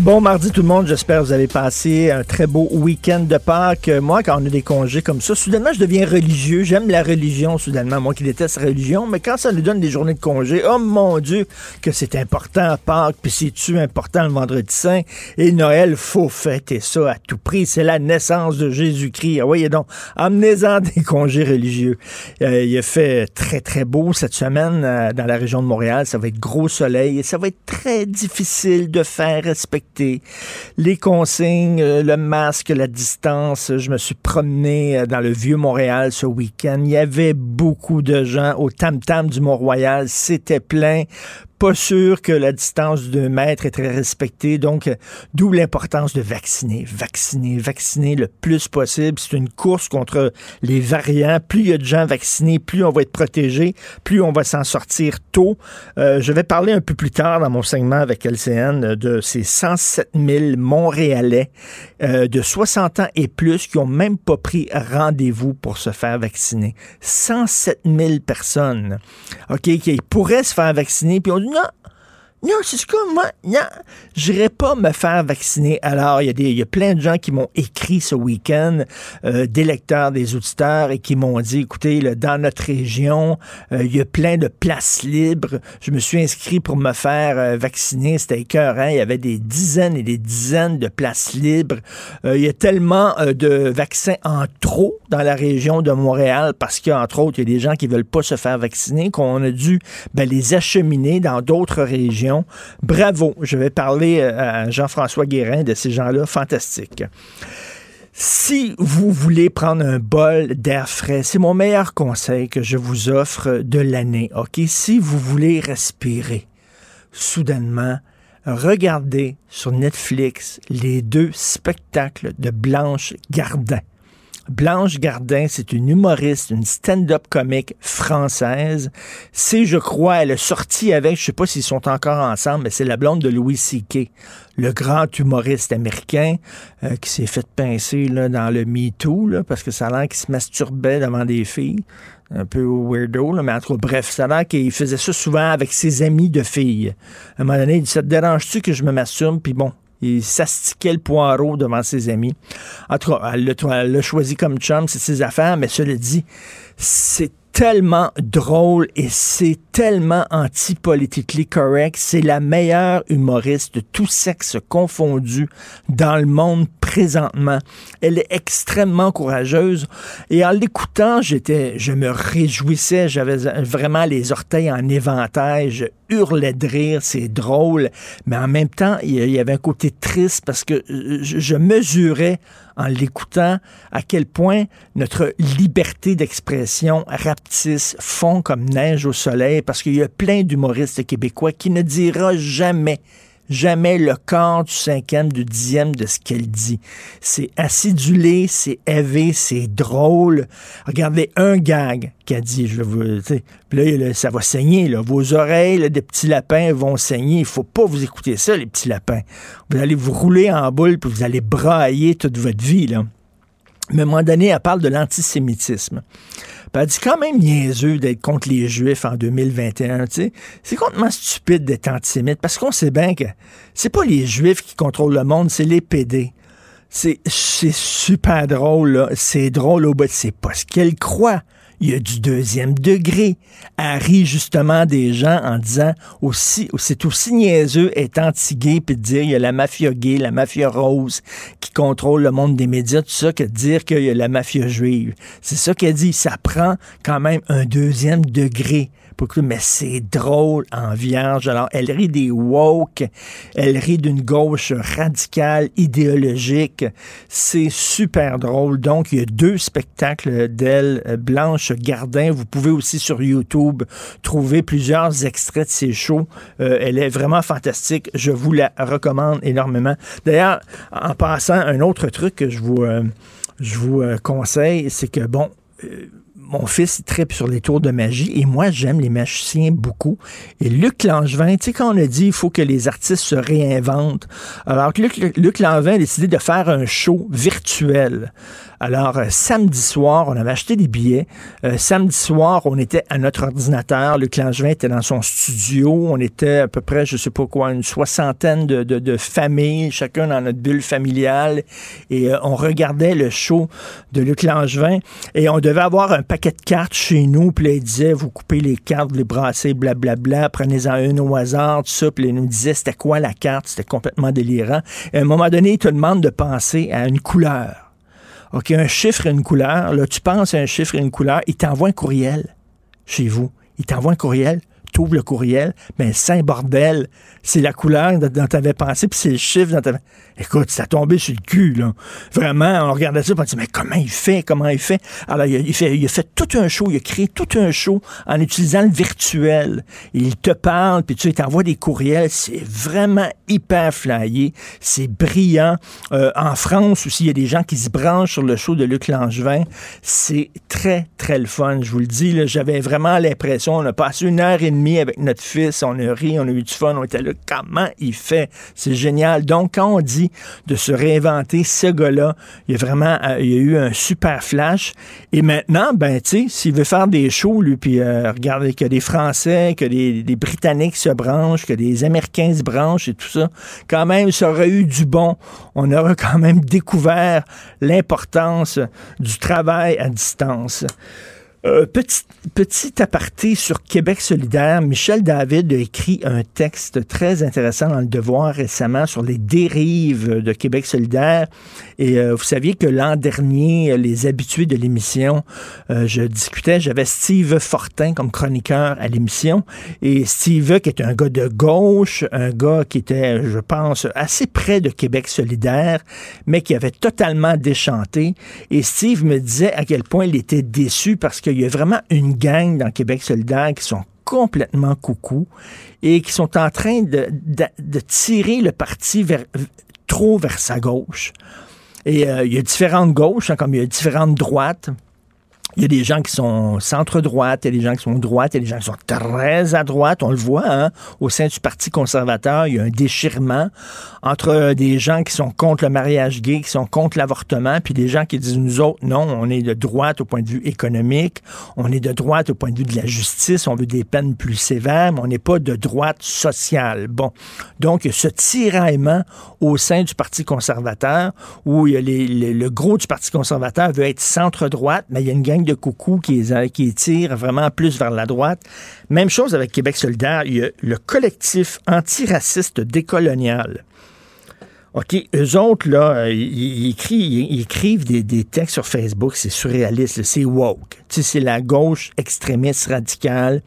Bon mardi tout le monde, j'espère que vous avez passé un très beau week-end de Pâques. Moi, quand on a des congés comme ça, soudainement, je deviens religieux. J'aime la religion, soudainement. Moi qui déteste la religion, mais quand ça nous donne des journées de congés, oh mon Dieu, que c'est important Pâques, puis c'est-tu important le vendredi saint? Et Noël, faut fêter ça à tout prix. C'est la naissance de Jésus-Christ. Ah, voyez donc, amenez-en des congés religieux. Euh, il a fait très, très beau cette semaine euh, dans la région de Montréal. Ça va être gros soleil et ça va être très difficile de faire respecter les consignes, euh, le masque, la distance. Je me suis promené euh, dans le vieux Montréal ce week-end. Il y avait beaucoup de gens au tam-tam du Mont-Royal. C'était plein pas sûr que la distance d'un mètre est très respectée. Donc, euh, d'où l'importance de vacciner, vacciner, vacciner le plus possible. C'est une course contre les variants. Plus il y a de gens vaccinés, plus on va être protégé, plus on va s'en sortir tôt. Euh, je vais parler un peu plus tard dans mon segment avec LCN de ces 107 000 Montréalais euh, de 60 ans et plus qui ont même pas pris rendez-vous pour se faire vacciner. 107 000 personnes, OK, qui pourraient se faire vacciner, puis on non, non, c'est comme moi, non, j'irai pas me faire vacciner. Alors, il y, y a plein de gens qui m'ont écrit ce week-end, euh, des lecteurs, des auditeurs, et qui m'ont dit, écoutez, là, dans notre région, euh, il y a plein de places libres. Je me suis inscrit pour me faire euh, vacciner. C'était écœurant. Il y avait des dizaines et des dizaines de places libres. Euh, il y a tellement de vaccins en trop dans la région de Montréal parce qu'entre autres, il y a des gens qui veulent pas se faire vacciner, qu'on a dû ben, les acheminer dans d'autres régions. Bravo. Je vais parler euh, à Jean-François Guérin de ces gens-là. Fantastique. Si vous voulez prendre un bol d'air frais, c'est mon meilleur conseil que je vous offre de l'année. OK? Si vous voulez respirer, soudainement, regardez sur Netflix les deux spectacles de Blanche Gardin. Blanche Gardin, c'est une humoriste, une stand-up comique française. C'est, je crois, elle est sortie avec, je sais pas s'ils sont encore ensemble, mais c'est la blonde de Louis C.K., le grand humoriste américain euh, qui s'est fait pincer là, dans le MeToo, là, parce que ça a l'air qu'il se masturbait devant des filles. Un peu weirdo, là, mais en tout cas, bref, ça a l'air qu'il faisait ça souvent avec ses amis de filles. À un moment donné, il dit, ça te dérange-tu que je me masturbe? Puis bon, il s'astiquait le poireau devant ses amis. En tout cas, elle l'a- choisi comme chum, c'est ses affaires, mais cela dit, c'est tellement drôle et c'est tellement anti-politically correct. C'est la meilleure humoriste de tout sexe confondu dans le monde présentement. Elle est extrêmement courageuse et en l'écoutant, j'étais, je me réjouissais. J'avais vraiment les orteils en éventail. Hurlais de rire. C'est drôle. Mais en même temps, il y avait un côté triste parce que euh, je mesurais en l'écoutant à quel point notre liberté d'expression rapetisse, fond comme neige au soleil, parce qu'il y a plein d'humoristes québécois qui ne dira jamais jamais le quart du cinquième, du dixième de ce qu'elle dit. C'est acidulé, c'est élevé, c'est drôle. Regardez un gag qu'elle dit, je sais, puis là, ça va saigner, là. Vos oreilles, là, des petits lapins vont saigner. Il faut pas vous écouter ça, les petits lapins. Vous allez vous rouler en boule, puis vous allez brailler toute votre vie, là. Mais à un moment donné, elle parle de l'antisémitisme. Puis elle dit quand même niaiseux d'être contre les Juifs en 2021. tu sais. C'est complètement stupide d'être antisémite parce qu'on sait bien que c'est pas les Juifs qui contrôlent le monde, c'est les PD. C'est super drôle. C'est drôle au bout. C'est pas ce qu'elle croit. Il y a du deuxième degré. Elle rit justement des gens en disant aussi, c'est aussi niaiseux être anti-gay puis de dire il y a la mafia gay, la mafia rose qui contrôle le monde des médias, tout ça, que de dire qu'il y a la mafia juive. C'est ça qu'elle dit. Ça prend quand même un deuxième degré mais c'est drôle en vierge. Alors, elle rit des woke, elle rit d'une gauche radicale, idéologique. C'est super drôle. Donc, il y a deux spectacles d'elle, Blanche Gardin. Vous pouvez aussi sur YouTube trouver plusieurs extraits de ses shows. Euh, elle est vraiment fantastique. Je vous la recommande énormément. D'ailleurs, en passant, un autre truc que je vous, euh, je vous euh, conseille, c'est que, bon, mon fils il tripe sur les tours de magie et moi j'aime les magiciens beaucoup. Et Luc Langevin, tu sais quand on a dit il faut que les artistes se réinventent, alors Luc, Luc Langevin a décidé de faire un show virtuel. Alors, euh, samedi soir, on avait acheté des billets. Euh, samedi soir, on était à notre ordinateur. Le Langevin était dans son studio. On était à peu près, je sais pas quoi, une soixantaine de, de, familles, chacun dans notre bulle familiale. Et euh, on regardait le show de Luc Langevin. Et on devait avoir un paquet de cartes chez nous. Puis il disait, vous coupez les cartes, vous les brassez, blablabla. Prenez-en une au hasard, tout ça. Il nous disait, c'était quoi la carte? C'était complètement délirant. À un moment donné, il te demande de penser à une couleur. OK, un chiffre et une couleur. Là, tu penses à un chiffre et une couleur, il t'envoie un courriel chez vous. Il t'envoie un courriel, tu le courriel, ben, saint bordel, c'est la couleur dont tu avais pensé, puis c'est le chiffre dont tu avais... Écoute, ça tombé sur le cul, là. Vraiment, on regardait ça, on dit, mais comment il fait, comment il fait? Alors, il a, fait, il a fait tout un show, il a créé tout un show en utilisant le virtuel. Il te parle, puis tu sais, il t'envoie des courriels, c'est vraiment hyper flyé, c'est brillant. Euh, en France aussi, il y a des gens qui se branchent sur le show de Luc Langevin. C'est très, très le fun, je vous le dis, j'avais vraiment l'impression, on a passé une heure et demie avec notre fils, on a ri, on a eu du fun, on était là, comment il fait? C'est génial. Donc, quand on dit de se réinventer. Ce gars-là, il a vraiment euh, eu un super flash. Et maintenant, ben, tu sais, s'il veut faire des shows, lui, puis euh, regarder que des Français, que des, Britanniques se branchent, que des Américains se branchent et tout ça, quand même, ça aurait eu du bon. On aurait quand même découvert l'importance du travail à distance. Euh, petit, petit aparté sur Québec solidaire. Michel David a écrit un texte très intéressant dans Le Devoir récemment sur les dérives de Québec solidaire. Et euh, vous saviez que l'an dernier, les habitués de l'émission, euh, je discutais, j'avais Steve Fortin comme chroniqueur à l'émission. Et Steve, qui est un gars de gauche, un gars qui était, je pense, assez près de Québec solidaire, mais qui avait totalement déchanté. Et Steve me disait à quel point il était déçu parce que il y a vraiment une gang dans Québec solidaire qui sont complètement coucou et qui sont en train de, tirer le parti trop vers sa gauche. Et euh, il y a différentes gauches, hein, comme il y a différentes droites. Il y a des gens qui sont centre-droite, il y a des gens qui sont droite, il y a des gens qui sont très à droite. On le voit, hein? au sein du Parti conservateur, il y a un déchirement entre des gens qui sont contre le mariage gay, qui sont contre l'avortement, puis des gens qui disent, nous autres, non, on est de droite au point de vue économique, on est de droite au point de vue de la justice, on veut des peines plus sévères, mais on n'est pas de droite sociale. Bon, donc ce tiraillement au sein du Parti conservateur, où il y a le gros du Parti conservateur veut être centre-droite, mais il y a une gang de coucou qui, qui tire vraiment plus vers la droite. Même chose avec Québec solidaire. Il y a le collectif antiraciste décolonial. OK, eux autres, là, ils, écrivent, des, textes sur Facebook, c'est surréaliste, c'est woke. Tu sais, c'est la gauche extrémiste radicale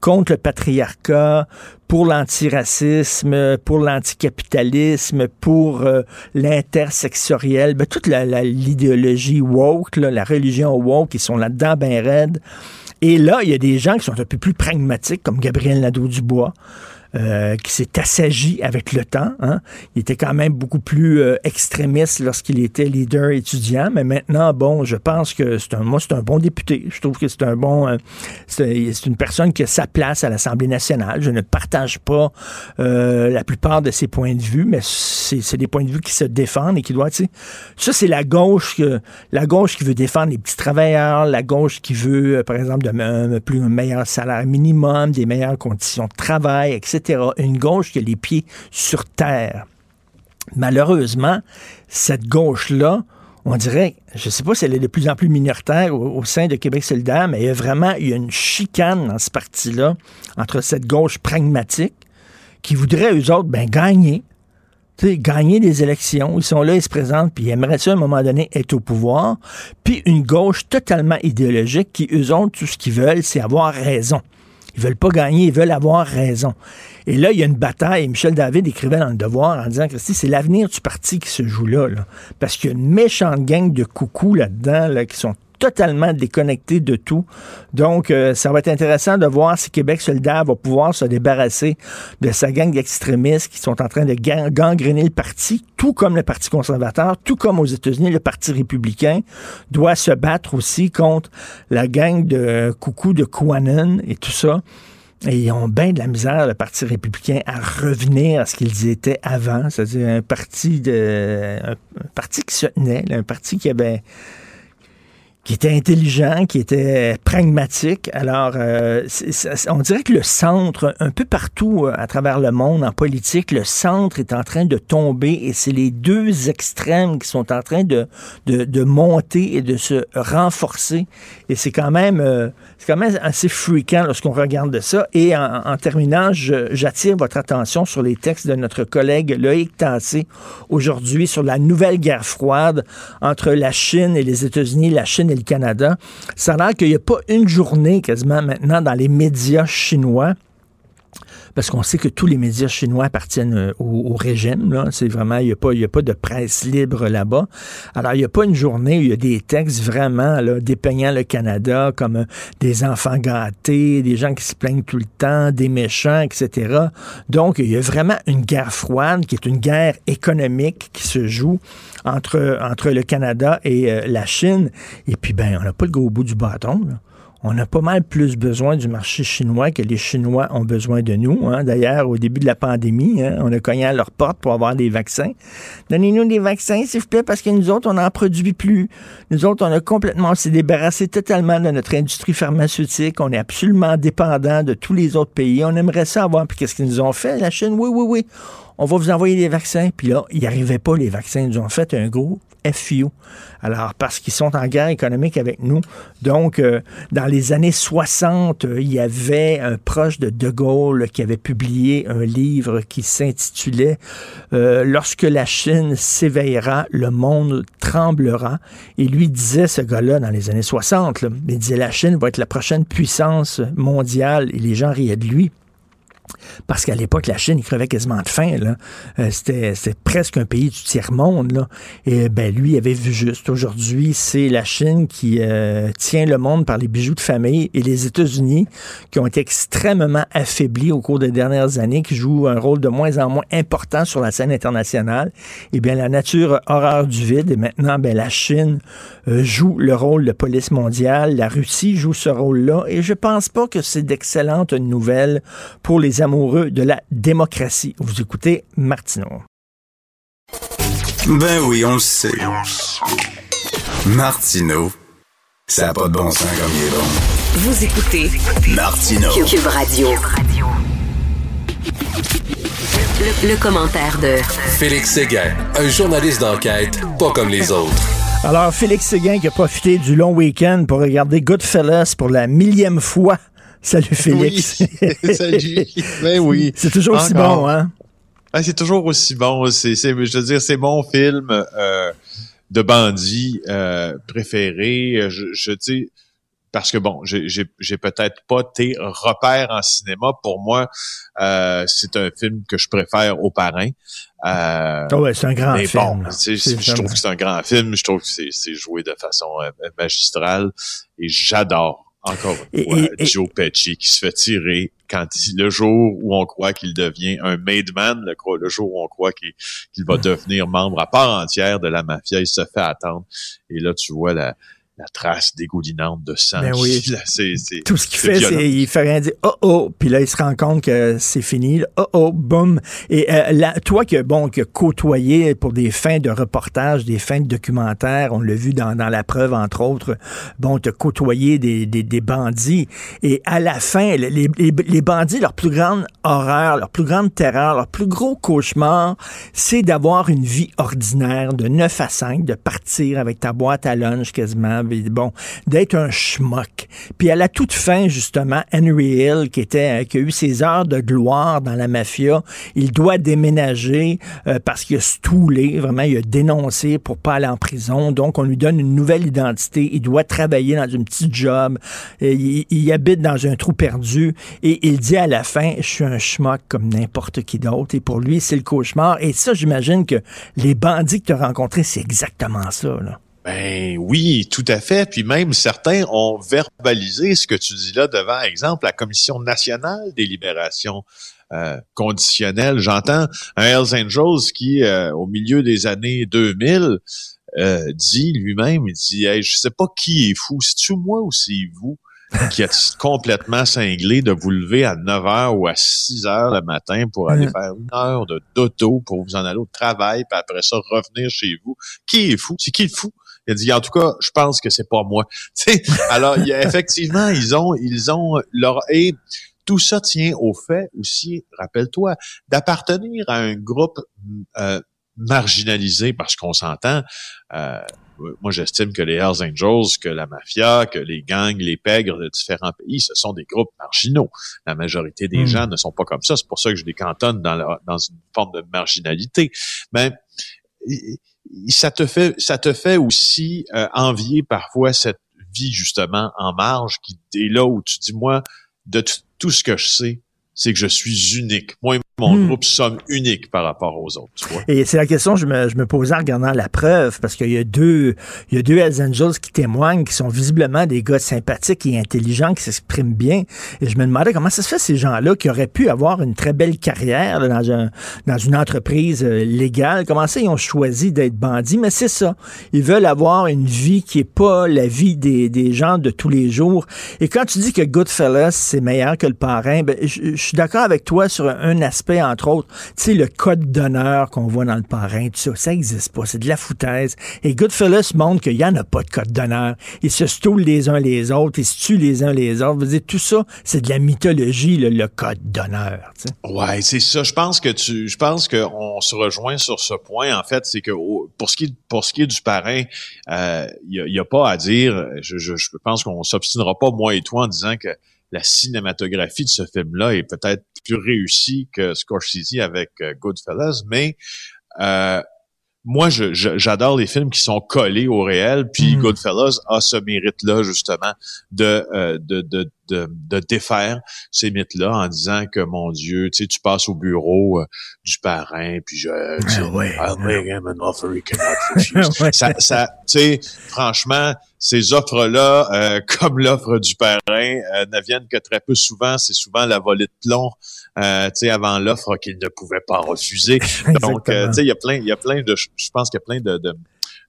contre le patriarcat, pour l'antiracisme, pour l'anticapitalisme, pour euh, l'intersexoriel, ben, toute l'idéologie woke, la religion woke, ils sont là-dedans ben raides. Et là, il y a des gens qui sont un peu plus pragmatiques, comme Gabriel Nadeau-Dubois, euh, qui s'est assagi avec le temps. Hein. Il était quand même beaucoup plus euh, extrémiste lorsqu'il était leader étudiant, mais maintenant, bon, je pense que c'est un, moi, c'est un bon député. Je trouve que c'est un bon, euh, c'est une personne qui a sa place à l'Assemblée nationale. Je ne partage pas la plupart de ses points de vue, mais c'est des points de vue qui se défendent et qui doivent, ça c'est la gauche, la gauche qui veut défendre les petits travailleurs, la gauche qui veut, par exemple, de, plus un meilleur salaire minimum, des meilleures conditions de travail, etc. Une gauche qui a les pieds sur terre. Malheureusement, cette gauche-là, on dirait, je ne sais pas si elle est de plus en plus minoritaire au, sein de Québec solidaire, mais il y a vraiment il une chicane dans ce parti-là entre cette gauche pragmatique qui voudrait, eux autres, ben, gagner. gagner des élections. Ils sont là, ils se présentent, puis ils aimeraient à un moment donné, être au pouvoir. Puis une gauche totalement idéologique qui, eux autres, tout ce qu'ils veulent, c'est avoir raison. Ils veulent pas gagner, ils veulent avoir raison. Et là, il y a une bataille. Michel David écrivait dans Le Devoir en disant, Christy, c'est l'avenir du parti qui se joue là. là. Parce qu'il y a une méchante gang de coucous là-dedans là, qui sont totalement déconnecté de tout. Donc, euh, ça va être intéressant de voir si Québec solidaire va pouvoir se débarrasser de sa gang d'extrémistes qui sont en train de gangréner le parti, tout comme le Parti conservateur, tout comme aux États-Unis, le Parti républicain doit se battre aussi contre la gang de coucou de Quanon et tout ça. Et ils ont bien de la misère, le Parti républicain, à revenir à ce qu'ils étaient avant, c'est-à-dire un parti de un, parti qui se tenait, un parti qui avait qui était intelligent, qui était pragmatique. Alors, euh, on dirait que le centre, un peu partout euh, à travers le monde en politique, le centre est en train de tomber et c'est les deux extrêmes qui sont en train de, de, monter et de se renforcer. Et c'est quand même, euh, quand même assez fréquent lorsqu'on regarde de ça. Et en, terminant, j'attire votre attention sur les textes de notre collègue Loïc Tassé aujourd'hui sur la nouvelle guerre froide entre la Chine et les États-Unis, la Chine Canada. Ça a l'air qu'il n'y a pas une journée quasiment maintenant dans les médias chinois parce qu'on sait que tous les médias chinois appartiennent euh, au, régime. C'est vraiment, il n'y a, pas, a pas de presse libre là-bas. Alors, il n'y a pas une journée où il y a des textes vraiment là, dépeignant le Canada comme euh, des enfants gâtés, des gens qui se plaignent tout le temps, des méchants, etc. Donc, il y a vraiment une guerre froide qui est une guerre économique qui se joue entre, entre le Canada et euh, la Chine. Et puis, ben, on n'a pas le gros bout du bâton. Là on a pas mal plus besoin du marché chinois que les Chinois ont besoin de nous. Hein. D'ailleurs, au début de la pandémie, hein, on a cogné à leur porte pour avoir des vaccins. Donnez-nous des vaccins, s'il vous plaît, parce que nous autres, on n'en produit plus. Nous autres, on a complètement, on s'est débarrassé totalement de notre industrie pharmaceutique. On est absolument dépendant de tous les autres pays. On aimerait ça avoir. Puis qu'est-ce qu'ils nous ont fait, la Chine? Oui, oui, oui. On va vous envoyer des vaccins. Puis là, il n'y arrivait pas, les vaccins. Ils ont fait un gros FU. Alors, parce qu'ils sont en guerre économique avec nous. Donc, euh, dans les années 60, euh, il y avait un proche de De Gaulle qui avait publié un livre qui s'intitulait euh, Lorsque la Chine s'éveillera, le monde tremblera. Et lui disait, ce gars-là, dans les années 60, il disait la Chine va être la prochaine puissance mondiale. Et les gens riaient de lui. Parce qu'à l'époque, la Chine, il crevait quasiment de faim. Euh, c'était, presque un pays du tiers-monde. Et ben, lui, il avait vu juste. Aujourd'hui, c'est la Chine qui euh, tient le monde par les bijoux de famille et les États-Unis qui ont été extrêmement affaiblis au cours des dernières années, qui jouent un rôle de moins en moins important sur la scène internationale. Et eh bien, la nature horreur du vide. Et maintenant, ben, la Chine euh, joue le rôle de police mondiale. La Russie joue ce rôle-là. Et je pense pas que c'est d'excellentes nouvelles pour les amoureux de la démocratie. Vous écoutez Martineau. Ben oui, on le sait. Martineau, ça n'a pas de bon sens comme il est bon. Vous écoutez Martineau. Cube Radio. Le, le, commentaire de Félix Séguin, un journaliste d'enquête pas comme les autres. Alors, Félix Séguin qui a profité du long week-end pour regarder Goodfellas pour la millième fois Salut Félix. Oui. Salut. Ben oui. C'est toujours aussi bon, hein? Ah, c'est toujours aussi bon. C'est, je veux dire, c'est mon film euh, de bandit euh, préféré. Je, je sais parce que bon, j'ai peut-être pas tes repères en cinéma. Pour moi, euh, c'est un film que je préfère au parrain. Euh, oh ouais, c'est un grand film. Bon, je trouve que c'est un grand film. Je trouve que c'est joué de façon euh, magistrale et j'adore encore une fois, Joe Pesci qui se fait tirer quand le jour où on croit qu'il devient un made man, le, le jour où on croit qu'il va devenir membre à part entière de la mafia, il se fait attendre. Et là, tu vois la, la trace dégoulinante de sang. Ben oui. Tout ce qu'il fait, c'est il fait rien dire oh oh, puis là il se rend compte que c'est fini. oh oh, boum. Et euh, là, toi qui bon qui côtoyé pour des fins de reportage, des fins de documentaire, on l'a vu dans, dans la preuve entre autres. Bon, te côtoyé des, des, des, bandits et à la fin, les, les, les, bandits, leur plus grande horreur, leur plus grande terreur, leur plus gros cauchemar, c'est d'avoir une vie ordinaire de 9 à 5, de partir avec ta boîte à lunch quasiment bon, d'être un schmuck. Puis à la toute fin, justement, Henry Hill, qui était, qui a eu ses heures de gloire dans la mafia, il doit déménager euh, parce qu'il a stoulé, vraiment, il a dénoncé pour pas aller en prison. Donc, on lui donne une nouvelle identité. Il doit travailler dans un petit job. Il, il habite dans un trou perdu. Et il dit à la fin, je suis un schmuck comme n'importe qui d'autre. Et pour lui, c'est le cauchemar. Et ça, j'imagine que les bandits que tu as rencontrés, c'est exactement ça. Là. Ben oui, tout à fait. Puis même certains ont verbalisé ce que tu dis là devant, exemple, la Commission nationale des libérations euh, conditionnelles. J'entends un Hells Angels qui, euh, au milieu des années 2000, euh, dit lui-même, il dit, hey, je sais pas qui est fou, c'est-tu moi ou c'est vous? qui est complètement cinglé de vous lever à 9 h ou à 6 h le matin pour aller faire une heure de d'auto pour vous en aller au travail, puis après ça revenir chez vous? Qui est fou? C'est qui le fou? Il a dit, en tout cas, je pense que c'est pas moi. alors, il y a, effectivement, ils ont, ils ont leur, et tout ça tient au fait aussi, rappelle-toi, d'appartenir à un groupe euh, marginalisé parce qu'on s'entend, euh, moi, j'estime que les Hells Angels, que la mafia, que les gangs, les pègres de différents pays, ce sont des groupes marginaux. La majorité des hmm. gens ne sont pas comme ça. C'est pour ça que je les cantonne dans, dans une forme de marginalité. Mais ça te fait, ça te fait aussi euh, envier parfois cette vie justement en marge qui est là où tu dis moi de tout ce que je sais, c'est que je suis unique. Mon hmm. groupe sommes uniques par rapport aux autres. Tu vois? Et c'est la question que je me, je me posais en regardant la preuve, parce qu'il y a deux, il y a deux Hells Angels qui témoignent, qui sont visiblement des gars sympathiques et intelligents, qui s'expriment bien. Et je me demandais comment ça se fait ces gens-là qui auraient pu avoir une très belle carrière dans, un, dans une entreprise euh, légale. Comment ça ils ont choisi d'être bandits? Mais c'est ça. Ils veulent avoir une vie qui est pas la vie des, des gens de tous les jours. Et quand tu dis que Goodfellas, c'est meilleur que le parrain, ben, je, je suis d'accord avec toi sur un aspect, entre autres. Tu sais, le code d'honneur qu'on voit dans le parrain, tout ça, ça n'existe pas. C'est de la foutaise. Et Goodfellas montre qu'il n'y en a pas de code d'honneur. Ils se stoulent les uns les autres, ils se tuent les uns les autres. Vous dire, tout ça, c'est de la mythologie, le, code d'honneur. Ouais, c'est ça. Je pense que tu, je pense qu'on se rejoint sur ce point. En fait, c'est que pour ce qui pour ce qui est du parrain, il euh, n'y a, pas à dire. Je, je, je pense qu'on s'obstinera pas moi et toi en disant que la cinématographie de ce film-là est peut-être plus réussie que Scorsese avec euh, Goodfellas, mais euh, moi, j'adore les films qui sont collés au réel, puis mm. Goodfellas a ce mérite-là, justement, de, euh, de, de, de, de, défaire ces mythes-là en disant que, mon Dieu, tu sais, tu passes au bureau euh, du parrain, puis je... ouais, I'll make him an offer he cannot refuse. ça, ça tu sais, franchement, ces offres-là, euh, comme l'offre du parrain, euh, ne viennent que très peu souvent. C'est souvent la volée de plomb, euh, tu sais, avant l'offre qu'il ne pouvait pas refuser. Donc, tu sais, il y a plein, il y a plein de, je pense qu'il y a plein de, de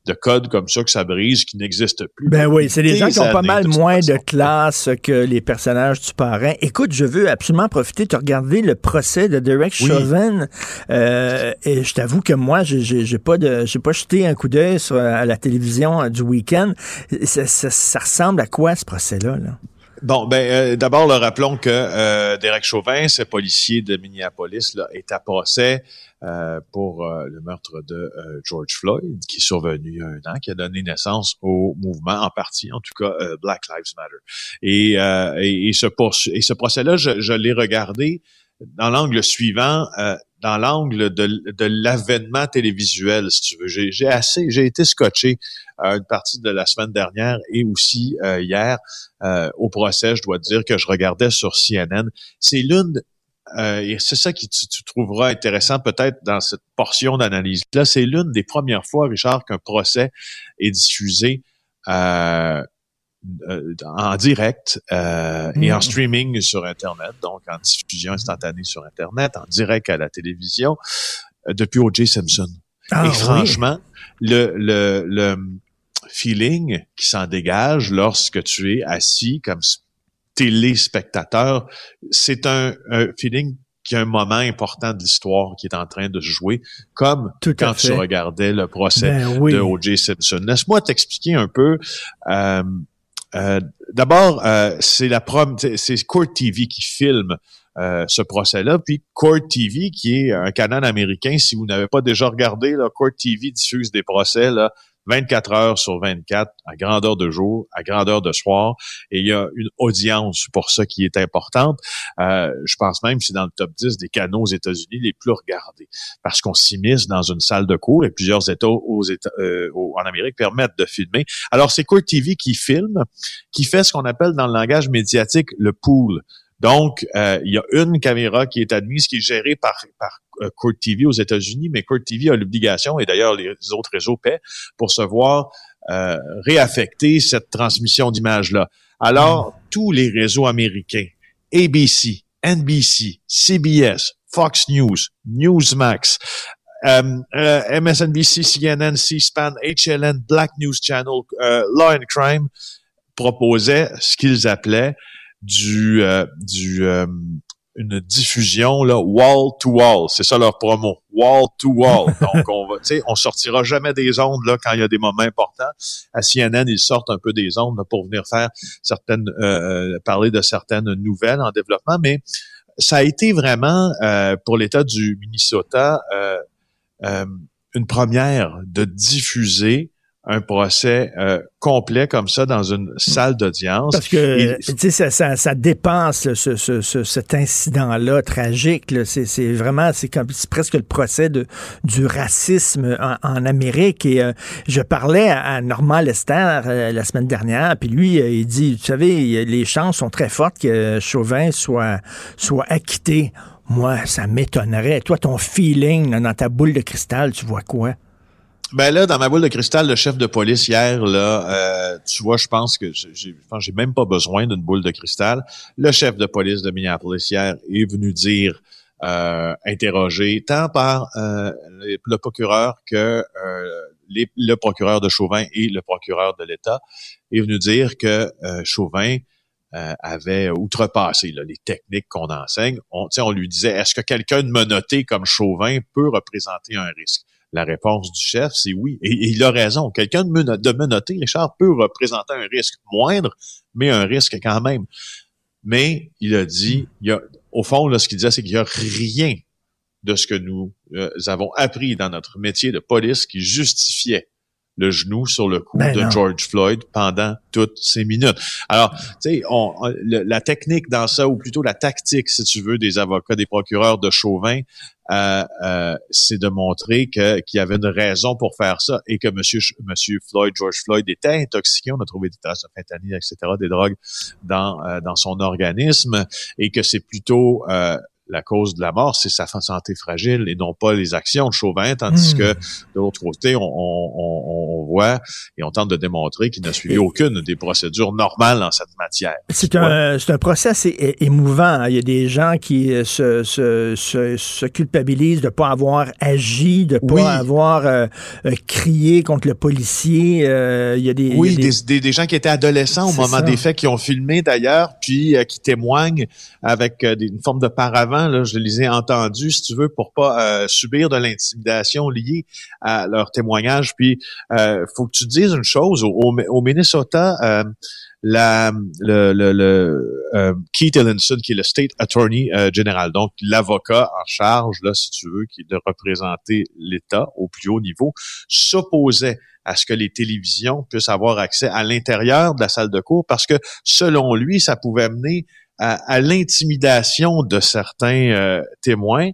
de codes comme ça que ça brise qui n'existent plus. Ben oui, c'est des gens qui ont pas mal moins de classe que les personnages du parrain. Écoute, je veux absolument profiter de regarder le procès de Derek Chauvin. Euh, et je t'avoue que moi, j'ai pas de, j'ai pas jeté un coup d'œil à la télévision euh, du week-end. Ça, ça, ressemble à quoi ce procès-là? Là? Bon, ben euh, d'abord, le rappelons que euh, Derek Chauvin, ce policier de Minneapolis, là, est à procès euh, pour le meurtre de George Floyd, qui est survenu il y a un an, qui a donné naissance au mouvement, en partie, en tout cas, Black Lives Matter. Et, et, ce, et ce procès-là, je, je l'ai regardé dans l'angle suivant dans l'angle de, de l'avènement télévisuel, si tu veux. J'ai assez, j'ai été scotché euh, une partie de la semaine dernière et aussi euh, hier euh, au procès. Je dois dire que je regardais sur CNN. C'est l'une et c'est ça qui tu, tu trouveras intéressant peut-être dans cette portion d'analyse là. C'est l'une des premières fois, Richard, qu'un procès est diffusé euh, en direct euh, et en mm. streaming sur Internet, donc en diffusion instantanée sur Internet, en direct à la télévision, euh, depuis O.J. Simpson. Ah, et franchement, le, le, le feeling qui s'en dégage lorsque tu es assis comme téléspectateur, c'est un, feeling qui est un moment important de l'histoire qui est en train de se jouer, comme quand tu regardais le procès ben de O.J. Simpson. Laisse-moi t'expliquer un peu euh, euh, d'abord, euh, c'est la prom c'est Court TV qui filme euh, ce procès-là, puis Court TV qui est un canal américain. Si vous n'avez pas déjà regardé, là, Court TV diffuse des procès là 24 heures sur 24, à grandeur de jour, à grandeur de soir, et il y a une audience pour ça qui est importante. Euh, je pense même que c'est dans le top 10 des canaux aux États-Unis les plus regardés, parce qu'on s'immisce dans une salle de cours et plusieurs États, aux États euh, en Amérique permettent de filmer. Alors, c'est Court TV qui filme, qui fait ce qu'on appelle dans le langage médiatique le pool. Donc, euh, il y a une caméra qui est admise, qui est gérée par, par Court TV aux États-Unis, mais Court TV a l'obligation, et d'ailleurs les autres réseaux paient, pour se voir euh, réaffecter cette transmission d'images-là. Alors, tous les réseaux américains, ABC, NBC, CBS, Fox News, Newsmax, MSNBC, CNN, C-SPAN, HLN, Black News Channel, Law and Crime, proposaient ce qu'ils appelaient du, euh, du euh, une diffusion là wall to wall, c'est ça leur promo, wall to wall. Donc on va, tu sais, on sortira jamais des ondes là quand il y a des moments importants. À CNN, ils sortent un peu des ondes pour venir faire certaines, euh, parler de certaines nouvelles en développement, mais ça a été vraiment pour l'État du Minnesota une première de diffuser un procès euh, complet comme ça dans une salle d'audience. Parce que, tu sais, ça, ça, dépasse ce, ce, cet incident-là tragique. C'est vraiment, c'est comme presque le procès de, du racisme en, Amérique. Et euh, je parlais à, Normand Lester euh, la semaine dernière, puis lui, il dit, vous savez, les chances sont très fortes que Chauvin soit, soit acquitté. Moi, ça m'étonnerait. Toi, ton feeling dans ta boule de cristal, tu vois quoi? Ben là, dans ma boule de cristal, le chef de police hier, là, euh, tu vois, je pense que j'ai, j'ai même pas besoin d'une boule de cristal. Le chef de police de Minneapolis hier est venu dire, euh, interroger tant par euh, le, procureur que le procureur de Chauvin et le procureur de l'État, est venu dire que Chauvin avait outrepassé les techniques qu'on enseigne. On, on lui disait, est-ce que quelqu'un de menotté comme Chauvin peut représenter un risque? La réponse du chef, c'est oui. Et, il a raison. Quelqu'un de, de menotté, Richard, peut représenter un risque moindre, mais un risque quand même. Mais il a dit, il a, au fond, là, ce qu'il disait, c'est qu'il n'y a rien de ce que nous euh, avons appris dans notre métier de police qui justifiait le genou sur le cou ben de George Floyd pendant toutes ces minutes. Alors, tu sais, la technique dans ça, ou plutôt la tactique, si tu veux, des avocats, des procureurs de Chauvin, euh, euh, c'est de montrer que qu'il y avait une raison pour faire ça et que Monsieur Monsieur Floyd, George Floyd était intoxiqué. On a trouvé des traces de fentanyl, etc., des drogues dans euh, dans son organisme et que c'est plutôt la cause de la mort, c'est sa santé fragile et non pas les actions de Chauvin, tandis hmm. que de l'autre côté, on, on, voit et on tente de démontrer qu'il n'a suivi aucune des procédures normales en cette matière. C'est un, un procès assez émouvant. Il y a des gens qui euh, se, se, se, culpabilisent de ne pas avoir agi, de ne pas avoir euh, euh, crié contre le policier. il y a des, oui, des... Des, gens qui étaient adolescents au moment des faits, qui ont filmé d'ailleurs, puis qui témoignent avec une forme de paravent je les ai entendus, si tu veux, pour pas euh, subir de l'intimidation liée à leur témoignage. Puis, euh, faut que tu dises une chose. Au, Minnesota, euh, le, euh, Keith Ellenson, qui est le State Attorney General, donc l'avocat en charge, là, si tu veux, qui de représenter l'État au plus haut niveau, s'opposait à ce que les télévisions puissent avoir accès à l'intérieur de la salle de cours parce que, selon lui, ça pouvait mener à, l'intimidation de certains euh, témoins.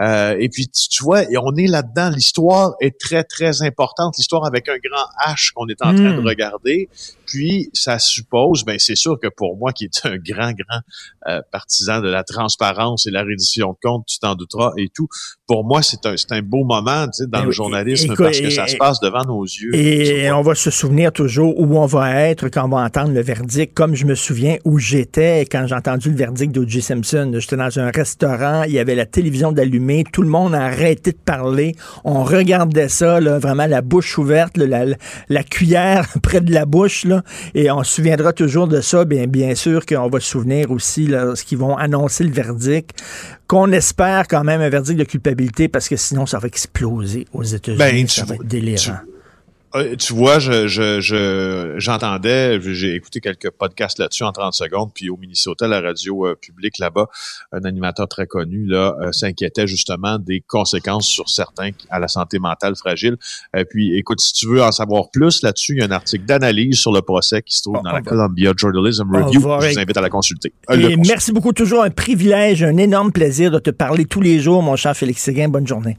Euh, et puis, tu, vois, et on est là-dedans. L'histoire est très, très importante. L'histoire avec un grand H qu'on est en train de hmm. regarder. Puis, ça suppose, ben c'est sûr que pour moi, qui est un grand, grand euh, partisan de la transparence et la reddition de comptes, tu t'en douteras et tout, pour moi, c'est un, un beau moment tu sais, dans le journalisme parce que ça se passe devant nos yeux. Et on va se souvenir toujours où on va être quand on va entendre le verdict, comme je me souviens où j'étais quand j'ai entendu le verdict d'O.J. Simpson. J'étais dans un restaurant, il y avait la télévision d'allumée, tout le monde a arrêté de parler, on regardait ça, là, vraiment la bouche ouverte, la, la, cuillère près de la bouche, là, et on se souviendra toujours de ça. Bien, bien sûr qu'on va se souvenir aussi lorsqu'ils vont annoncer le verdict, qu'on espère quand même un verdict de culpabilité parce que sinon ça va exploser aux États-Unis. Ben, ça va être délirant. Euh, tu vois, je, je, j'entendais, j'ai écouté quelques podcasts là-dessus en 30 secondes, puis au Minnesota, la radio euh, publique là-bas, un animateur très connu là euh, s'inquiétait justement des conséquences sur certains à la santé mentale fragile. puis, écoute, si tu veux en savoir plus là-dessus, il y a un article d'analyse sur le procès qui se trouve dans la Columbia Journalism Review. Je vous invite à la consulter. Et merci beaucoup, toujours un privilège, un énorme plaisir de te parler tous les jours, mon cher Félix Séguin. Bonne journée.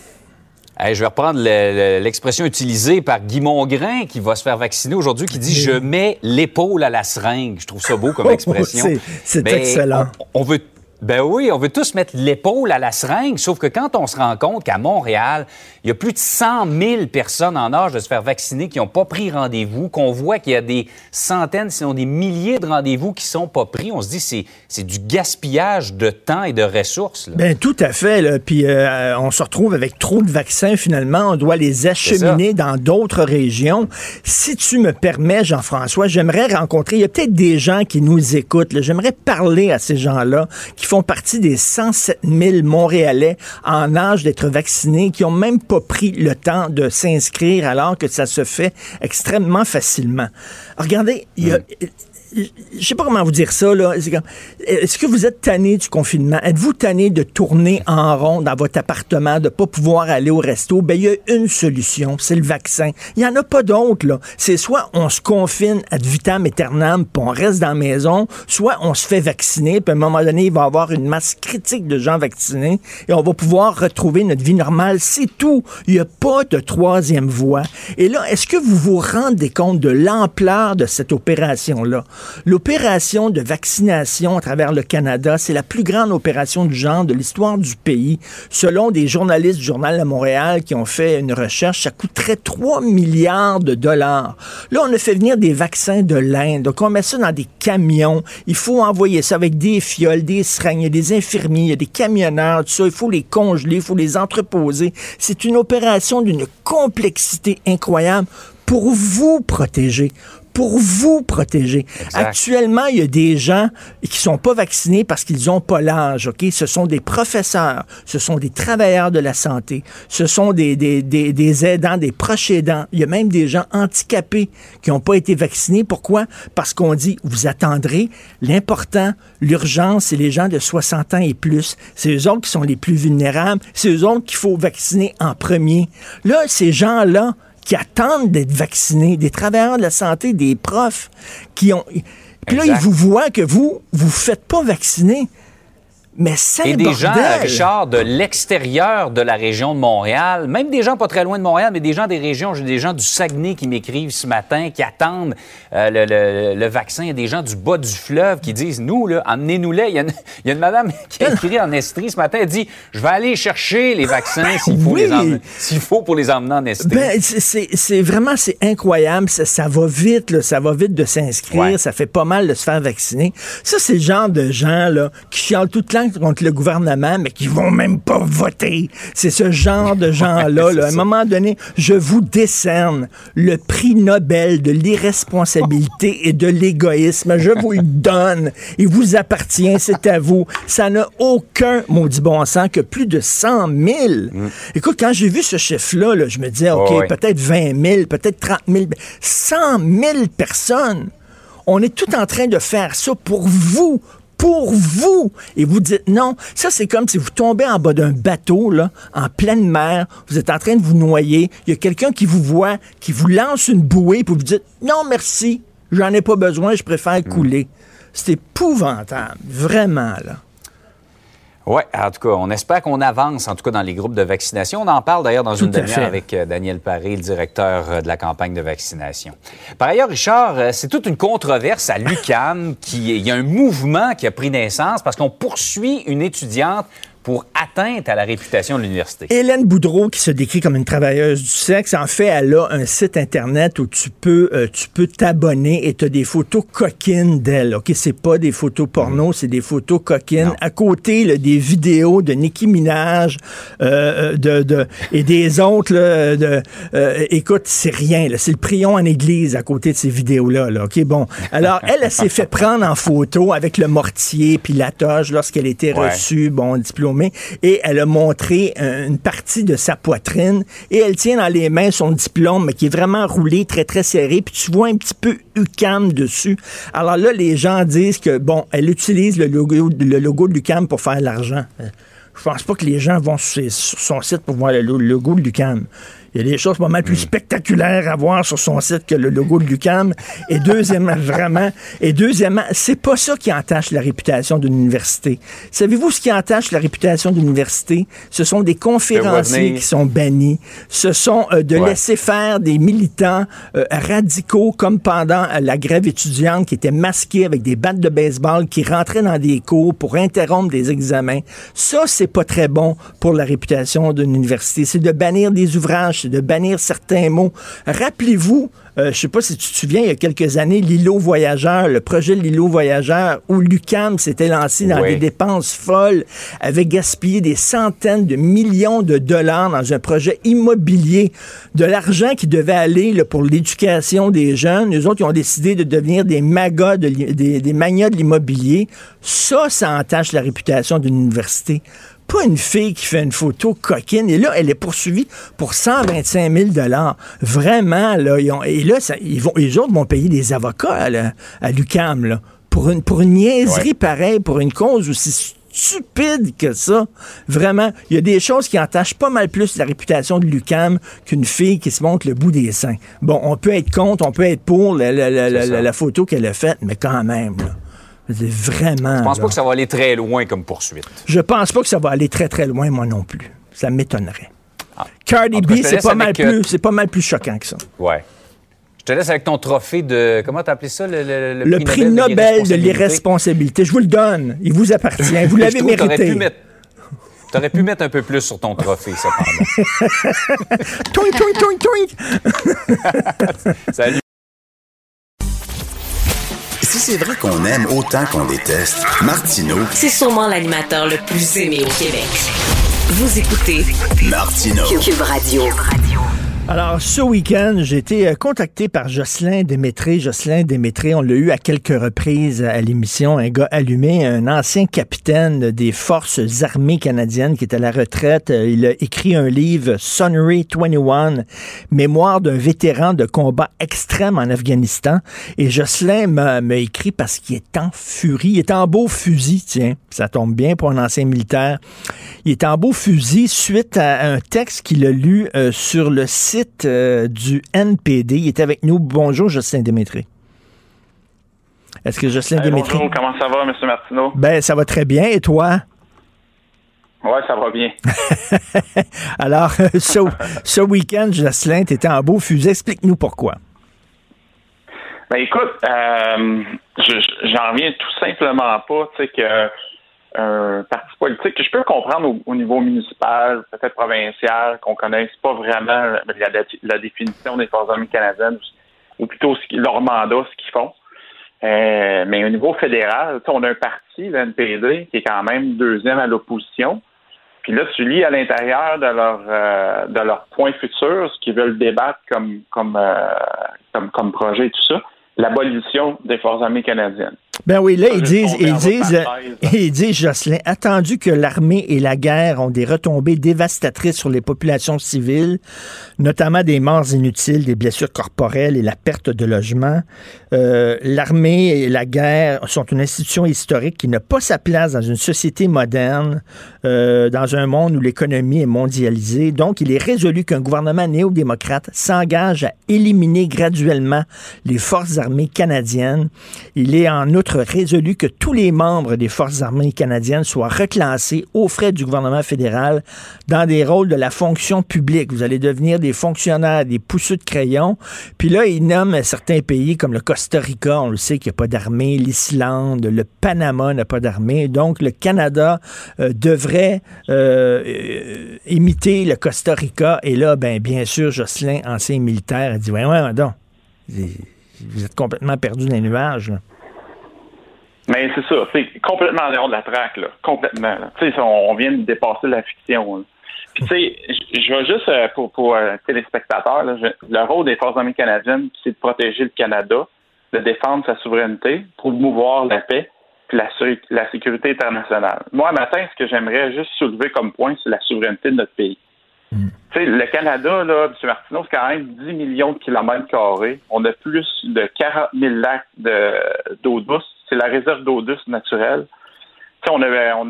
je vais reprendre l'expression utilisée par Guy Mongrain, qui va se faire vacciner aujourd'hui, qui dit Je mets l'épaule à la seringue. Je trouve ça beau comme expression. c'est excellent. on, veut ben oui, on veut tous mettre l'épaule à la seringue, sauf que quand on se rend compte qu'à Montréal, il y a plus de 100 000 personnes en âge de se faire vacciner qui n'ont pas pris rendez-vous, qu'on voit qu'il y a des centaines, sinon des milliers de rendez-vous qui sont pas pris, on se dit c'est c'est du gaspillage de temps et de ressources. Là. Ben tout à fait. Là. Puis euh, on se retrouve avec trop de vaccins finalement, on doit les acheminer dans d'autres régions. Si tu me permets, Jean-François, j'aimerais rencontrer, il y a peut-être des gens qui nous écoutent. J'aimerais parler à ces gens-là qui font partie des 107 000 Montréalais en âge d'être vaccinés qui ont même pas pris le temps de s'inscrire alors que ça se fait extrêmement facilement. Regardez, il y a, je sais pas comment vous dire ça, là. Est-ce que vous êtes tanné du confinement? Êtes-vous tanné de tourner en rond dans votre appartement, de pas pouvoir aller au resto? Ben, il y a une solution, c'est le vaccin. Il y en a pas d'autre, là. C'est soit on se confine ad vitam aeternam, puis on reste dans la maison, soit on se fait vacciner, puis à un moment donné, il va y avoir une masse critique de gens vaccinés, et on va pouvoir retrouver notre vie normale. C'est tout. Il n'y a pas de troisième voie. Et là, est-ce que vous vous rendez compte de l'ampleur de cette opération-là? L'opération de vaccination à travers le Canada, c'est la plus grande opération du genre de l'histoire du pays. Selon des journalistes du Journal de Montréal qui ont fait une recherche, ça coûterait 3 milliards de dollars. Là, on a fait venir des vaccins de l'Inde. Donc, on met ça dans des camions. Il faut envoyer ça avec des fioles, des seringues, des infirmiers, des camionneurs, tout ça. Il faut les congeler, il faut les entreposer. C'est une opération d'une complexité incroyable pour vous protéger, pour vous protéger. Actuellement, il y a des gens qui sont pas vaccinés parce qu'ils ont pas l'âge, OK? Ce sont des professeurs, ce sont des travailleurs de la santé, ce sont des, des, des, des aidants, des proches aidants. Il y a même des gens handicapés qui n'ont pas été vaccinés. Pourquoi? Parce qu'on dit, vous attendrez. L'important, l'urgence, c'est les gens de 60 ans et plus. C'est eux autres qui sont les plus vulnérables. C'est eux autres qu'il faut vacciner en premier. Là, ces gens-là, qui attendent d'être vaccinés, des travailleurs de la santé, des profs qui ont. Puis là, ils vous voient que vous, vous faites pas vacciner. Mais c'est Et des gens, Richard, de l'extérieur de la région de Montréal, même des gens pas très loin de Montréal, mais des gens des régions, j'ai des gens du Saguenay qui m'écrivent ce matin, qui attendent euh, le, vaccin. Il y a des gens du bas du fleuve qui disent, nous, là, emmenez-nous-les. Il, y a une, madame qui a écrit en Estrie ce matin, elle dit, je vais aller chercher les vaccins s'il faut, s'il faut pour les emmener en Estrie. Ben, c'est vraiment, c'est incroyable. Ça, va vite, ça va vite de s'inscrire. Ça fait pas mal de se faire vacciner. Ça, c'est le genre de gens là, qui chialent tout le contre le gouvernement, mais qui vont même pas voter. C'est ce genre de gens-là. À un moment donné, je vous décerne le prix Nobel de l'irresponsabilité et de l'égoïsme. Je vous le donne. Il vous appartient. C'est à vous. Ça n'a aucun maudit bon sens que plus de 100 000. Mm. Écoute, quand j'ai vu ce chiffre-là, je me disais, OK, peut-être 20 000, peut-être 30 000. 100 000 personnes. On est tout en train de faire ça pour vous, pour vous. Et vous dites non. Ça, c'est comme si vous tombez en bas d'un bateau, là, en pleine mer, vous êtes en train de vous noyer, il y a quelqu'un qui vous voit, qui vous lance une bouée, puis vous dites non, merci, j'en ai pas besoin, je préfère couler. C'est épouvantable, vraiment, là. Oui, en tout cas, on espère qu'on avance, en tout cas, dans les groupes de vaccination. On en parle d'ailleurs dans une demi-heure avec euh, Daniel Paré, le directeur euh, de la campagne de vaccination. Par ailleurs, Richard, euh, c'est toute une controverse à l'UCAM. qui, il y a un mouvement qui a pris naissance parce qu'on poursuit une étudiante pour atteinte à la réputation de l'université. Hélène Boudreau, qui se décrit comme une travailleuse du sexe, en fait, elle a un site Internet où tu peux euh, tu peux t'abonner et tu as des photos coquines d'elle. OK, c'est pas des photos porno, c'est des photos coquines. À côté, des vidéos de Nicki Minaj euh, de, de, et des autres. Là, de, euh, écoute, c'est rien. C'est le prion en église à côté de ces vidéos-là. Là, OK, bon. Alors, elle, elle, s'est fait prendre en photo avec le mortier puis la toge lorsqu'elle était reçue, bon, diplôme et elle a montré une partie de sa poitrine et elle tient dans les mains son diplôme qui est vraiment roulé très très serré puis tu vois un petit peu UCAM dessus. Alors là les gens disent que bon, elle utilise le logo le logo de l'UCAM pour faire l'argent. Je pense pas que les gens vont sur, son site pour voir le logo de l'UCAM. Il y a des choses pas mal plus hmm. spectaculaires à voir sur son site que le logo de Lucam. Et deuxièmement, vraiment, et deuxièmement, c'est pas ça qui entache la réputation d'une université. Savez-vous ce qui entache la réputation d'une université? Ce sont des conférenciers qui sont bannis. Ce sont euh, de laisser faire des militants euh, radicaux comme pendant la grève étudiante qui étaient masqués avec des battes de baseball, qui rentraient dans des cours pour interrompre des examens. Ça, c'est pas très bon pour la réputation d'une université. C'est de bannir des ouvrages de bannir certains mots. Rappelez-vous, euh, je ne sais pas si tu te souviens, il y a quelques années, l'îlot voyageur, le projet de l'îlot voyageur, où l'UCAM s'était lancé dans des dépenses folles, avait gaspillé des centaines de millions de dollars dans un projet immobilier, de l'argent qui devait aller pour l'éducation des jeunes. Les autres, ils ont décidé de devenir des magas, des, des manias de l'immobilier. Ça, ça entache la réputation d'une université pas une fille qui fait une photo coquine. Et là, elle est poursuivie pour 125 000 Vraiment, là. et là, ils vont, les autres vont payer des avocats à, l'UCAM, Pour une, pour une niaiserie pareille, pour une cause aussi stupide que ça. Vraiment, il y a des choses qui entachent pas mal plus la réputation de Lucam qu'une fille qui se montre le bout des seins. Bon, on peut être contre, on peut être pour la, la photo qu'elle a faite, mais quand même, là. Vraiment. Je pense pas que ça va aller très loin comme poursuite? Je pense pas que ça va aller très très loin, moi non plus. Ça m'étonnerait. Ah. Cardi B, c'est pas, mal plus, c'est pas mal plus choquant que ça. Ouais. Je te laisse avec ton trophée de. Comment t'as appelé ça? Le, le, prix, Nobel, de l'irresponsabilité? Je vous le donne. Il vous appartient. Vous l'avez mérité. Tu aurais pu mettre un peu plus sur ton trophée, cependant. toink, toink, toink, toink! Salut. C'est vrai qu'on aime autant qu'on déteste, Martineau. C'est sûrement l'animateur le plus aimé au Québec. Vous écoutez Martineau. Cube Radio. Alors, ce week-end, j'ai été euh, contacté par Jocelyn Démétré. Jocelyn Démétré, on l'a eu à quelques reprises à l'émission, un gars allumé, un ancien capitaine des forces armées canadiennes qui est à la retraite. Euh, il a écrit un livre, Sunray 21, Mémoire d'un vétéran de combat extrême en Afghanistan. Et Jocelyn m'a écrit parce qu'il est en furie. Il est en beau fusil, tiens. Ça tombe bien pour un ancien militaire. Il est en beau fusil suite à un texte qu'il a lu euh, sur le site euh, du NPD. Il est avec nous. Bonjour, Justin Démétré. Est-ce que Justin Démétré... Bonjour, comment ça va, M. Martineau? Ben, ça va très bien. Et toi? Oui, ça va bien. Alors, ce, week-end, Jocelyn, tu étais en beau fusil. Explique-nous pourquoi. Ben écoute, euh, j'en reviens tout simplement pas, tu sais, que un parti politique que je peux comprendre au, niveau municipal, peut-être provincial, qu'on connaisse pas vraiment la, définition des forces armées canadiennes, ou plutôt leur mandat, ce qu'ils font. Euh, mais au niveau fédéral, on a un parti, le NPD, qui est quand même deuxième à l'opposition. Puis là, tu lis à l'intérieur de leur euh, de leur point futur, ce qu'ils veulent débattre comme comme, euh, comme comme projet et tout ça, l'abolition des forces armées canadiennes. Ben oui, là, ils disent, ils disent, ils disent, Jocelyn, attendu que l'armée et la guerre ont des retombées dévastatrices sur les populations civiles, notamment des morts inutiles, des blessures corporelles et la perte de logement, euh, l'armée et la guerre sont une institution historique qui n'a pas sa place dans une société moderne, euh, dans un monde où l'économie est mondialisée. Donc, il est résolu qu'un gouvernement néo-démocrate s'engage à éliminer graduellement les forces armées canadiennes. Il est en résolu que tous les membres des forces armées canadiennes soient reclassés aux frais du gouvernement fédéral dans des rôles de la fonction publique. Vous allez devenir des fonctionnaires, des pousseux de crayon. Puis là, il nomme certains pays comme le Costa Rica, on le sait qu'il n'y a pas d'armée, l'Islande, le Panama n'a pas d'armée. Donc, le Canada euh, devrait euh, euh, imiter le Costa Rica. Et là, ben, bien sûr, Jocelyn, ancien militaire, a dit, ouais, ouais, non, vous êtes complètement perdu dans les nuages. Mais c'est ça, c'est complètement en dehors de la traque, là. Complètement. Tu sais, on, vient de dépasser la fiction. Puis tu sais, je vais juste pour, pour téléspectateurs, le rôle des forces armées canadiennes, c'est de protéger le Canada, de défendre sa souveraineté, promouvoir la paix, la, la sécurité internationale. Moi, matin, ce que j'aimerais juste soulever comme point, c'est la souveraineté de notre pays. Mm. Le Canada, M. Martineau, c'est quand même 10 millions de kilomètres carrés. On a plus de 40 000 lacs d'eau douce. C'est la réserve d'eau douce naturelle. On,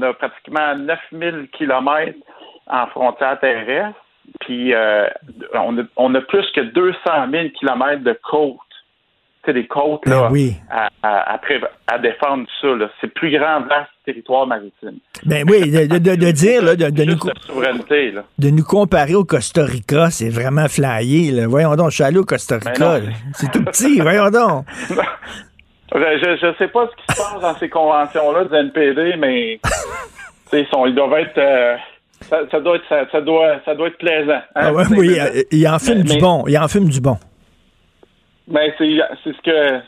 a pratiquement 9 000 kilomètres en frontière terrestre. Puis euh, on, a, on a plus que 200 000 kilomètres de côtes c'est des côtes là, ben oui. à, à, à, défendre ça. C'est le plus grand vaste territoire maritime. Ben oui, de, de, de dire, là, de, de nous, souveraineté, là. de nous comparer au Costa Rica, c'est vraiment flyé. Là. Voyons donc, je suis allé au Costa ben Rica. C'est tout petit, voyons donc. je ne sais pas ce qui se passe dans ces conventions-là du NPD, mais sont, ils doivent être... Euh, ça, doit être ça, doit ça doit être plaisant. Hein? Ah ouais, oui, il en fume du bon. Il en fume du bon. Ben c'est c'est ce que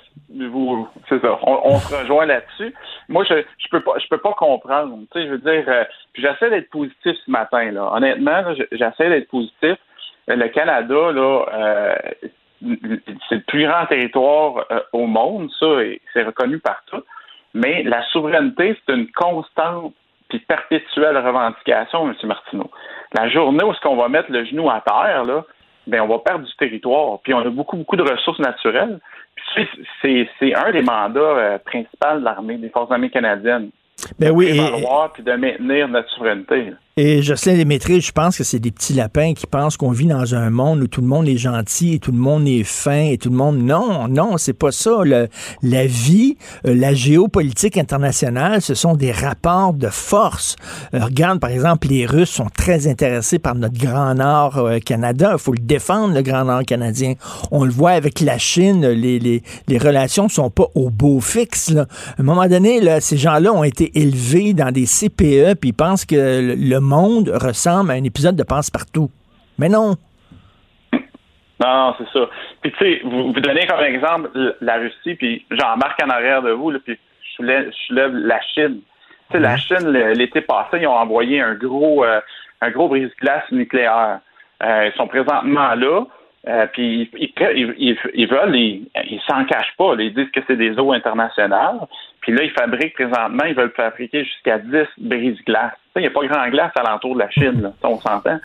vous c'est ça. On, se rejoint là-dessus. Moi je je peux pas je peux pas comprendre. Tu sais je veux dire euh, j'essaie d'être positif ce matin là. Honnêtement j'essaie d'être positif. Euh, le Canada là euh, c'est le plus grand territoire au monde ça et c'est reconnu partout. Mais la souveraineté c'est une constante puis perpétuelle revendication, M. Martineau. La journée où ce qu'on va mettre le genou à terre là ben on va perdre du territoire. Puis on a beaucoup, beaucoup de ressources naturelles. Puis c'est un des mandats euh, principaux de l'armée, des Forces armées canadiennes. Ben oui. Et, puis de maintenir notre souveraineté. Et Jocelyn Démétré, je pense que c'est des petits lapins qui pensent qu'on vit dans un monde où tout le monde est gentil et tout le monde est fin et tout le monde. Non, non, c'est pas ça. la vie, euh, la géopolitique internationale, ce sont des rapports de force. Euh, regarde, par exemple, les Russes sont très intéressés par notre Grand Nord euh, Canada. Il faut le défendre, le Grand Nord canadien. On le voit avec la Chine, les, les, les relations sont pas au beau fixe. Là. À un moment donné, là, ces gens-là ont été élevés dans des CPE, puis ils pensent que le monde ressemble à un épisode de Passe-Partout. Mais non. Non, c'est ça. Puis tu sais, vous, vous donnez comme exemple la Russie, puis j'embarque en arrière de vous, puis je lève la Chine. Tu sais, la Chine, l'été passé, ils ont envoyé un gros, euh, un gros brise-glace nucléaire. Euh, ils sont présentement là. Euh, puis ils, veulent, ils, ils s'en cachent pas. Ils disent que c'est des eaux internationales. Puis là, ils fabriquent présentement, ils veulent fabriquer jusqu'à 10 brises-glaces. Il n'y a pas grand glace alentour de la Chine, là, on s'entend.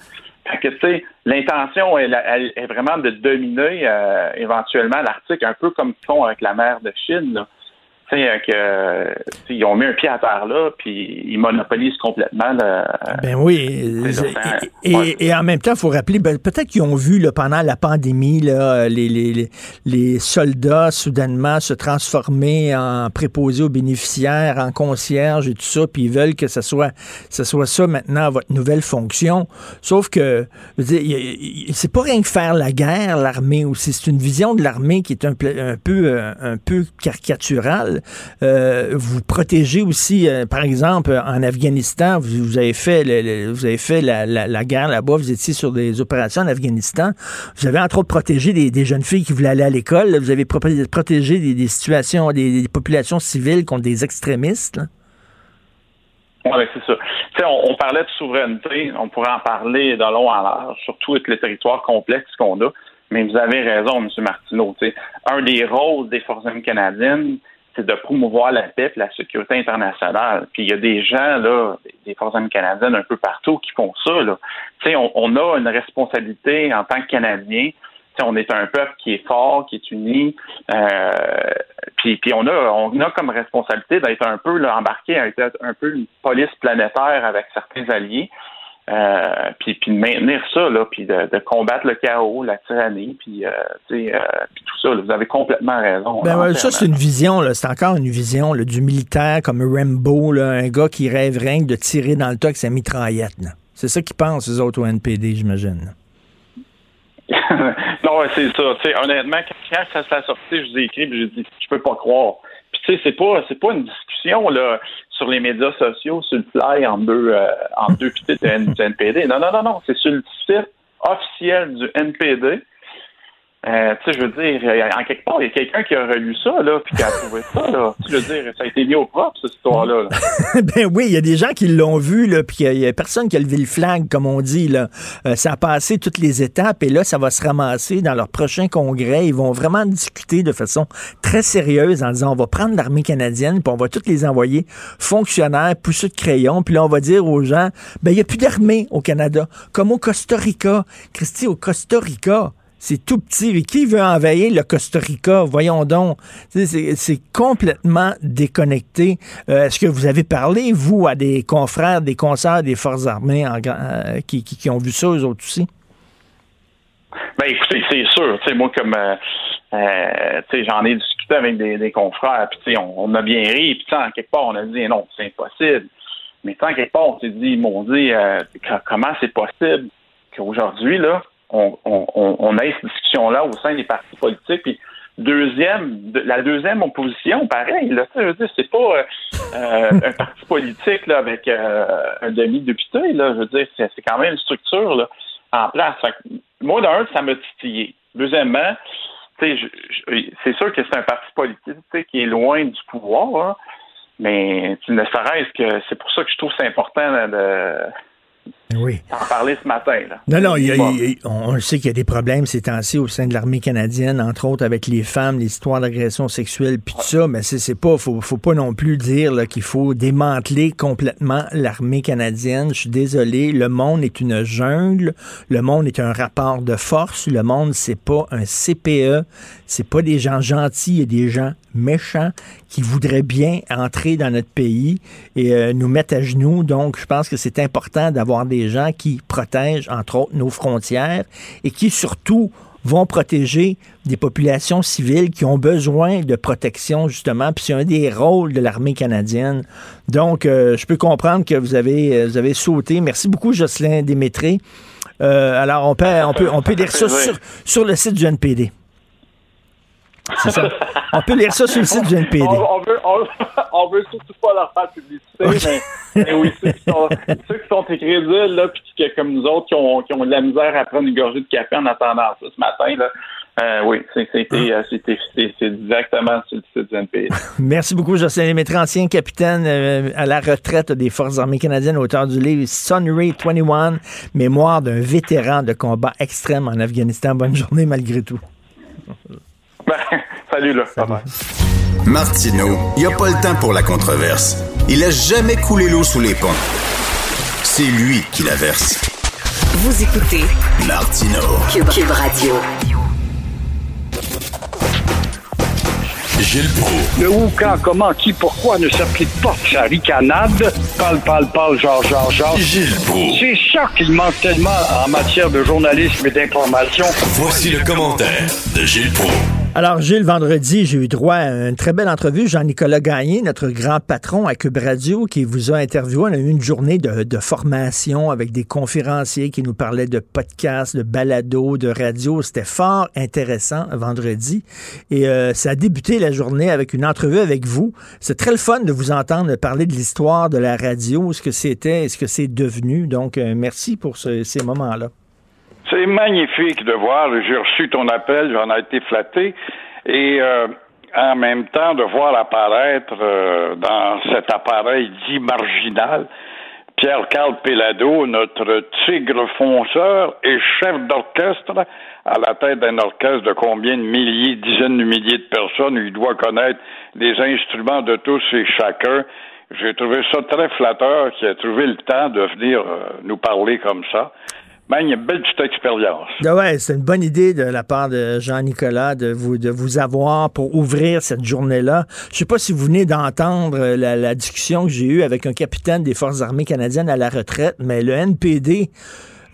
Fait que, tu sais, l'intention elle, est vraiment de dominer euh, éventuellement l'Arctique, un peu comme ils font avec la mer de Chine. Là. Euh, que ils ont mis un pied à terre là, puis ils monopolisent complètement le. Ben oui. Et, en même temps, il faut rappeler, ben, peut-être qu'ils ont vu là, pendant la pandémie là, les, les, les, soldats soudainement se transformer en préposés aux bénéficiaires, en concierges et tout ça, puis ils veulent que ce soit, ce soit ça maintenant votre nouvelle fonction. Sauf que, c'est pas rien que faire la guerre, l'armée aussi. C'est une vision de l'armée qui est un, un peu, un peu caricaturale. Euh, vous protégez aussi, euh, par exemple, en Afghanistan, vous, avez fait, vous avez fait la, guerre là-bas, vous étiez sur des opérations en Afghanistan. Vous avez entre autres protégé des, jeunes filles qui voulaient aller à l'école. Vous avez protégé des, situations, des, populations civiles contre des extrémistes. Oui, c'est ça. On, parlait de souveraineté, on pourrait en parler de long en large, surtout avec le territoire complexe qu'on a. Mais vous avez raison, M. Martineau. Un des rôles des forces armées canadiennes, c'est de promouvoir la paix et la sécurité internationale. Puis il y a des gens, là, des forces armées canadiennes un peu partout qui font ça. Là. On, on a une responsabilité en tant que Canadiens. on est un peuple qui est fort, qui est uni. Euh, puis, on a on a comme responsabilité d'être un peu embarqué, être un peu une police planétaire avec certains alliés. Euh, puis, puis de maintenir ça, là, puis de, combattre le chaos, la tyrannie, puis, euh, euh, puis tout ça. vous avez complètement raison. Ben, ça, c'est une vision, c'est encore une vision là, du militaire comme Rambo, là, un gars qui rêve rien de tirer dans le tas avec sa mitraillette. C'est ça qu'ils pensent, les autres au NPD, j'imagine. non, c'est ça. honnêtement, quand ça s'est sorti, je vous ai écrit, j'ai dit, je peux pas croire. Puis tu sais, c'est pas, c'est pas une discussion là sur les médias sociaux, sur le fly en deux, euh, en deux petites NPD. Non, non, non, non, c'est sur le site officiel du NPD. Euh, tu sais, je veux dire, en quelque part, il y a quelqu'un qui a relu ça, là, puis qui a trouvé ça, là. Tu veux dire, ça a été mis au propre, cette histoire-là. ben oui, il y a des gens qui l'ont vu, là, puis il y a personne qui a levé le flag, comme on dit, là. Euh, ça a passé toutes les étapes, et là, ça va se ramasser dans leur prochain congrès. Ils vont vraiment discuter de façon très sérieuse en disant, on va prendre l'armée canadienne, puis on va toutes les envoyer fonctionnaires, poussés de crayon, puis là, on va dire aux gens, ben, il n'y a plus d'armée au Canada, comme au Costa Rica. Christy, au Costa Rica, c'est tout petit. qui veut envahir le Costa Rica? Voyons donc. C'est complètement déconnecté. Euh, est-ce que vous avez parlé, vous, à des confrères, des concerts des Forces armées euh, qui, ont vu ça, eux autres aussi? Ben écoutez, c'est sûr. moi, comme euh, j'en ai discuté avec des, confrères, puis on, a bien ri, puis quelque part, on a dit non, c'est impossible. Mais en quelque part, on s'est dit, m'ont dit comment c'est possible qu'aujourd'hui, là, on, on, ait cette discussion-là au sein des partis politiques. Puis deuxième, la deuxième opposition, pareil, là, je veux dire, c'est pas euh, un parti politique là, avec euh, un demi-député, là, je veux dire, c'est, quand même une structure là, en place. moi, d'un, ça m'a titillé. Deuxièmement, c'est sûr que c'est un parti politique qui est loin du pouvoir, hein, mais ne serait-ce que c'est pour ça que je trouve c'est important de oui. en parler ce matin. Là. Non, non, on, sait qu'il y a des problèmes ces temps-ci au sein de l'armée canadienne, entre autres avec les femmes, les histoires d'agression sexuelle, puis tout ça, mais c'est pas, faut, faut pas non plus dire qu'il faut démanteler complètement l'armée canadienne. Je suis désolé, le monde est une jungle, le monde est un rapport de force, le monde c'est pas un CPE, c'est pas des gens gentils et des gens méchants qui voudraient bien entrer dans notre pays et euh, nous mettre à genoux. Donc, je pense que c'est important d'avoir des gens qui protègent, entre autres, nos frontières et qui, surtout, vont protéger des populations civiles qui ont besoin de protection, justement. Puis c'est un des rôles de l'armée canadienne. Donc, euh, je peux comprendre que vous avez, euh, vous avez sauté. Merci beaucoup, Jocelyn Démétré. alors, on peut, on peut, on peut lire ça sur, sur le site du NPD. C'est ça. On peut lire ça sur le site du NPD. On, veut, on, veut surtout pas leur faire publicité, mais, oui, ceux qui sont, ceux qui sont crédibles, là, puis qui, comme nous autres, qui ont, qui ont de la misère à prendre une gorgée de café en attendant ça ce matin, là, euh, oui, euh, c'était c'est exactement sur le site du NPD. Merci beaucoup, Jocelyn Lémétré, ancien capitaine euh, à la retraite des Forces armées canadiennes, auteur du livre Sunray 21, mémoire d'un vétéran de combat extrême en Afghanistan. Bonne journée malgré tout. salut, là. Martineau, il n'y a pas le temps pour la controverse. Il a jamais coulé l'eau sous les ponts. C'est lui qui la verse. Vous écoutez Martineau. Cube, Radio. Gilles Proulx. Le où, quand, comment, qui, pourquoi ne s'applique pas sa ricanade? Parle, parle, parle, genre, genre, genre. Gilles. C'est ça qu'il manque tellement en matière de journalisme et d'information. Voici le commentaire de Gilles Proulx. Alors, Gilles, vendredi, j'ai eu droit à une très belle entrevue. Jean-Nicolas Gagné, notre grand patron à Cube Radio, qui vous a interviewé. On a eu une journée de, formation avec des conférenciers qui nous parlaient de podcasts, de balado, de radio. C'était fort intéressant vendredi. Et euh, ça a débuté la journée avec une entrevue avec vous. C'est très le fun de vous entendre parler de l'histoire de la radio, ce que c'était, ce que c'est devenu. Donc, euh, merci pour ces moments-là. C'est magnifique de voir. J'ai reçu ton appel, j'en ai été flatté. Et euh, en même temps, de voir apparaître euh, dans cet appareil dit marginal Pierre-Carl Pellado, notre tigre fonceur et chef d'orchestre à la tête d'un orchestre de combien de milliers, dizaines de milliers de personnes. Il doit connaître les instruments de tous et chacun. J'ai trouvé ça très flatteur qu'il ait trouvé le temps de venir euh, nous parler comme ça ben, une belle petite expérience. Ah ouais, c'est une bonne idée de la part de Jean-Nicolas de vous, de vous avoir pour ouvrir cette journée-là. Je sais pas si vous venez d'entendre la, discussion que j'ai eue avec un capitaine des Forces armées canadiennes à la retraite, mais le NPD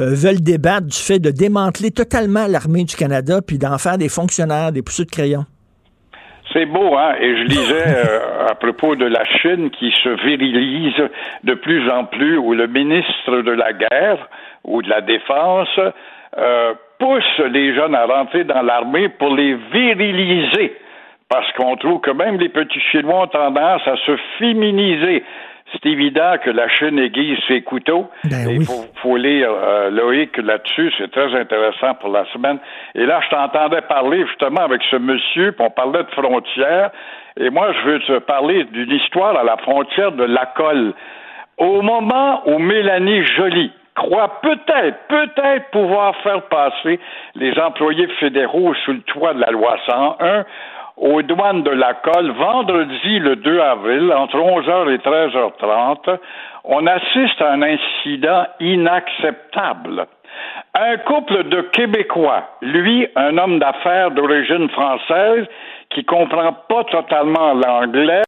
euh, veulent débattre du fait de démanteler totalement l'armée du Canada puis d'en faire des fonctionnaires, des pousseux de crayon. C'est beau, hein? Et je lisais euh, à propos de la Chine qui se virilise de plus en plus, où le ministre de la guerre ou de la défense euh, pousse les jeunes à rentrer dans l'armée pour les viriliser. Parce qu'on trouve que même les petits Chinois ont tendance à se féminiser c'est évident que la Chine aiguise ses couteaux. Ben il faut, lire euh, Loïc là-dessus, c'est très intéressant pour la semaine. Et là, je t'entendais parler justement avec ce monsieur, puis on parlait de frontières. Et moi, je veux te parler d'une histoire à la frontière de Lacolle. Au moment où Mélanie Joly croit peut-être, peut-être pouvoir faire passer les employés fédéraux sous le toit de la loi 101, aux douanes de la Colle vendredi le 2 avril entre 11h et 13h30, on assiste à un incident inacceptable. Un couple de Québécois, lui, un homme d'affaires d'origine française qui comprend pas totalement l'anglais,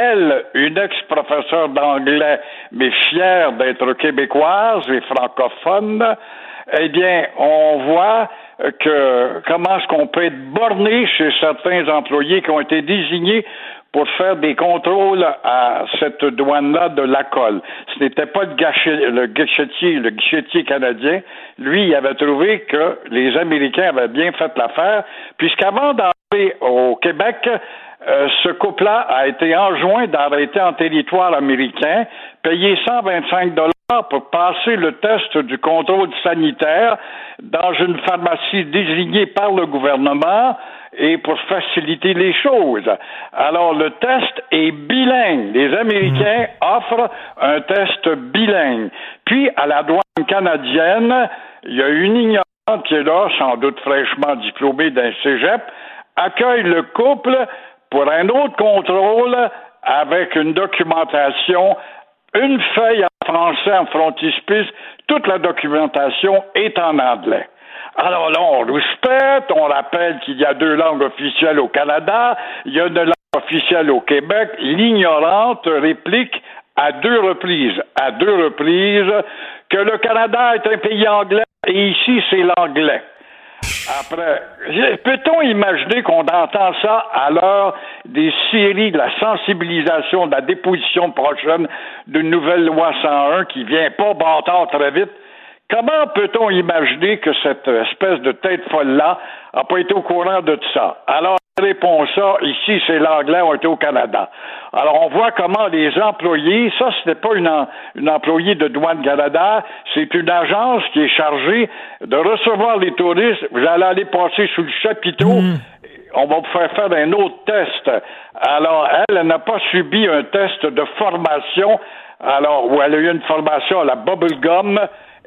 elle, une ex-professeure d'anglais, mais fière d'être québécoise et francophone, eh bien, on voit que comment est-ce qu'on peut être borné chez certains employés qui ont été désignés pour faire des contrôles à cette douane-là de la. Ce n'était pas le, guichetier, le guichetier canadien. Lui, il avait trouvé que les Américains avaient bien fait l'affaire, puisqu'avant d'arriver au Québec, euh, ce couple-là a été enjoint d'arrêter en territoire américain, payer 125 dollars pour passer le test du contrôle sanitaire dans une pharmacie désignée par le gouvernement et pour faciliter les choses. Alors, le test est bilingue. Les Américains hmm. offrent un test bilingue. Puis, à la douane canadienne, il y a une ignorante qui est là, sans doute fraîchement diplômée d'un cégep, accueille le couple pour un autre contrôle avec une documentation, une feuille français en frontispice, toute la documentation est en anglais. Alors là, on respecte, on rappelle qu'il y a deux langues officielles au Canada, il y a une langue officielle au Québec. L'ignorante réplique à deux reprises, à deux reprises, que le Canada est un pays anglais et ici c'est l'anglais. Après, peut-on imaginer qu'on entend ça à l'heure des séries de la sensibilisation, de la déposition prochaine d'une nouvelle loi 101 qui vient pas bâtard très vite? Comment peut-on imaginer que cette espèce de tête folle-là n'a pas été au courant de tout ça? Alors, répond ça, ici c'est l'anglais, on était au Canada. Alors on voit comment les employés, ça ce n'est pas une, une employée de douane Canada, c'est une agence qui est chargée de recevoir les touristes, vous allez aller passer sous le chapiteau, hmm. on va vous faire faire un autre test. Alors elle, elle n'a pas subi un test de formation, alors où elle a eu une formation à la bubblegum,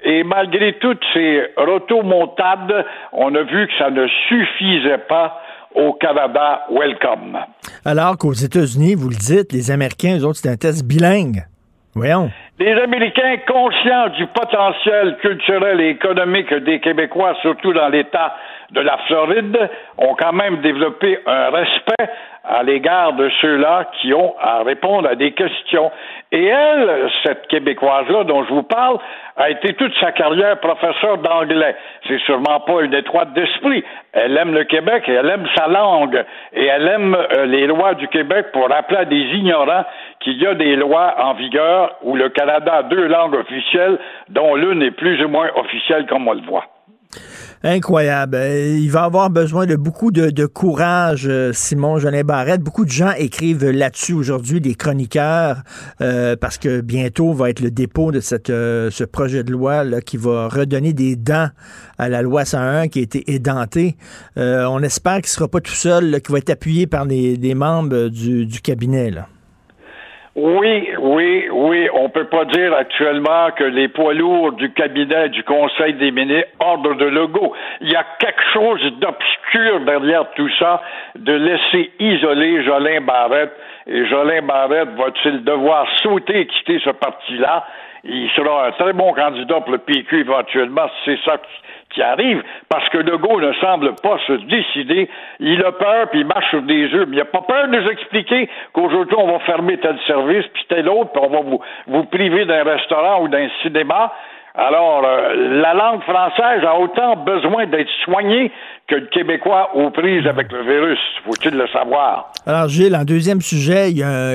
et malgré toutes ces rotomontades, on a vu que ça ne suffisait pas au Canada, welcome. Alors qu'aux États-Unis, vous le dites, les Américains, eux autres, c'est un test bilingue. Voyons. Les Américains, conscients du potentiel culturel et économique des Québécois, surtout dans l'État de la Floride, ont quand même développé un respect à l'égard de ceux-là qui ont à répondre à des questions. Et elle, cette Québécoise-là dont je vous parle, a été toute sa carrière professeur d'anglais. C'est sûrement pas une étroite d'esprit. Elle aime le Québec et elle aime sa langue. Et elle aime euh, les lois du Québec pour rappeler à des ignorants qu'il y a des lois en vigueur où le Canada a deux langues officielles, dont l'une est plus ou moins officielle comme on le voit. Incroyable. Euh, il va avoir besoin de beaucoup de, courage, euh, Simon Jolin Barrette. Beaucoup de gens écrivent là-dessus aujourd'hui, des chroniqueurs, euh, parce que bientôt va être le dépôt de cette, ce projet de loi là, qui va redonner des dents à la loi 101 qui a été édentée. on espère qu'il ne sera pas tout seul, qu'il va être appuyé par des, membres du, cabinet. Oui, oui, oui. On peut pas dire actuellement que les poids lourds du cabinet du Conseil des ministres ordre de logo. Il y a quelque chose d'obscur derrière tout ça, de laisser isoler Jolin Barrette. Et Jolin Barrette va-t-il devoir sauter et quitter ce parti-là? il sera un très bon candidat pour le PQ éventuellement si c'est ça qui arrive, parce que Legault ne semble pas se décider. Il a peur, puis il marche sur des œufs, mais il n'a pas peur de nous expliquer qu'aujourd'hui, on va fermer tel service, puis tel autre, puis on va vous, vous priver d'un restaurant ou d'un cinéma. Alors, euh, la langue française a autant besoin d'être soignée que le Québécois aux prises avec le virus. Faut-il le savoir? Alors, Gilles, en deuxième sujet, il y, a,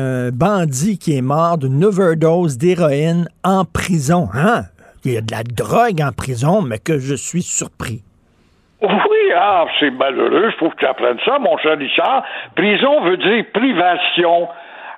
un bandit qui est mort d'une overdose d'héroïne en prison. Hein? Il y a de la drogue en prison, mais que je suis surpris. Oui, ah, c'est malheureux. Il faut que tu apprennes ça, mon cher Richard. Prison veut dire privation.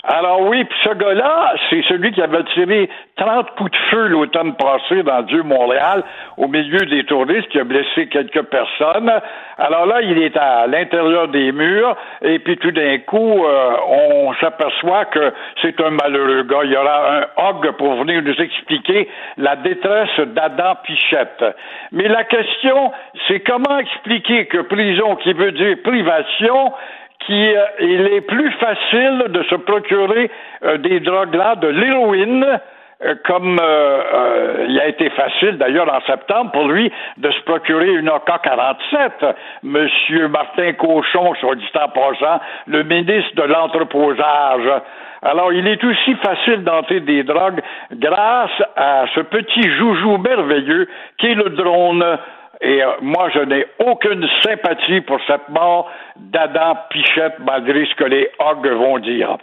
Alors oui, puis ce gars-là, c'est celui qui avait tiré 30 coups de feu l'automne passé dans Dieu Montréal au milieu des touristes qui a blessé quelques personnes. Alors là, il est à l'intérieur des murs et puis tout d'un coup, euh, on s'aperçoit que c'est un malheureux gars. Il y aura un hog pour venir nous expliquer la détresse d'Adam Pichette. Mais la question, c'est comment expliquer que prison qui veut dire privation qu'il euh, est plus facile de se procurer euh, des drogues-là, de l'héroïne, euh, comme il a été facile d'ailleurs en septembre pour lui de se procurer une AK-47. Monsieur Martin Cochon, soit dit passant, le ministre de l'entreposage. Alors, il est aussi facile d'entrer des drogues grâce à ce petit joujou merveilleux qui est le drone. Et euh, moi, je n'ai aucune sympathie pour cette mort d'Adam Pichette, malgré ce que les Hogs vont dire.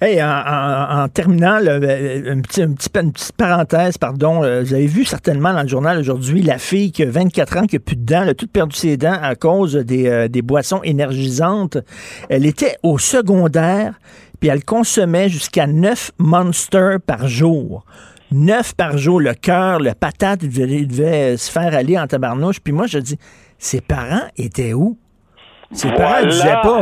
Hey, en, terminant, euh, une, petite parenthèse, pardon. Euh, vous avez vu certainement dans le journal aujourd'hui la fille qui a 24 ans, qui a plus de dents, elle a toute perdu ses dents à cause des, des boissons énergisantes. Elle était au secondaire, puis elle consommait jusqu'à 9 monsters par jour neuf par jour, le cœur, le patate, il devait, se faire aller en tabarnouche. Puis moi, je dis, ses parents étaient où? Disaient pas.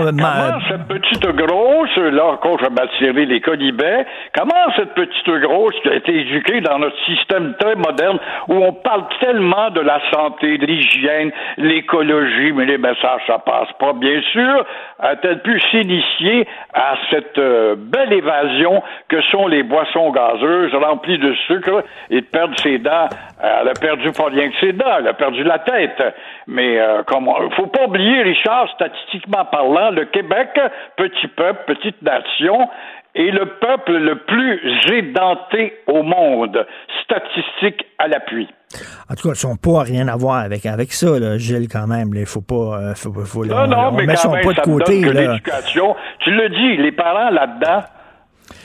Comment cette petite grosse, là encore, je vais m'attirer les colibets, comment cette petite grosse qui a été éduquée dans notre système très moderne où on parle tellement de la santé, de l'hygiène, l'écologie, mais les messages, ça passe pas, bien sûr, a-t-elle pu s'initier à cette euh, belle évasion que sont les boissons gazeuses remplies de sucre et de perdre ses dents? Elle a perdu pas rien que ses dents, elle a perdu la tête. Mais euh, comment, faut pas oublier, Richard, statistiquement parlant, le Québec, petit peuple, petite nation, est le peuple le plus édenté au monde, statistique à l'appui. En tout cas, son poids n'a rien à voir avec, avec ça, là, Gilles, quand même. Il faut pas. Euh, faut, faut, non, non, mais quand même, ça de côté. l'éducation, tu le dis, les parents là-dedans,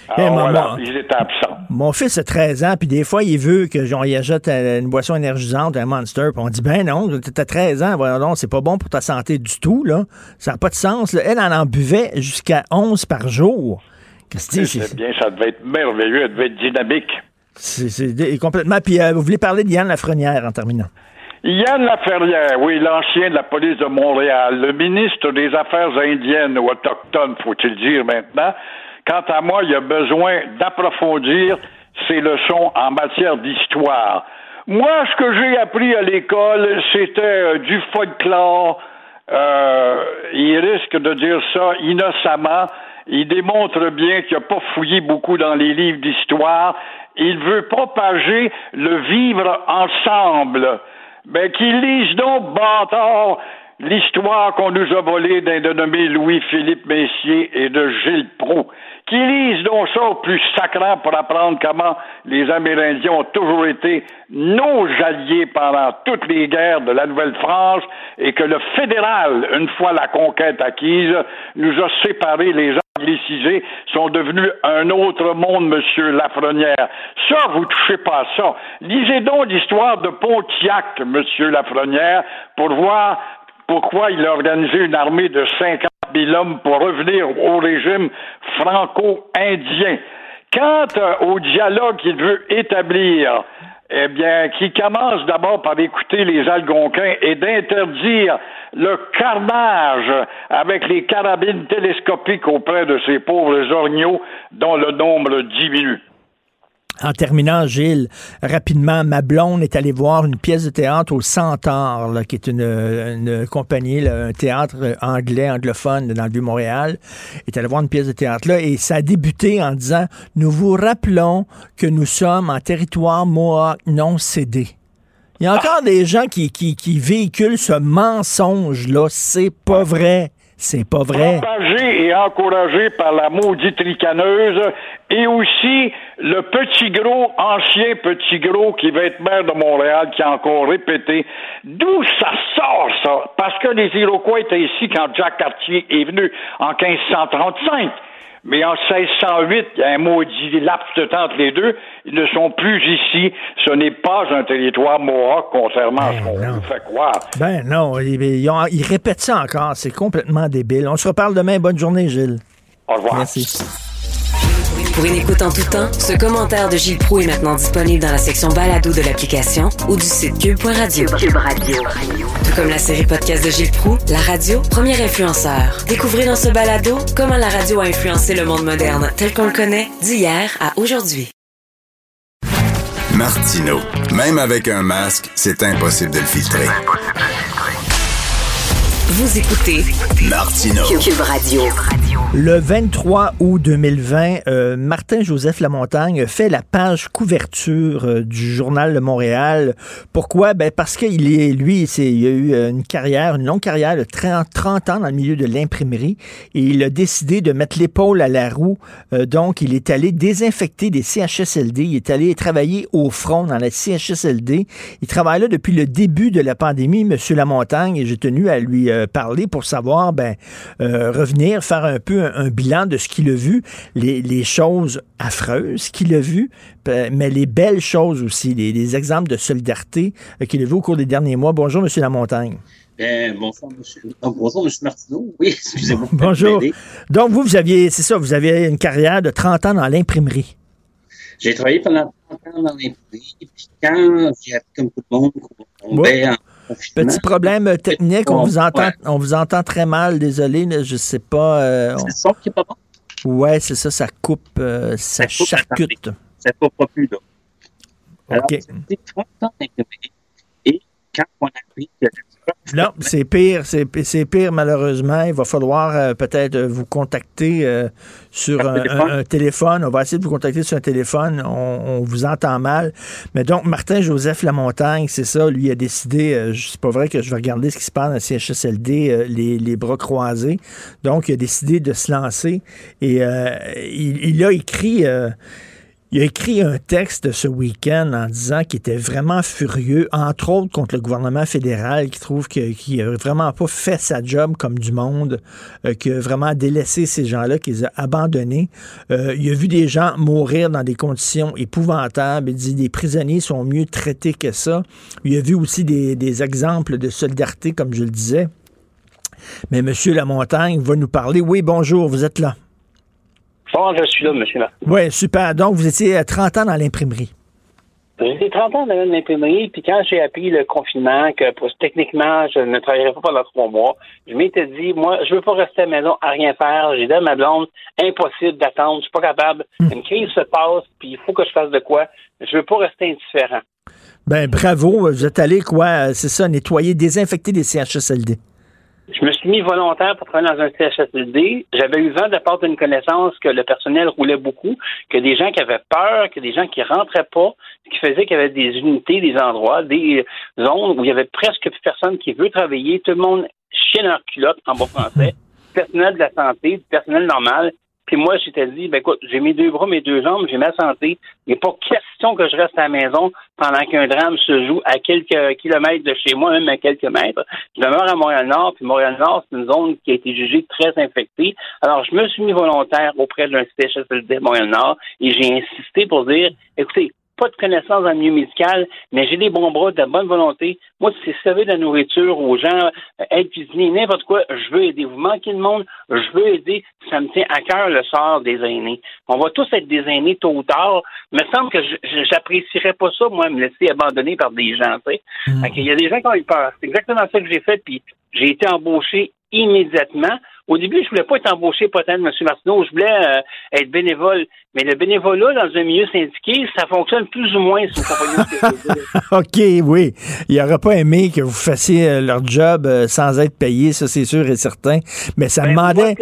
ah, voilà, ils étaient absents. Mon fils a 13 ans, puis des fois, il veut que genre, il achète une boisson énergisante, un Monster, puis on dit, ben non, t'as 13 ans, voilà, c'est pas bon pour ta santé du tout, là. Ça n'a pas de sens. Elle en en buvait jusqu'à 11 par jour. Qu'est-ce que c'est? bien, ça devait être merveilleux, elle devait être dynamique. C'est complètement. Puis euh, vous voulez parler de Yann Lafrenière en terminant? Yann Laferrière, oui, l'ancien de la police de Montréal, le ministre des Affaires indiennes ou autochtones, faut-il dire maintenant, Quant à moi, il y a besoin d'approfondir ses leçons en matière d'histoire. Moi, ce que j'ai appris à l'école, c'était euh, du folklore. Euh, il risque de dire ça innocemment. Il démontre bien qu'il n'a pas fouillé beaucoup dans les livres d'histoire. Il veut propager le vivre ensemble. Ben, qu'il lise donc, bâtard, l'histoire qu'on nous a volée d'un dénommé Louis-Philippe Messier et de Gilles Proux qui lisent donc ça au plus sacrant pour apprendre comment les Amérindiens ont toujours été nos alliés pendant toutes les guerres de la Nouvelle-France et que le fédéral, une fois la conquête acquise, nous a séparés les anglicisés sont devenus un autre monde, monsieur Lafrenière. Ça, vous touchez pas à ça. Lisez donc l'histoire de Pontiac, monsieur Lafrenière, pour voir pourquoi il a organisé une armée de 50 000 hommes pour revenir au régime franco-indien. Quant euh, au dialogue qu'il veut établir, eh bien, qui commence d'abord par écouter les Algonquins et d'interdire le carnage avec les carabines télescopiques auprès de ces pauvres orgnaux dont le nombre diminue. En terminant, Gilles, rapidement, ma blonde est allée voir une pièce de théâtre au Centaure, qui est une, compagnie, un théâtre anglais, anglophone dans le Vieux-Montréal. est allée voir une pièce de théâtre là et ça a débuté en disant Nous vous rappelons que nous sommes en territoire Mohawk non cédé. Il y a encore des gens qui, qui, qui véhiculent ce mensonge-là. C'est pas vrai. C'est pas vrai. Et encouragé par la maudite ricaneuse et aussi le petit gros, ancien petit gros qui va être maire de Montréal qui a encore répété. D'où ça sort, ça? Parce que les Iroquois étaient ici quand Jacques Cartier est venu en 1535. Mais en 1608, il y a un maudit laps de temps entre les deux. Ils ne sont plus ici. Ce n'est pas un territoire mohawk, contrairement à ce ben qu'on nous fait croire. Ben non, ils, répètent ça encore. C'est complètement débile. On se reparle demain. Bonne journée, Gilles. Au revoir. Merci. Pour une écoute en tout temps, ce commentaire de Gilles Proux est maintenant disponible dans la section balado de l'application ou du site cube.radio. Cube Radio. Tout comme la série podcast de Gilles Proux, la radio, premier influenceur. Découvrez dans ce balado comment la radio a influencé le monde moderne tel qu'on le connaît d'hier à aujourd'hui. Martino, même avec un masque, c'est impossible de le filtrer. Vous écoutez Martino. Cube Radio. Le 23 août 2020, euh, Martin-Joseph Lamontagne fait la page couverture euh, du journal de Montréal. Pourquoi? Ben parce qu'il est, lui, il a eu euh, une carrière, une longue carrière de 30, 30 ans dans le milieu de l'imprimerie et il a décidé de mettre l'épaule à la roue. donc, il est allé désinfecter des CHSLD. Il est allé travailler au front dans la CHSLD. Il travaille là depuis le début de la pandémie, Monsieur Lamontagne, et j'ai tenu à lui parler pour savoir, ben, revenir, faire un peu un, bilan de ce qu'il a vu, les, choses affreuses qu'il a vues, mais les belles choses aussi, les, exemples de solidarité euh, qu'il a vu au cours des derniers mois. Bonjour, M. Lamontagne. Euh, bonjour, monsieur. bonjour, M. Martineau. Oui, excusez-moi. bonjour. Donc, vous, vous aviez, c'est ça, vous avez une carrière de 30 ans dans l'imprimerie. J'ai travaillé pendant 30 ans dans l'imprimerie, puis quand j'ai appris comme tout le monde qu'on Petit problème technique, on, vous entend, on vous entend très mal, désolé, je sais pas. Euh, c'est le son qui est pas bon? Ouais, c'est ça, ça coupe, euh, ça, ça charcute. Ça coupe pas plus, là. Alors, OK. 30 ans et quand on a appris que non, c'est pire, c'est pire malheureusement. Il va falloir euh, peut-être vous contacter euh, sur un, téléphone. On va essayer de vous contacter sur un téléphone. On, vous entend mal. Mais donc, Martin-Joseph Lamontagne, c'est ça, lui a décidé, euh, c'est pas vrai que je vais regarder ce qui se passe dans le CHSLD, les, les, bras croisés. Donc, il a décidé de se lancer et il, il, a écrit il a écrit un texte ce week-end en disant qu'il était vraiment furieux, entre autres contre le gouvernement fédéral, qui trouve qu'il n'a vraiment pas fait sa job comme du monde, euh, qu'il a vraiment délaissé ces gens-là, qu'il a abandonnés. Euh, il a vu des gens mourir dans des conditions épouvantables. Il dit les prisonniers sont mieux traités que ça. Il a vu aussi des, des exemples de solidarité, comme je le disais. Mais M. Lamontagne va nous parler. Oui, bonjour, vous êtes là. Bon, je suis là, monsieur là. Oui, super. Donc, vous étiez à 30 ans dans l'imprimerie. J'étais 30 ans dans l'imprimerie, puis quand j'ai appris le confinement, que techniquement, je ne travaillerais pas pendant trois mois, je m'étais dit, moi, je veux pas rester à la maison à rien faire. J'ai dit à ma blonde, impossible d'attendre, je suis pas capable. Hmm. Une crise se passe, puis il faut que je fasse de quoi. Je veux pas rester indifférent. Ben, bravo. Vous êtes allé, quoi, c'est ça, nettoyer, désinfecter des CHSLD. Je me suis mis volontaire pour travailler dans un CHSLD. J'avais eu vent de part d'une connaissance que le personnel roulait beaucoup, que des gens qui avaient peur, que des gens qui rentraient pas, ce qui faisait qu'il y avait des unités, des endroits, des zones où il y avait presque plus personne qui veut travailler. Tout le monde chiait leur culotte en bon français. personnel de la santé, du personnel normal, puis moi, j'étais dit, ben écoute, j'ai mes deux bras, mes deux jambes, j'ai ma santé. Il n'est pas question que je reste à la maison pendant qu'un drame se joue à quelques kilomètres de chez moi, même à quelques mètres. Je demeure à Montréal-Nord, puis Montréal-Nord, c'est une zone qui a été jugée très infectée. Alors, je me suis mis volontaire auprès d'un CHSLD Montréal-Nord et j'ai insisté pour dire, écoutez, pas de connaissances le milieu médical, mais j'ai des bons bras, de bonne volonté. Moi, si c'est servir de la nourriture aux gens, euh, être cuisinier, n'importe quoi, je veux aider. Vous manquez de monde, je veux aider. Ça me tient à cœur le sort des aînés. On va tous être des aînés tôt ou tard. Il me semble que j'apprécierais pas ça, moi, me laisser abandonner par des gens. Tu sais. Hmm. Il y a des gens qui ont eu peur. C'est exactement ça que j'ai fait, puis j'ai été embauché immédiatement Au début, je voulais pas être embauché peut-être, M. Martineau, je voulais euh, être bénévole. Mais le bénévolat dans un milieu syndiqué, ça fonctionne plus ou moins sur compagnie OK, oui. Il n'aurait pas aimé que vous fassiez euh, leur job euh, sans être payé, ça c'est sûr et certain. Mais ça ben, demandait...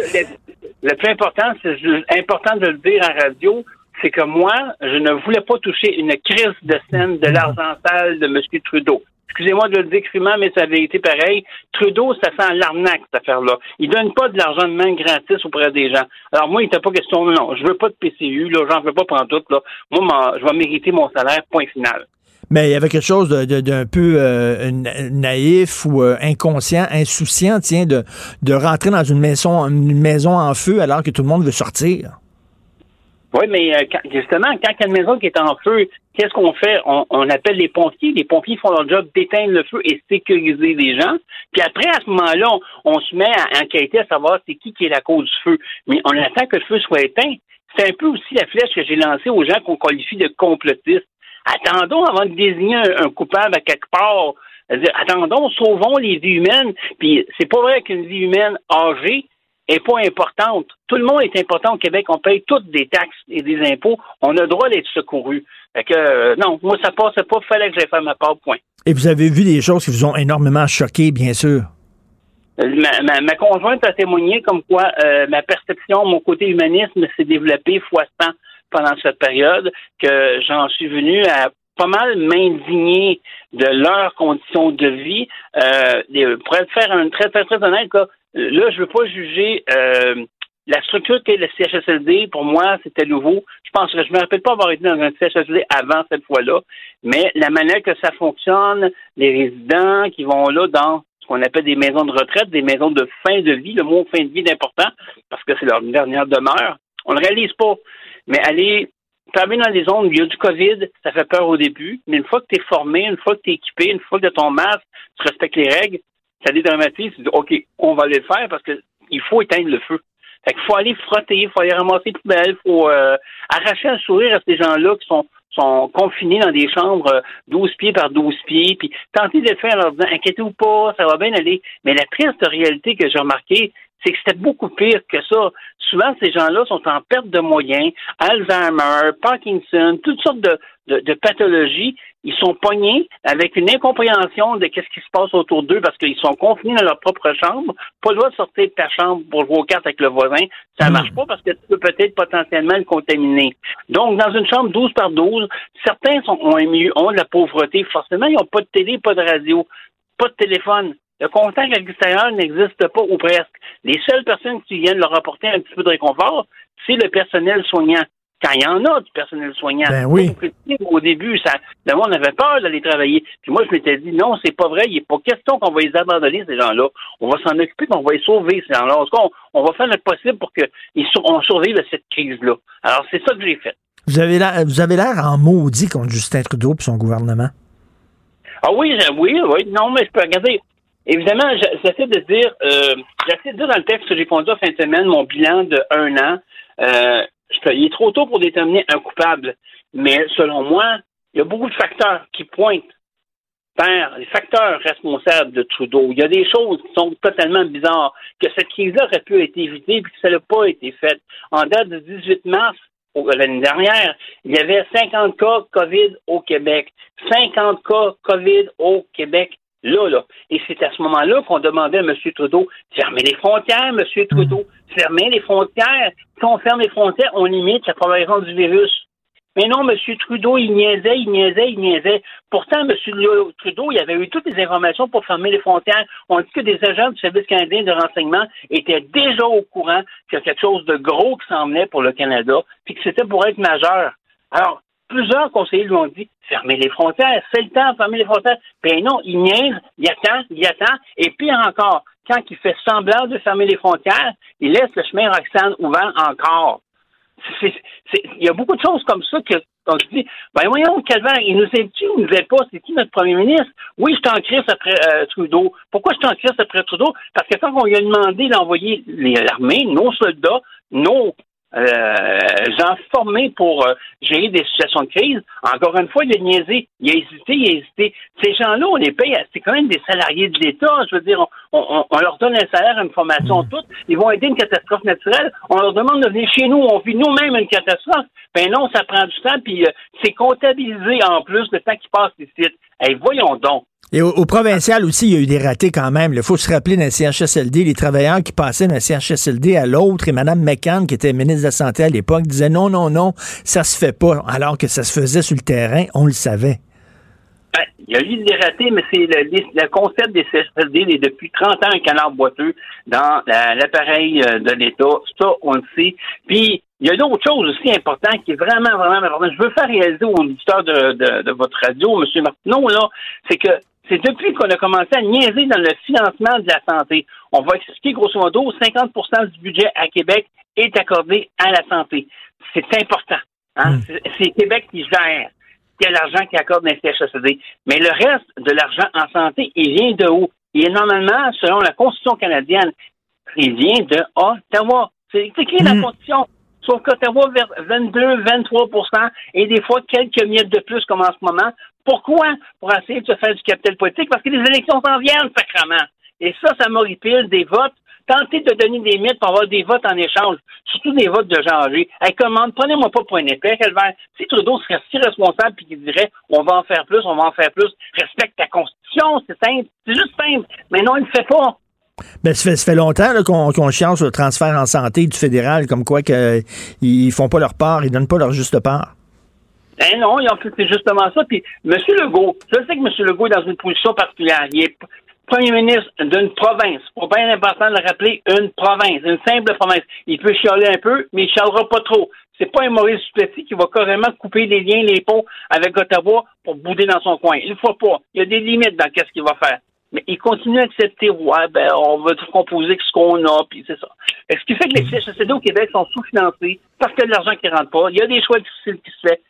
Le, plus important, c'est important de le dire en radio, c'est que moi, je ne voulais pas toucher une crise de scène de l'argent sale de M. Trudeau. Excusez-moi de le décrire, mais ça avait été pareil. Trudeau, ça sent l'arnaque, cette affaire-là. Il donne pas de l'argent de main gratis auprès des gens. Alors moi, il n'était pas question, non, je veux pas de PCU, là, j'en veux pas prendre tout, là. Moi, je vais mériter mon salaire, point final. Mais il y avait quelque chose d'un peu euh, naïf ou euh, inconscient, insouciant, tiens, de, de rentrer dans une maison, une maison en feu alors que tout le monde veut sortir. Oui, mais euh, justement, quand il y a une maison qui est en feu, qu'est-ce qu'on fait? On, appelle les pompiers. Les pompiers font leur job d'éteindre le feu et sécuriser les gens. Puis après, à ce moment-là, on, se met à enquêter à savoir c'est qui qui est la cause du feu. Mais on attend que le feu soit éteint. C'est un peu aussi la flèche que j'ai lancée aux gens qu'on qualifie de complotistes. Attendons avant de désigner un, coupable à quelque part. Attendons, sauvons les vies humaines. Puis c'est pas vrai qu'une vie humaine âgée est pas importante. Tout le monde est important au Québec. On paye toutes des taxes et des impôts. On a le droit d'être secouru. Fait que, euh, non, moi, ça passait pas. Fallait que j'aille faire ma part, point. Et vous avez vu des choses qui vous ont énormément choqué, bien sûr? Euh, ma, conjointe a témoigné comme quoi euh, ma perception, mon côté humanisme s'est développé fois 100 pendant cette période, que j'en suis venu à pas mal m'indigner de leurs conditions de vie. Euh, pour être faire un très, très, très honnête, là, je veux pas juger euh, la structure qu'est le CHSLD. Pour moi, c'était nouveau. Je pense que je me rappelle pas avoir été dans un CHSLD avant cette fois-là, mais la manière que ça fonctionne, les résidents qui vont là dans ce qu'on appelle des maisons de retraite, des maisons de fin de vie, le mot fin de vie est important parce que c'est leur dernière demeure. On ne le réalise pas. Mais aller travailler dans des zones où il y a du COVID, ça fait peur au début, mais une fois que tu es formé, une fois que tu es équipé, une fois que tu as ton masque, tu respectes les règles, ça dédramatise, tu OK, on va le faire parce qu'il faut éteindre le feu. Fait qu'il faut aller frotter, il faut aller ramasser les poubelles, il faut euh, arracher un sourire à ces gens-là qui sont sont confinés dans des chambres 12 euh, pieds par 12 pieds, puis tenter de le faire en leur disant inquiétez-vous pas, ça va bien aller. Mais la triste réalité que j'ai remarqué, c'est que c'était beaucoup pire que ça. Souvent, ces gens-là sont en perte de moyens, Alzheimer, Parkinson, toutes sortes de, de, pathologies. Ils sont pognés avec une incompréhension de qu'est-ce qui se passe autour d'eux parce qu'ils sont confinés dans leur propre chambre, pas le droit de sortir de ta chambre pour jouer aux cartes avec le voisin. Ça ne marche pas parce que tu peux peut-être potentiellement le contaminer. Donc, dans une chambre 12 par 12, certains sont, ont, ont de la pauvreté. Forcément, ils n'ont pas de télé, pas de radio, pas de téléphone. Le contact avec l'extérieur n'existe pas ou presque. Les seules personnes qui viennent leur apporter un petit peu de réconfort, c'est le personnel soignant. Quand il y en a du personnel soignant. Ben oui. Au début, ça, le monde avait peur d'aller travailler. Puis moi, je m'étais dit, non, c'est pas vrai. Il n'est pas question qu'on va les abandonner, ces gens-là. On va s'en occuper, on va les sauver, ces gens-là. En tout cas, on, va faire notre possible pour qu'on survive à cette crise-là. Alors, c'est ça que j'ai fait. Vous avez l'air, vous avez l'air en maudit contre Justin Trudeau et son gouvernement. Ah oui, oui, oui. Non, mais je peux regarder. Évidemment, j'essaie de dire, euh, j'essaie de dire dans le texte que j'ai conduit en fin de semaine mon bilan de un an. Euh, il est trop tôt pour déterminer un coupable, mais selon moi, il y a beaucoup de facteurs qui pointent vers les facteurs responsables de Trudeau. Il y a des choses qui sont totalement bizarres, que cette crise-là aurait pu être évitée et que ça n'a pas été fait. En date du 18 mars, l'année dernière, il y avait 50 cas COVID au Québec. 50 cas COVID au Québec là, là. Et c'est à ce moment-là qu'on demandait à M. Trudeau, fermez les frontières, M. Trudeau, fermez les frontières. Si on ferme les frontières, on limite la propagation du virus. Mais non, M. Trudeau, il niaisait, il niaisait, il niaisait. Pourtant, M. Trudeau, il avait eu toutes les informations pour fermer les frontières. On dit que des agents du Service canadien de renseignement étaient déjà au courant qu'il y a quelque chose de gros qui s'en venait pour le Canada, puis que c'était pour être majeur. Alors, plusieurs conseillers lui ont dit fermez les frontières, c'est le temps de fermer les frontières. Ben non, il niaise, il attend, il attend, et pire encore, quand il fait semblant de fermer les frontières, il laisse le chemin Roxane ouvert encore. il y a beaucoup de choses comme ça que on se dit, ben voyons, Calvaire, il nous aide-tu ou il nous aide pas? C'est qui notre premier ministre? Oui, je suis en crise après euh, Trudeau. Pourquoi je suis en crise après Trudeau? Parce que quand on lui a demandé d'envoyer l'armée, nos soldats, nos gens formés pour euh, gérer des situations de crise. Encore une fois, il a niaisé, il a hésité, il a hésité. Ces gens-là, on les paye, c'est quand même des salariés de l'État. Je veux dire, on, leur donne un salaire, une formation, mmh. toute. Ils vont aider une catastrophe naturelle. On leur demande de venir chez nous. On vit nous-mêmes une catastrophe. Ben non, ça prend du temps, puis euh, c'est comptabilisé en plus le temps qui passe ici. Hey, voyons donc. Et au, provincial aussi, il y a eu des ratés quand même. Il faut se rappeler d'un CHSLD, les travailleurs qui passaient d'un CHSLD à l'autre, et Mme McCann, qui était ministre de la Santé à l'époque, disait non, non, non, ça se fait pas, alors que ça se faisait sur le terrain, on le savait. Ben, il y a eu des ratés, mais c'est le, concept des CHSLD est depuis 30 ans un canard boiteux dans l'appareil euh, de l'État. Ça, on le sait. Puis, il y a d'autres choses aussi importantes qui est vraiment, vraiment importante. Je veux faire réaliser aux auditeurs de, de, de votre radio, M. Martineau, là, c'est que c'est depuis qu'on a commencé à niaiser dans le financement de la santé. On va expliquer grosso modo, 50% du budget à Québec est accordé à la santé. C'est important. Hein? Hmm. C'est Québec qui gère l'argent qui accorde dans CHSD. Mais le reste de l'argent en santé, il vient de où? Il est normalement, selon la Constitution canadienne, il vient de Ottawa. C'est écrit dans la hmm. Constitution. Sauf qu'Ottawa, 22, 23% et des fois quelques miettes de plus comme en ce moment. Pourquoi? Pour essayer de se faire du capital politique, parce que les élections s'en viennent, sacrement. Et ça, ça m'horripile des votes. Tenter de donner des mythes pour avoir des votes en échange, surtout des votes de âgés. Hey, commande, prenez-moi pas pour un épais, Si Trudeau serait si responsable puis qu'il dirait on va en faire plus, on va en faire plus, respecte ta constitution, c'est simple, c'est juste simple. Mais non, il ne le fait pas. Ben, ça, fait, longtemps qu'on qu le transfert en santé du fédéral, comme quoi qu'ils ne font pas leur part, ils donnent pas leur juste part. Ben non, c'est justement ça. Puis M. Legault, je sais que M. Legault est dans une position particulière. Il est premier ministre d'une province. Pour bien important de le rappeler, une province, une simple province. Il peut chialer un peu, mais il chialera pas trop. C'est pas un Maurice Petit qui va carrément couper les liens, les ponts avec Ottawa pour bouder dans son coin. Il ne faut pas. Il y a des limites dans ce qu'il va faire mais il continue à accepter, ouais, ben, on va tout composer ce qu'on a, puis c'est ça. Ce qui fait que les CHSLD au Québec sont sous-financés parce qu'il y a de l'argent qui rentre pas. Il y a des choix difficiles qui se font.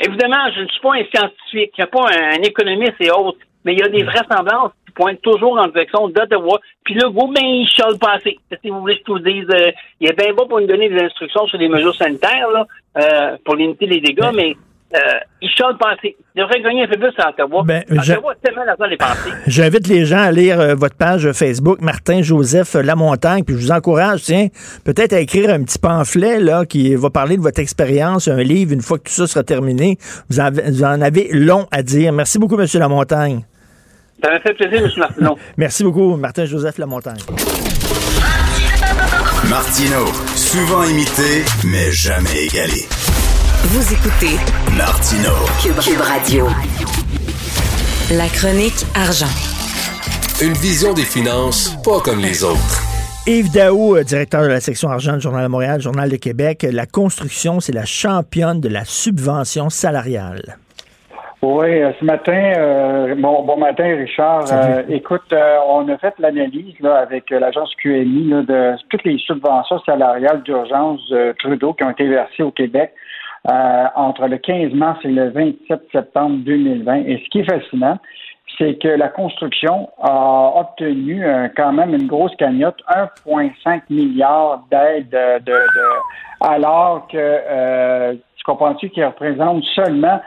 Évidemment, je ne suis pas un scientifique, je ne suis pas un, économiste et autres, mais il y a des vraisemblances qui pointent toujours en direction d'Ottawa. Puis le gros, ben, il chiale pas assez. Si vous voulez que je vous dise, euh, il est bien beau pour nous donner des instructions sur les mesures sanitaires, là, euh, pour limiter les dégâts, mais euh, il chante penser. Il devrait gagner un peu plus à Ottawa. Ben, Ottawa tellement d'argent dépensé. J'invite les gens à lire euh, votre page Facebook, Martin Joseph Lamontagne, puis je vous encourage, tiens, peut-être à écrire un petit pamphlet là, qui va parler de votre expérience, un livre, une fois que tout ça sera terminé. Vous, en avez long à dire. Merci beaucoup, M. Lamontagne. Ça m'a fait plaisir, M. Martineau. Merci beaucoup, Martin Joseph Lamontagne. Martineau, souvent imité, mais jamais égalé. Vous écoutez Martino Cube, Radio. La chronique argent. Une vision des finances pas comme les autres. Yves Daou, euh, directeur de la section argent du Journal de Montréal, Journal de Québec. La construction, c'est la championne de la subvention salariale. Oui, euh, ce matin, euh, bon, bon matin, Richard. écoute, on a fait l'analyse avec l'agence QMI de toutes les subventions salariales d'urgence Trudeau qui ont été versées au Québec euh, entre le 15 mars et le 27 septembre 2020. Et ce qui est fascinant, c'est que la construction a obtenu euh, quand même une grosse cagnotte, 1,5 milliard d'aides de, alors que euh, tu comprends-tu qu'il représente seulement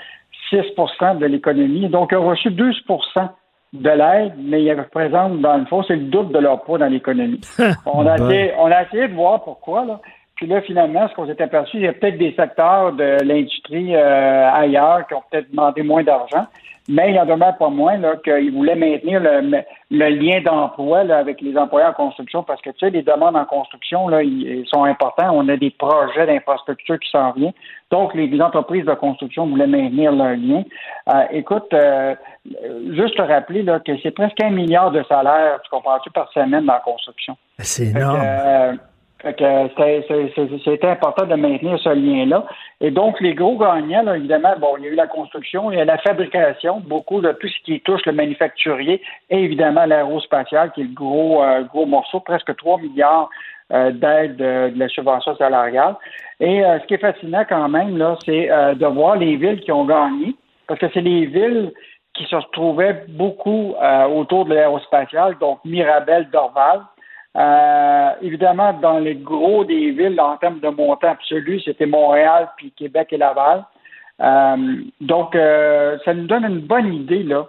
6% de l'économie? Donc, il a reçu 12% de l'aide, mais il représente, dans le fond, c'est le double de leur poids dans l'économie. on, a on a essayé de voir pourquoi, là. Puis là, finalement, ce qu'on s'est aperçu, il y a peut-être des secteurs de l'industrie euh, ailleurs qui ont peut-être demandé moins d'argent, mais il en demeure pas moins qu'ils voulaient maintenir le, lien d'emploi avec les employés en construction parce que tu sais, les demandes en construction là, ils, sont importants. On a des projets d'infrastructure qui s'en viennent. Donc, les, entreprises de construction voulaient maintenir leur lien. Euh, écoute, euh, juste te rappeler là, que c'est presque un milliard de salaires, tu comprends-tu, par semaine dans la construction. C'est énorme. C'était important de maintenir ce lien-là. Et donc, les gros gagnants, évidemment, bon, il y a eu la construction, il y a la fabrication, beaucoup de tout ce qui touche le manufacturier et évidemment l'aérospatial, qui est le gros, euh, gros morceau, presque 3 milliards euh, d'aide de, la subvention salariale. Et euh, ce qui est fascinant quand même, là, c'est de voir les villes qui ont gagné, parce que c'est les villes qui se retrouvaient beaucoup autour de l'aérospatial, donc Mirabel, Dorval, Euh, évidemment, dans les gros des villes, en termes de montant absolu, c'était Montréal, puis Québec et Laval. Euh, donc, euh, ça nous donne une bonne idée là,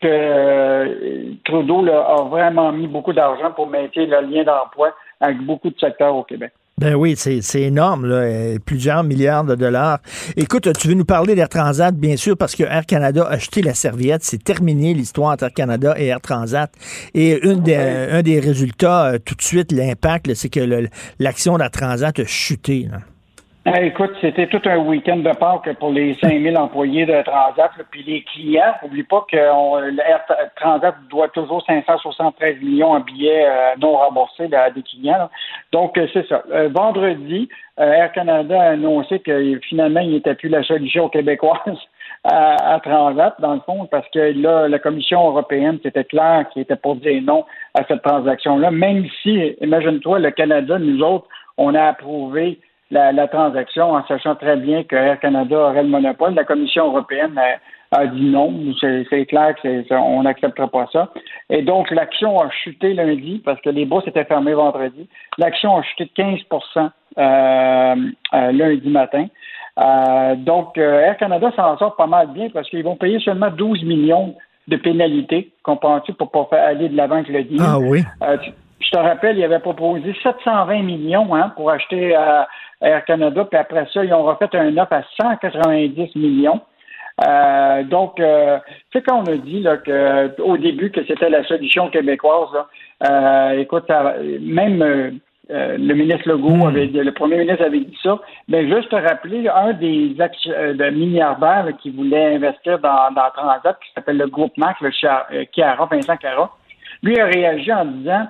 que Trudeau a vraiment mis beaucoup d'argent pour maintenir le lien d'emploi avec beaucoup de secteurs au Québec. Ben oui, c'est énorme, là, plusieurs milliards de dollars. Écoute, tu veux nous parler d'Air Transat, bien sûr, parce que Air Canada a acheté la serviette. C'est terminé l'histoire entre Air Canada et Air Transat. Et une des, un des résultats, tout de suite, l'impact, c'est que l'action d'Air Transat a chuté. Là. Eh, écoute, c'était tout un week-end de Pâques pour les 5000 employés de Transat. puis les clients, n'oublie pas que Transat doit toujours 573 millions en billets euh, non remboursés à des clients. Donc, euh, c'est ça. Euh, vendredi, Air Canada a annoncé que finalement, il n'était plus la solution québécoise à, à, Transat, dans le fond, parce que là, la Commission européenne, c'était clair qu'il était pour dire non à cette transaction-là, même si, imagine-toi, le Canada, nous autres, on a approuvé la, transaction en sachant très bien que Air Canada aurait le monopole. La Commission européenne a, dit non. C'est clair qu'on n'acceptera pas ça. Et donc, l'action a chuté lundi parce que les bourses étaient fermées vendredi. L'action a chuté de 15% euh, euh, lundi matin. Euh, donc, Air Canada s'en sort pas mal bien parce qu'ils vont payer seulement 12 millions de pénalités, comprends-tu, pour pas faire aller de l'avant avec le deal. Ah oui. je te rappelle, il avait proposé 720 millions hein, pour acheter Air Canada, puis après ça, ils ont refait un offre à 190 millions. Euh, donc, euh, c'est quand on a dit là, que, au début que c'était la solution québécoise. euh, écoute, même euh, le ministre Legault, hmm. avait, le premier ministre avait dit ça. Mais juste te rappeler, un des de milliardaires qui voulait investir dans, dans Transat, qui s'appelle le groupe Mac, le Chiara, Vincent Cara, lui a réagi en disant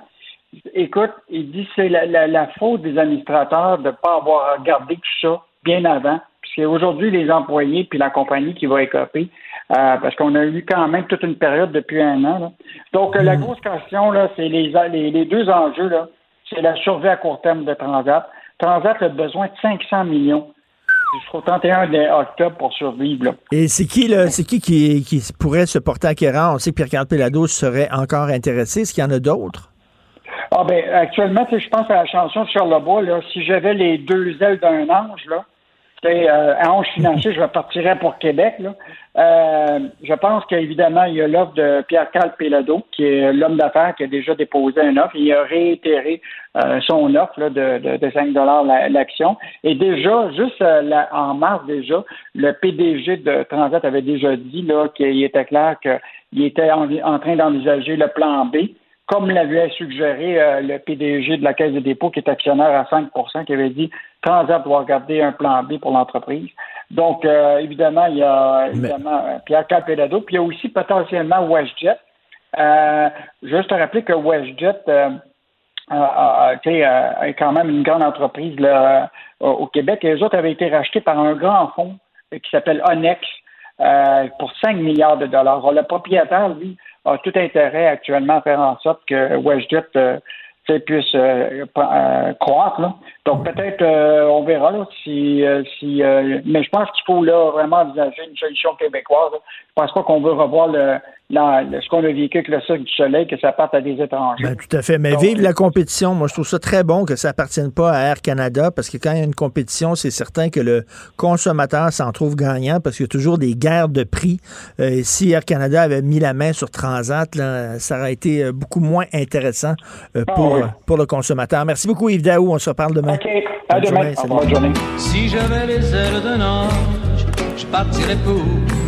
Écoute, il dit que c'est la, faute des administrateurs de ne pas avoir regardé tout ça bien avant. Puis aujourd'hui les employés puis la compagnie qui va écoper. Euh, parce qu'on a eu quand même toute une période depuis un an. Donc, la mm. grosse question, là, c'est les, les, deux enjeux, là, c'est la survie à court terme de Transat. Transat a besoin de 500 millions jusqu'au 31 octobre pour survivre. Et c'est qui, là, c'est qui, qui, pourrait se porter acquérant? On sait que Pierre-Carl Pelado serait encore intéressé. Est-ce qu'il y en a d'autres? Ah ben actuellement, je pense à la chanson de Charlebois, là, si j'avais les deux ailes d'un ange, là, euh, un ange financier, je repartirais pour Québec. Là. Euh, je pense qu'évidemment, il y a l'offre de Pierre-Carl Pelado, qui est l'homme d'affaires qui a déjà déposé une offre. Il a réitéré euh, son offre là, de, de, 5 l'action. Et déjà, juste en mars déjà, le PDG de Transat avait déjà dit là qu'il était clair qu'il était en train d'envisager le plan B comme l'avait suggéré euh, le PDG de la Caisse de dépôt, qui est actionnaire à 5% qui avait dit Transat doit garder un plan B pour l'entreprise. Donc, euh, évidemment, il y a évidemment euh, Pierre Calpelado, puis il y a aussi potentiellement WestJet. juste te rappeler que WestJet est quand même une grande entreprise là, au Québec et les autres avaient été rachetés par un grand fonds qui s'appelle Onex pour 5 milliards de dollars. Alors, le propriétaire, lui, a tout intérêt actuellement à faire en sorte que WestJet euh, puisse euh, euh, croître. Donc peut-être on verra si, si mais je pense qu'il faut là vraiment envisager une solution québécoise. Je pense pas qu'on veut revoir le, ce qu'on a vécu avec le Cirque du Soleil, que ça parte à des étrangers. Ben, tout à fait. Mais vive la compétition. Moi, je trouve ça très bon que ça appartienne pas à Air Canada parce que quand il y a une compétition, c'est certain que le consommateur s'en trouve gagnant parce qu'il y a toujours des guerres de prix. Euh, si Air Canada avait mis la main sur Transat, ça aurait été euh, beaucoup moins intéressant euh, pour, pour le consommateur. Merci beaucoup, Yves Daou. On se reparle demain. OK. À demain. Journée, Si j'avais les ailes d'un ange, je partirais pour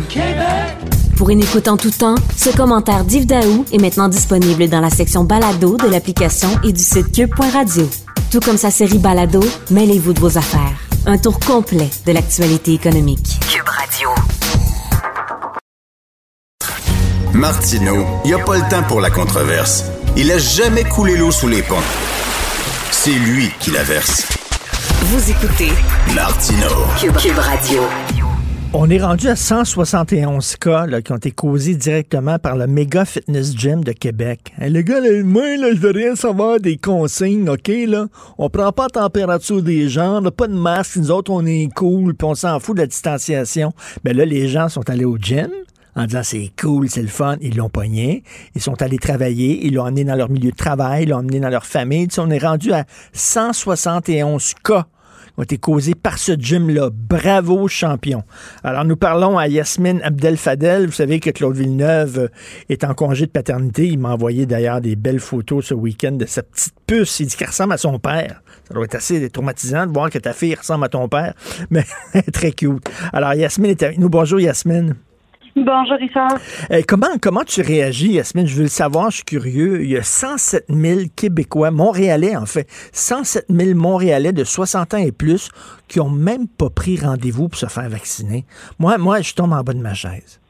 Québec. Pour une écoute en tout temps, ce commentaire d'Yves Daou est maintenant disponible dans la section balado de l'application et du site cube.radio. Tout comme sa série balado, mêlez-vous de vos affaires. Un tour complet de l'actualité économique. Cube Radio. Martino, il n'y a pas le temps pour la controverse. Il a jamais coulé l'eau sous les ponts. C'est lui qui la verse. Vous écoutez Martino. Cube Radio. On est rendu à 171 cas qui ont été causés directement par le Mega Fitness Gym de Québec. Hein, le gars, moi, là, je veux rien savoir des consignes, OK? Là? On prend pas la température des gens, on pas de masque, nous autres, on est cool, puis on s'en fout de la distanciation. Mais ben là, les gens sont allés au gym, en disant c'est cool, c'est le fun. Ils l'ont pogné. Ils sont allés travailler. Ils l'ont emmené dans leur milieu de travail. Ils l'ont emmené dans leur famille. Tu sais, on est rendu à 171 cas qui ont été causés par ce gym-là. Bravo, champion. Alors, nous parlons à Yasmine Abdel-Fadel. Vous savez que Claude Villeneuve euh, est en congé de paternité. Il m'a envoyé d'ailleurs des belles photos ce week-end de sa petite puce. Il dit qu'elle ressemble à son père. Ça doit être assez traumatisant de voir que ta fille ressemble à ton père, mais très cute. Alors, Yasmine est avec nous. Bonjour, Yasmine. Bonjour, Richard. Eh, comment, comment tu réagis, Yasmine? Je veux le savoir, je suis curieux. Il y a 107 000 Québécois, Montréalais en fait, 107 000 Montréalais de 60 ans et plus qui ont même pas pris rendez-vous pour se faire vacciner. Moi, moi, je tombe en bas de ma chaise.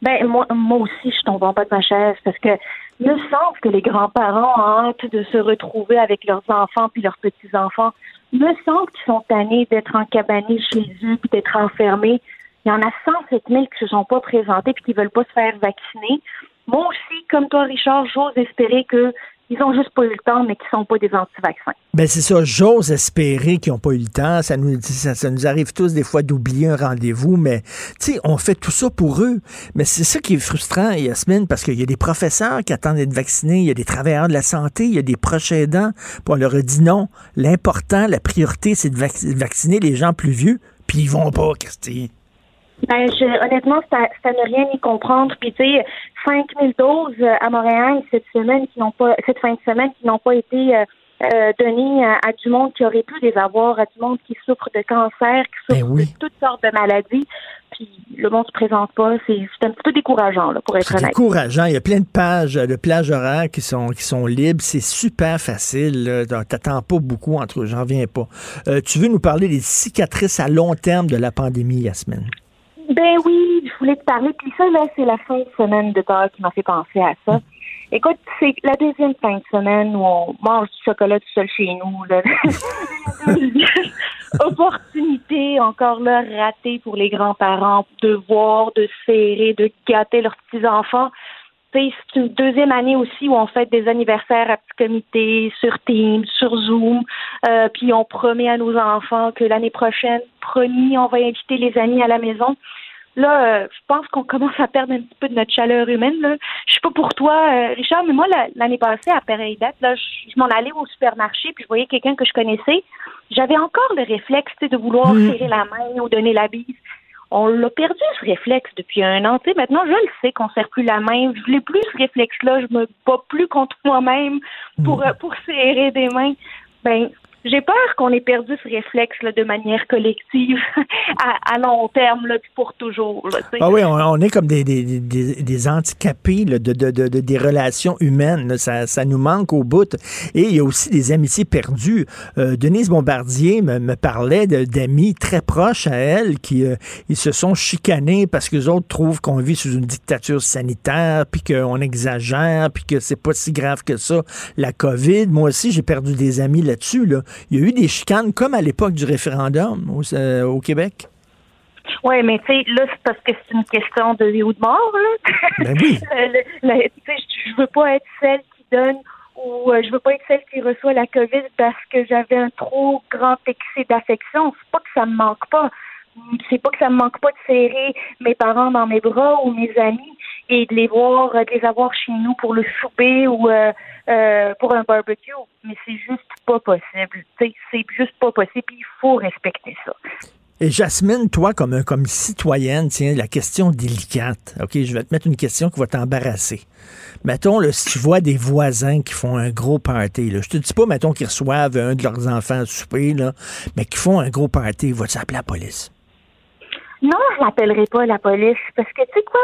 Ben, moi, moi aussi, je tombe en bas de ma chaise parce que me semble que les grands-parents ont hâte de se retrouver avec leurs enfants puis leurs petits-enfants. Me semble qu'ils sont tannés d'être encabanés chez eux puis d'être enfermés. Il y en a 107 000 qui se sont pas présentés puis qui veulent pas se faire vacciner. Moi aussi, comme toi, Richard, j'ose espérer que ils ont juste pas eu le temps, mais qui sont pas des anti-vaccins. Ben c'est ça, j'ose espérer qu'ils n'ont pas eu le temps. Ça nous, ça, nous arrive tous des fois d'oublier un rendez-vous, mais tu sais, on fait tout ça pour eux. Mais c'est ça qui est frustrant, Yasmine, parce qu'il y a des professeurs qui attendent d'être vaccinés, il y a des travailleurs de la santé, il y a des proches aidants. Puis on leur a dit non. L'important, la priorité, c'est de vacciner les gens plus vieux, puis ils vont pas, Christy. Ben, je, honnêtement, c'est à, ne rien y comprendre. Puis, tu sais, 5000 doses à Montréal cette semaine qui n'ont pas, cette fin de semaine qui n'ont pas été euh, euh données à, du monde qui aurait pu les avoir, à du monde qui souffre de cancer, qui souffre de toutes sortes de maladies. Puis le monde se présente pas. C'est un petit peu décourageant, là, pour être honnête. décourageant. Il y a plein de pages, de plages horaires qui sont, qui sont libres. C'est super facile. T'attends pas beaucoup entre eux. J'en reviens pas. Euh, tu veux nous parler des cicatrices à long terme de la pandémie, Yasmine? Ben oui, je voulais te parler. Puis ça, là, c'est la fin de semaine de Pâques qui m'a fait penser à ça. Écoute, c'est la deuxième fin de semaine où on mange du chocolat tout seul chez nous. Là. Opportunité encore là ratée pour les grands-parents de voir, de serrer, de gâter leurs petits-enfants. C'est une deuxième année aussi où on fait des anniversaires à petit comité, sur Teams, sur Zoom. Euh, puis on promet à nos enfants que l'année prochaine, promis, on va inviter les amis à la maison. Là, euh, je pense qu'on commence à perdre un petit peu de notre chaleur humaine. Là. Je sais pas pour toi, euh, Richard, mais moi, l'année passée, à pareille date, là, je, m'en allais au supermarché, puis je voyais quelqu'un que je connaissais. J'avais encore le réflexe de vouloir mmh. serrer la main ou donner la bise. On l'a perdu, ce réflexe, depuis un an. sais, maintenant, je le sais qu'on ne serre plus la main. Je n'ai plus ce réflexe-là. Je me bats plus contre moi-même pour, mmh. euh, pour serrer des mains. Ben, j'ai peur qu'on ait perdu ce réflexe là, de manière collective à, long terme, là, puis pour toujours. ah oui, on, est comme des, des, des, des handicapés de, de, de, des relations humaines. Ça, ça, nous manque au bout. Et il y a aussi des amitiés perdues. Euh, Denise Bombardier me, me parlait d'amis très proches à elle qui euh, ils se sont chicanés parce que les autres trouvent qu'on vit sous une dictature sanitaire, puis qu'on exagère, puis que c'est pas si grave que ça, la COVID. Moi aussi, j'ai perdu des amis là-dessus. Là il y a eu des chicanes comme à l'époque du référendum au, euh, Québec. Oui, mais tu sais, là, c'est parce que c'est une question de vie ou de mort. Là. Ben oui. je veux pas être celle qui donne ou euh, je veux pas être celle qui reçoit la COVID parce que j'avais un trop grand excès d'affection. C'est pas que ça me manque pas. C'est pas que ça me manque pas de serrer mes parents dans mes bras ou mes amis et de les voir, de les avoir chez nous pour le souper ou euh, euh, pour un barbecue, mais c'est juste pas possible. C'est juste pas possible. Il faut respecter ça. Et Jasmine, toi, comme, comme citoyenne, tiens, la question délicate. OK, je vais te mettre une question qui va t'embarrasser. Mettons, si tu vois des voisins qui font un gros party, là, je te dis pas, mettons, qu'ils reçoivent un de leurs enfants à souper, mais qui font un gros party, va-tu appeler la police? Non, je n'appellerai pas la police parce que, tu sais quoi,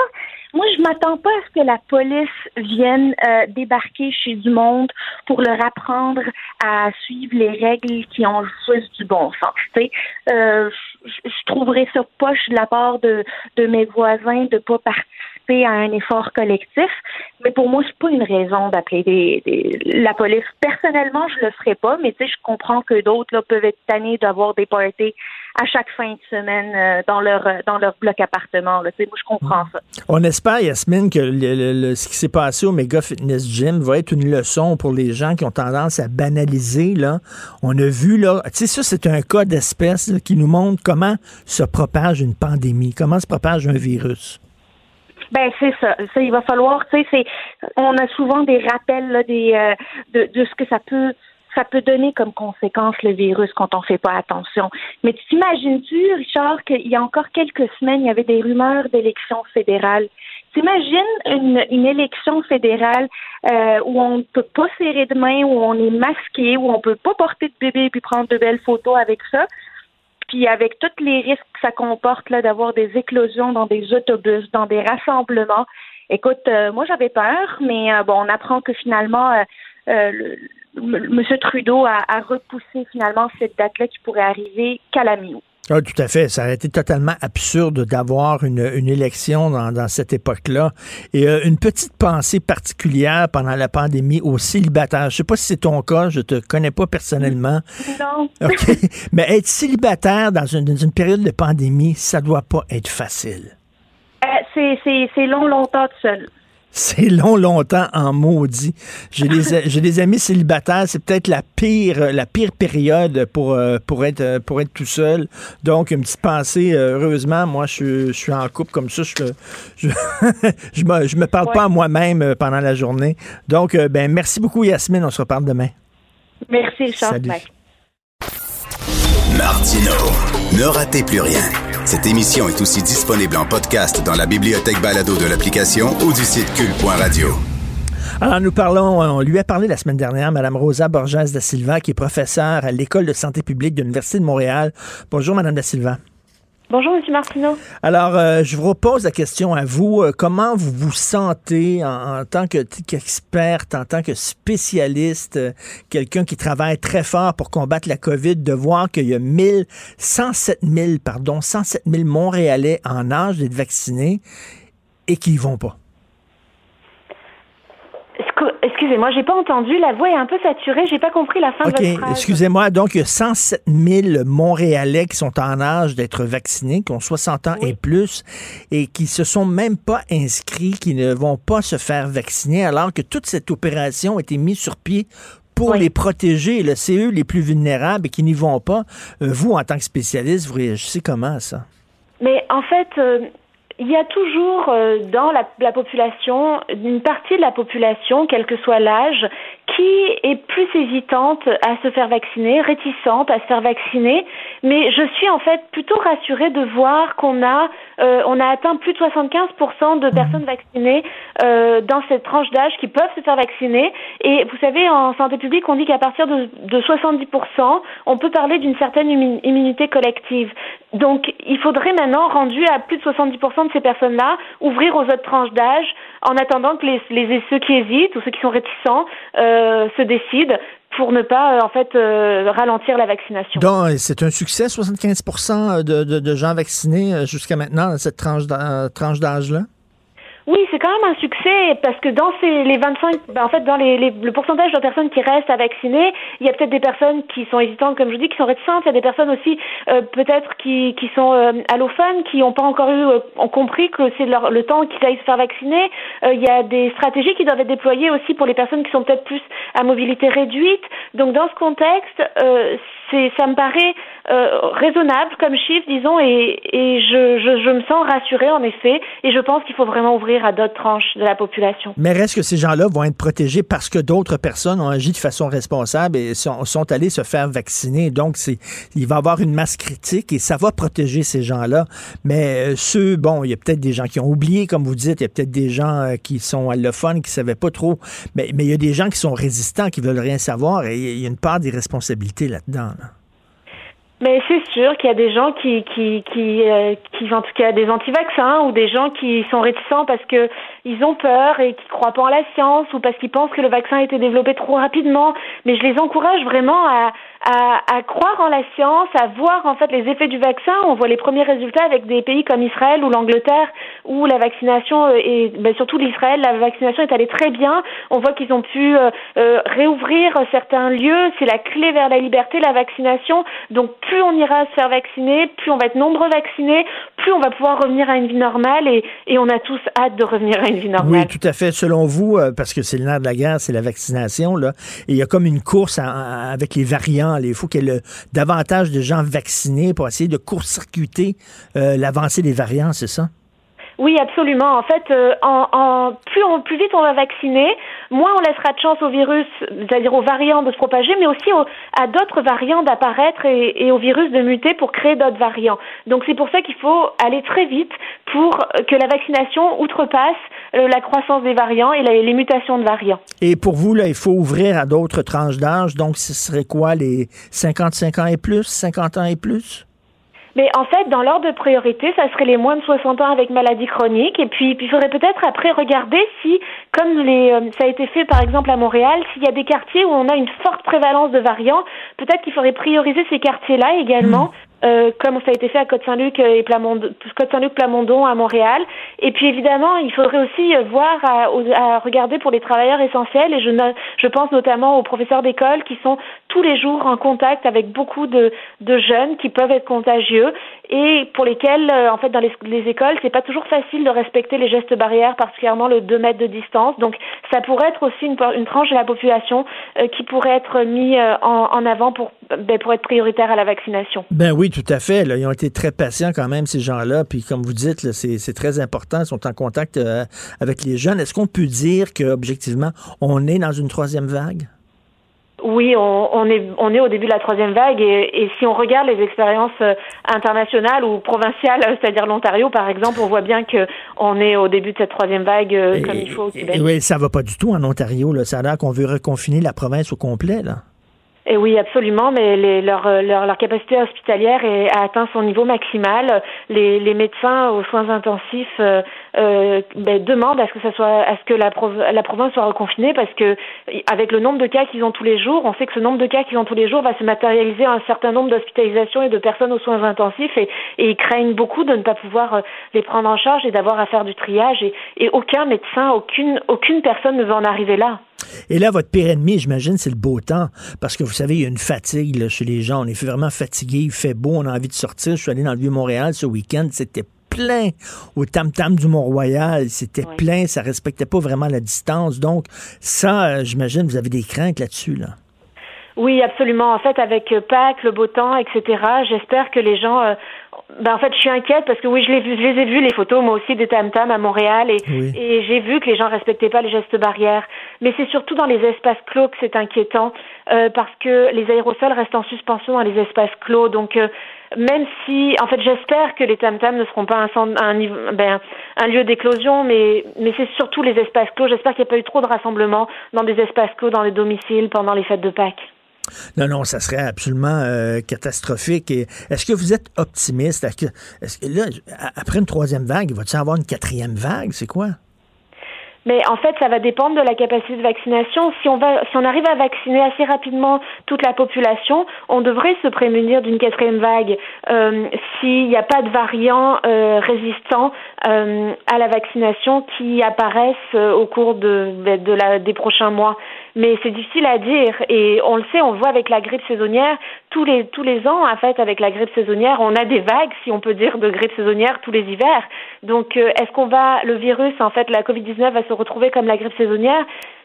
moi, je m'attends pas à ce que la police vienne euh, débarquer chez du monde pour leur apprendre à suivre les règles qui ont juste du bon sens. Euh, je trouverais ça poche de la part de, de mes voisins de pas participer à un effort collectif. Mais pour moi, c'est pas une raison d'appeler des, la police. Personnellement, je le ferais pas, mais tu sais, je comprends que d'autres peuvent être tannés d'avoir des parties à chaque fin de semaine euh, dans leur euh, dans leur bloc appartement. Là. Moi, je comprends ça. On espère, Yasmine, que ce qui s'est passé au Mega Fitness Gym va être une leçon pour les gens qui ont tendance à banaliser. Là. On a vu, là, tu sais, ça, c'est un cas d'espèce qui nous montre comment se propage une pandémie, comment se propage un virus. Ben c'est ça. Ça, il va falloir. Tu sais, c'est. On a souvent des rappels là, des euh, de, de ce que ça peut ça peut donner comme conséquence le virus quand on fait pas attention. Mais tu t'imagines-tu, Richard, qu'il y a encore quelques semaines, il y avait des rumeurs d'élections fédérales? T'imagines une, élection fédérale euh, où on ne peut pas serrer de main, où on est masqué, où on peut pas porter de bébé puis prendre de belles photos avec ça? Puis avec tous les risques que ça comporte là d'avoir des éclosions dans des autobus, dans des rassemblements. Écoute, euh, moi j'avais peur, mais euh, bon, on apprend que finalement le, M. Trudeau a, a, repoussé finalement cette date-là qui pourrait arriver qu'à la mi-août. Ah, tout à fait. Ça aurait été totalement absurde d'avoir une, une, élection dans, dans cette époque-là. Et euh, une petite pensée particulière pendant la pandémie aux célibataires. Je sais pas si c'est ton cas, je te connais pas personnellement. Non. Mais être célibataire dans une, dans une période de pandémie, ça doit pas être facile. Euh, c'est long, longtemps tout seul. C'est long, longtemps en maudit. J'ai des, j'ai des amis célibataires, c'est peut-être la pire, la pire période pour, euh, pour, être, pour être tout seul. Donc, une petite pensée, euh, heureusement, moi, je, je suis en couple comme ça, je, je, je, me, je me parle ouais. pas à moi-même euh, pendant la journée. Donc, ben, merci beaucoup, Yasmine. On se reparle demain. Merci, Charles. Martino, ne ratez plus rien. Cette émission est aussi disponible en podcast dans la bibliothèque balado de l'application ou du site cul.radio. Alors, nous parlons, on lui a parlé la semaine dernière, Mme Rosa Borges da Silva, qui est professeure à l'École de santé publique de l'Université de Montréal. Bonjour, Mme da Silva. Bonjour, M. Martineau. Alors, euh, je vous repose la question à vous. Euh, comment vous vous sentez en, en tant qu'experte, en tant que spécialiste, euh, quelqu'un qui travaille très fort pour combattre la COVID, de voir qu'il y a 1000, 107 000, pardon, 107 000 Montréalais en âge d'être vaccinés et qui y vont pas? Excusez-moi, j'ai pas entendu. La voix est un peu saturée. J'ai pas compris la fin okay, de votre phrase. Excusez-moi. Donc, il y a 107 000 Montréalais qui sont en âge d'être vaccinés, qui ont 60 ans oui. et plus, et qui se sont même pas inscrits, qui ne vont pas se faire vacciner, alors que toute cette opération a été mise sur pied pour oui. les protéger. C'est eux les plus vulnérables et qui n'y vont pas. Euh, vous, en tant que spécialiste, vous réagissez comment à ça? Mais en fait, euh, il y a toujours euh, dans la, la, population une partie de la population, quel que soit l'âge, qui est plus hésitante à se faire vacciner, réticente à se faire vacciner. Mais je suis en fait plutôt rassurée de voir qu'on a euh, on a atteint plus de 75% de personnes vaccinées euh, dans cette tranche d'âge qui peuvent se faire vacciner. Et vous savez, en santé publique, on dit qu'à partir de, de 70%, on peut parler d'une certaine immunité collective. Donc, il faudrait maintenant, rendu à plus de 70% de ces personnes-là, ouvrir aux autres tranches d'âge en attendant que les, les, ceux qui hésitent ou ceux qui sont réticents euh, se décident pour ne pas, en fait, euh, ralentir la vaccination. Donc, c'est un succès, 75 de, de, de, gens vaccinés euh, jusqu'à maintenant cette tranche d'âge-là? Oui, c'est quand même un succès parce que dans ces les 25, ben en fait dans les, le pourcentage de personnes qui restent à vacciner, il y a peut-être des personnes qui sont hésitantes, comme je dis, qui sont réticentes. Il y a des personnes aussi euh, peut-être qui, sont euh, allophones, qui n'ont pas encore eu, euh, ont compris que c'est le temps qu'ils aillent se faire vacciner. Il y a des stratégies qui doivent être déployées aussi pour les personnes qui sont peut-être plus à mobilité réduite. Donc dans ce contexte, c'est ça me paraît euh, raisonnable comme chiffre, disons, et, et je, je, je me sens rassurée en effet, et je pense qu'il faut vraiment ouvrir à d'autres tranches de la population. Mais reste que ces gens-là vont être protégés parce que d'autres personnes ont agi de façon responsable et sont, sont allés se faire vacciner. Donc, c'est, il va y avoir une masse critique et ça va protéger ces gens-là. Mais euh, ceux, bon, il y a peut-être des gens qui ont oublié, comme vous dites, il y a peut-être des gens euh, qui sont allophones, qui savaient pas trop. Mais, mais il y a des gens qui sont résistants, qui veulent rien savoir et il y a une part des responsabilités là-dedans. Mais c'est sûr qu'il y a des gens qui, qui, qui, euh, qui, en tout cas, des anti-vaccins ou des gens qui sont réticents parce que ils ont peur et qui croient pas en la science ou parce qu'ils pensent que le vaccin a été développé trop rapidement. Mais je les encourage vraiment à, à, à, croire en la science, à voir en fait les effets du vaccin. On voit les premiers résultats avec des pays comme Israël ou l'Angleterre où la vaccination et ben, surtout l'Israël, la vaccination est allée très bien. On voit qu'ils ont pu euh, euh, réouvrir certains lieux. C'est la clé vers la liberté, la vaccination. Donc plus on ira se faire vacciner, plus on va être nombreux vaccinés, plus on va pouvoir revenir à une vie normale et, et on a tous hâte de revenir à une vie normale. Oui, tout à fait. Selon vous, euh, parce que c'est le nerf de la guerre, c'est la vaccination, là, et il y a comme une course avec les variants. Il faut qu'il y ait davantage de gens vaccinés pour essayer de court-circuiter euh, l'avancée des variants, c'est ça? Oui, absolument. En fait, euh, plus, on, plus vite on va vacciner, moins on laissera de chance au virus, c'est-à-dire aux variants de se propager, mais aussi à d'autres variants d'apparaître et, et, au virus de muter pour créer d'autres variants. Donc c'est pour ça qu'il faut aller très vite pour que la vaccination outrepasse euh, la croissance des variants et les mutations de variants. Et pour vous, là, il faut ouvrir à d'autres tranches d'âge. Donc ce serait quoi, les 55 ans et plus, 50 ans et plus? Mais en fait, dans l'ordre de priorité, ça serait les moins de 60 ans avec maladie chronique. Et puis, il faudrait peut-être après regarder si, comme les, euh, ça a été fait par exemple à Montréal, s'il y a des quartiers où on a une forte prévalence de variants, peut-être qu'il faudrait prioriser ces quartiers-là également. Hmm. Euh, comme ça a été fait à Côte-Saint-Luc et Plamondon, Côte-Saint-Luc Plamondon à Montréal. Et puis évidemment, il faudrait aussi voir à, regarder pour les travailleurs essentiels. Et je, pense notamment aux professeurs d'école qui sont tous les jours en contact avec beaucoup de, jeunes qui peuvent être contagieux et pour lesquels, euh, en fait, dans les, les écoles, c'est pas toujours facile de respecter les gestes barrières, particulièrement le 2 mètres de distance. Donc, ça pourrait être aussi une, tranche de la population euh, qui pourrait être mis euh, en, en, avant pour, ben, pour être prioritaire à la vaccination. Ben oui, tout à fait. Là. Ils ont été très patients quand même, ces gens-là. Puis, comme vous dites, c'est très important. Ils sont en contact avec les jeunes. Est-ce qu'on peut dire qu'objectivement, on est dans une troisième vague? Oui, on, on, est, on est au début de la troisième vague et, et si on regarde les expériences euh, internationales ou provinciales, euh, c'est-à-dire l'Ontario par exemple, on voit bien que on est au début de cette troisième vague euh, comme il faut au Québec. oui, ça va pas du tout en Ontario. Là. Ça a l'air qu'on veut reconfiner la province au complet. Là. Et oui, absolument, mais les, leur, leur, leur, capacité hospitalière est, a atteint son niveau maximal. Les, les médecins aux soins intensifs euh, euh, ben, demandent à ce que ça soit, à ce que la, la province soit reconfinée, parce que avec le nombre de cas qu'ils ont tous les jours, on sait que ce nombre de cas qu'ils ont tous les jours va se matérialiser un certain nombre d'hospitalisations et de personnes aux soins intensifs, et, ils craignent beaucoup de ne pas pouvoir euh, les prendre en charge et d'avoir à faire du triage. Et, et aucun médecin, aucune, aucune personne ne veut en arriver là. Et là, votre pire ennemi, j'imagine, c'est le beau temps. Parce que vous savez, il y a une fatigue chez les gens. On est vraiment fatigué, il fait beau, on a envie de sortir. Je suis allé dans le Vieux-Montréal ce week-end, c'était plein au tam-tam du Mont-Royal. C'était plein, ça respectait pas vraiment la distance. Donc, ça, euh, j'imagine, vous avez des craintes là-dessus, là. Oui, absolument. En fait, avec Pâques, le beau temps, etc., j'espère que les gens euh, ben en fait, je suis inquiète parce que oui, je, vu, je les ai vus les photos moi aussi des tam tam à Montréal et, et j'ai vu que les gens respectaient pas les gestes barrières. Mais c'est surtout dans les espaces clos que c'est inquiétant euh, parce que les aérosols restent en suspension dans les espaces clos. Donc euh, même si, en fait, j'espère que les tam tam ne seront pas un, ben, lieu d'éclosion, mais c'est surtout les espaces clos. J'espère qu'il n'y a pas eu trop de rassemblements dans des espaces clos, dans les domiciles pendant les fêtes de Pâques. Non, non, ça serait absolument euh, catastrophique. est-ce que vous êtes optimiste? Après une troisième vague, va-t-il y avoir une quatrième vague? C'est quoi? Mais en fait, ça va dépendre de la capacité de vaccination. Si on va, si on arrive à vacciner assez rapidement toute la population, on devrait se prémunir d'une quatrième vague. Euh, S'il n'y a pas de variants euh, résistants euh, à la vaccination qui apparaissent euh, au cours de, des prochains mois mais c'est difficile à dire et on le sait, on le voit avec la grippe saisonnière tous les tous les ans en fait avec la grippe saisonnière, on a des vagues si on peut dire de grippe saisonnière tous les hivers. Donc euh, est-ce qu'on va le virus en fait la Covid-19 va se retrouver comme la grippe saisonnière?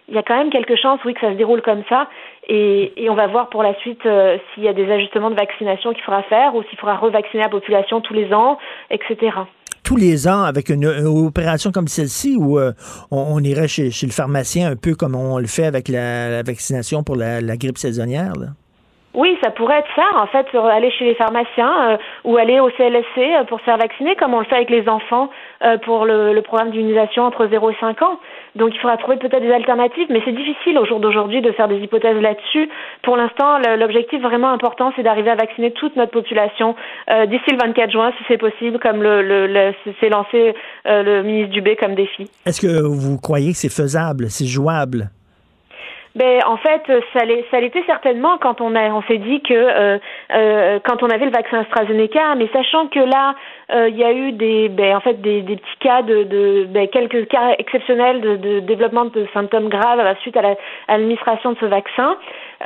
Il y a quand même quelques chances, oui, que ça se déroule comme ça. Et, et on va voir pour la suite euh, s'il y a des ajustements de vaccination qu'il faudra faire ou s'il faudra revacciner la population tous les ans, etc tous les ans avec une, opération comme celle-ci où euh, on, irait chez, le pharmacien un peu comme on le fait avec la, vaccination pour la, grippe saisonnière? Oui, ça pourrait être ça, en fait, aller chez les pharmaciens euh, ou aller au CLSC euh, pour se faire vacciner, comme on le fait avec les enfants pour le, le programme d'immunisation entre 0 et 5 ans. Donc il faudra trouver peut-être des alternatives, mais c'est difficile au jour d'aujourd'hui de faire des hypothèses là-dessus. Pour l'instant, l'objectif vraiment important, c'est d'arriver à vacciner toute notre population euh, d'ici le 24 juin, si c'est possible, comme le, le, s'est lancé euh, le ministre Dubé comme défi. Est-ce que vous croyez que c'est faisable, c'est jouable? Ben, en fait, ça l'était certainement quand on, a, on s'est dit que euh, euh, quand on avait le vaccin AstraZeneca, mais sachant que là, euh, il y a eu des, ben, en fait, des, des petits cas de, de ben, quelques cas exceptionnels de, de, développement de symptômes graves à la suite à l'administration de ce vaccin.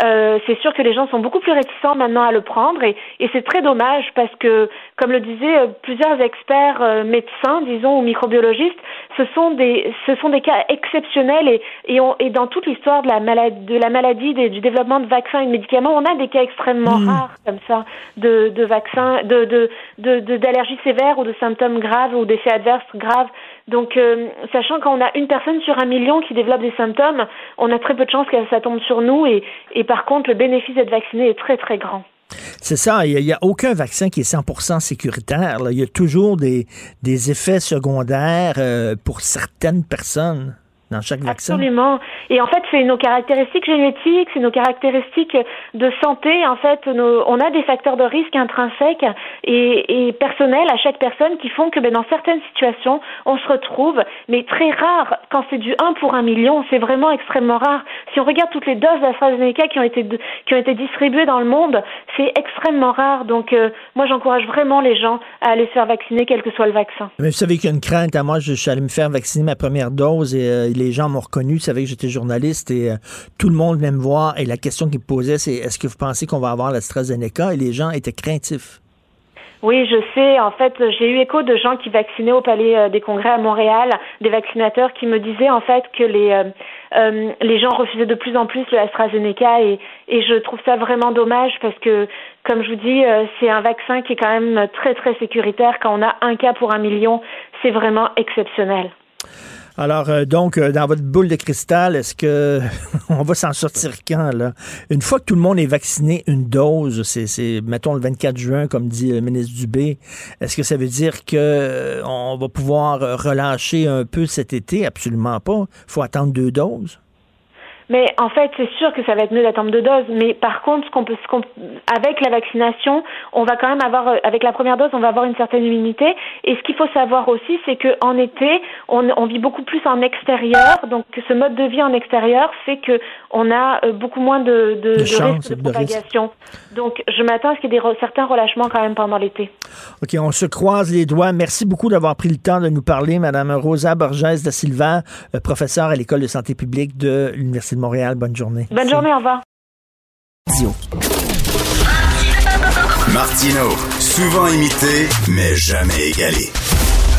Euh, c'est sûr que les gens sont beaucoup plus réticents maintenant à le prendre et, et c'est très dommage parce que, comme le disaient euh, plusieurs experts euh, médecins, disons, ou microbiologistes, ce sont des, ce sont des cas exceptionnels et, et, on, et dans toute l'histoire de la maladie, de la maladie du développement de vaccins et de médicaments, on a des cas extrêmement mmh. rares comme ça de, de vaccins, de, de, de, d'allergies sévères sévères ou de symptômes graves ou d'effets adverses graves. Donc, euh, sachant qu'on a une personne sur un million qui développe des symptômes, on a très peu de chances que ça tombe sur nous et, par contre, le bénéfice d'être vacciné est très, très grand. C'est ça, il n'y a, aucun vaccin qui est 100% sécuritaire. Il y a toujours des, des effets secondaires euh, pour certaines personnes dans chaque vaccin. Absolument. Et en fait, c'est nos caractéristiques génétiques, c'est nos caractéristiques de santé. En fait, on a des facteurs de risque intrinsèques et, et, personnels à chaque personne qui font que ben, dans certaines situations, on se retrouve, mais très rare. Quand c'est du 1 pour 1 million, c'est vraiment extrêmement rare. Si on regarde toutes les doses d'AstraZeneca qui ont été qui ont été distribuées dans le monde, c'est extrêmement rare. Donc, euh, moi, j'encourage vraiment les gens à aller se faire vacciner, quel que soit le vaccin. Mais vous savez qu'il y a une crainte. À moi, je, suis allé me faire vacciner ma première dose et euh, les gens m'ont reconnu, savaient que j'étais journaliste et euh, tout le monde venait me voir. Et la question qu'ils me posaient, c'est est-ce que vous pensez qu'on va avoir l'AstraZeneca? Et les gens étaient craintifs. Oui, je sais. En fait, j'ai eu écho de gens qui vaccinaient au Palais euh, des Congrès à Montréal, des vaccinateurs qui me disaient en fait que les euh, les gens refusaient de plus en plus le AstraZeneca et, et je trouve ça vraiment dommage parce que, comme je vous dis, c'est un vaccin qui est quand même très très sécuritaire. Quand on a un cas pour un million, c'est vraiment exceptionnel. Alors, euh, donc, euh, dans votre boule de cristal, est-ce que on va s'en sortir quand, là? Une fois que tout le monde est vacciné une dose, c'est, mettons, le 24 juin, comme dit le ministre Dubé, est-ce que ça veut dire que euh, on va pouvoir relâcher un peu cet été? Absolument pas. Faut attendre deux doses. Mais en fait, c'est sûr que ça va être mieux d'attendre deux doses. Mais par contre, ce qu'on peut, ce qu'on, avec la vaccination, on va quand même avoir, euh, avec la première dose, on va avoir une certaine immunité. Et ce qu'il faut savoir aussi, c'est que en été, on, on, vit beaucoup plus en extérieur. Donc, ce mode de vie en extérieur fait que on a euh, beaucoup moins de, de, de, propagation. Donc, je m'attends à ce qu'il y ait des, certains relâchements quand même pendant l'été. OK, on se croise les doigts. Merci beaucoup d'avoir pris le temps de nous parler, Madame Rosa Borges da Silva, euh, professeure à l'École de santé publique de l'Université de Montréal. Bonne journée. Bonne journée, au revoir. Martino, souvent imité, mais jamais égalé.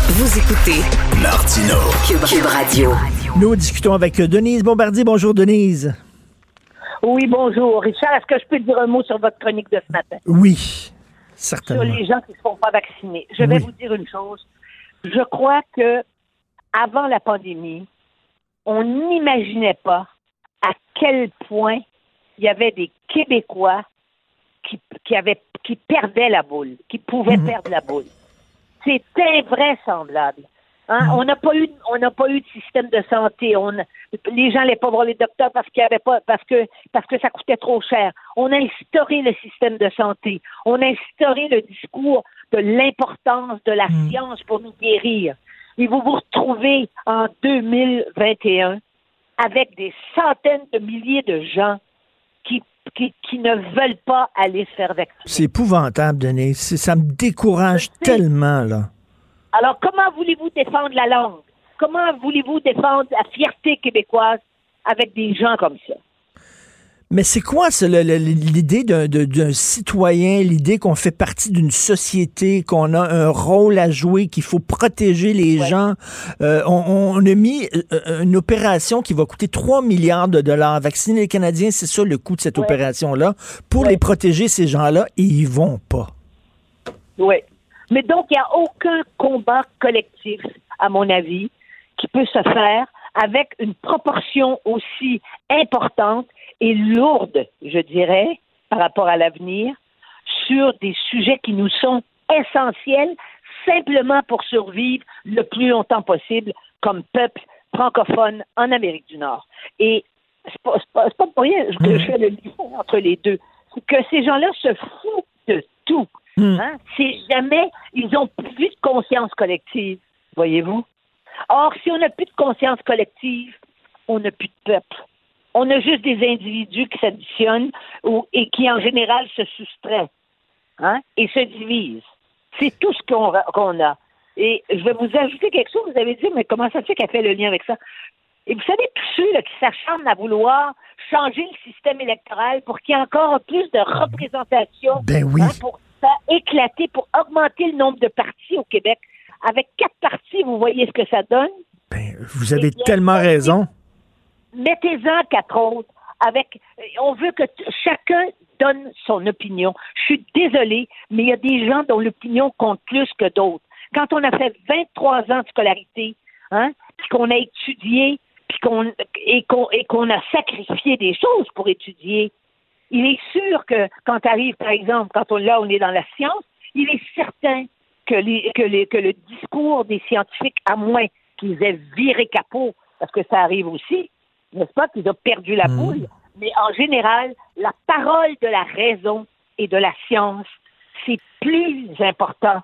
Vous écoutez Martino, Cube, Radio. Nous discutons avec Denise Bombardier. Bonjour, Denise. Oui, bonjour. Richard, est-ce que je peux dire un mot sur votre chronique de ce matin? Oui, certainement. Sur les gens qui ne se font pas vacciner. Je vais vous dire une chose. Je crois que avant la pandémie, on n'imaginait pas quel point il y avait des Québécois qui, qui, avaient, qui perdaient la boule, qui pouvaient Mhm. perdre la boule. C'est invraisemblable. Hein? Mhm. On n'a pas eu, on n'a pas eu de système de santé. On, les gens n'allaient pas voir les docteurs parce qu'il avait pas, parce que, parce que ça coûtait trop cher. On a instauré le système de santé. On a instauré le discours de l'importance de la science pour nous guérir. Et vous vous retrouvez en 2021 avec des centaines de milliers de gens qui, qui, qui ne veulent pas aller se faire vacciner. C'est épouvantable, Denise. Ça me décourage tellement, là. Alors, comment voulez-vous défendre la langue? Comment voulez-vous défendre la fierté québécoise avec des gens comme ça? Mais c'est quoi l'idée d'un citoyen, l'idée qu'on fait partie d'une société, qu'on a un rôle à jouer, qu'il faut protéger les gens? Euh, on, on a mis euh, une opération qui va coûter 3 milliards de dollars. Vacciner les Canadiens, c'est ça le coût de cette opération-là. Pour les protéger, ces gens-là, et ils vont pas. Oui. Mais donc, il n'y a aucun combat collectif, à mon avis, qui peut se faire avec une proportion aussi importante et lourde, je dirais, par rapport à l'avenir, sur des sujets qui nous sont essentiels simplement pour survivre le plus longtemps possible comme peuple francophone en Amérique du Nord. Et c'est pas, pas, pour rien que je fais le lien entre les deux. C'est que ces gens-là se foutent de tout. Hein? C'est jamais, ils ont plus de conscience collective, voyez-vous. Or, si on n'a plus de conscience collective, on n'a plus de peuple. On a juste des individus qui s'additionnent ou, et qui, en général, se soustraient hein, et se divisent. C'est tout ce qu'on qu'on a. Et je vais vous ajouter quelque chose. Vous avez dit, mais comment ça se fait qu'elle fait le lien avec ça? Et vous savez, tous ceux là, qui s'acharnent à vouloir changer le système électoral pour qu'il y ait encore plus de représentation, Ben oui. hein, pour faire éclater, pour augmenter le nombre de partis au Québec. Avec quatre partis, vous voyez ce que ça donne? Vous avez tellement raison. Mettez-en quatre autres. Avec, on veut que chacun donne son opinion. Je suis désolée, mais il y a des gens dont l'opinion compte plus que d'autres. quand on a fait 23 ans de scolarité, hein, puis qu'on a étudié, puis qu'on et qu'on a sacrifié des choses pour étudier, il est sûr que quand arrive, par exemple, quand on là on est dans la science, il est certain que, les, que, les, que le discours des scientifiques, à moins qu'ils aient viré capot, parce que ça arrive aussi, n'est-ce pas, qu'ils ont perdu la boule, mais en général, la parole de la raison et de la science, c'est plus important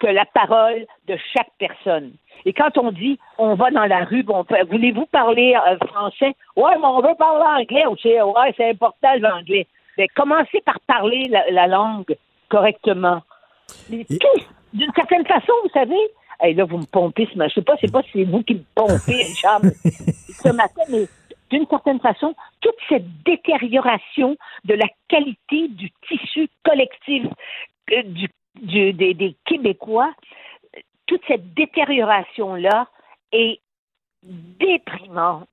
que la parole de chaque personne. Et quand on dit on va dans la rue, bon, voulez-vous parler euh, français? Ouais, mais on veut parler anglais aussi. Ouais, c'est important l'anglais. Mais commencez par parler la, langue correctement. Mais d'une certaine façon, vous savez, hey, là, vous me pompez, je ne sais pas, c'est pas si c'est vous qui me pompez, Richard, ce matin, mais d'une certaine façon, toute cette détérioration de la qualité du tissu collectif euh, du, des, des, Québécois, toute cette détérioration-là est déprimante.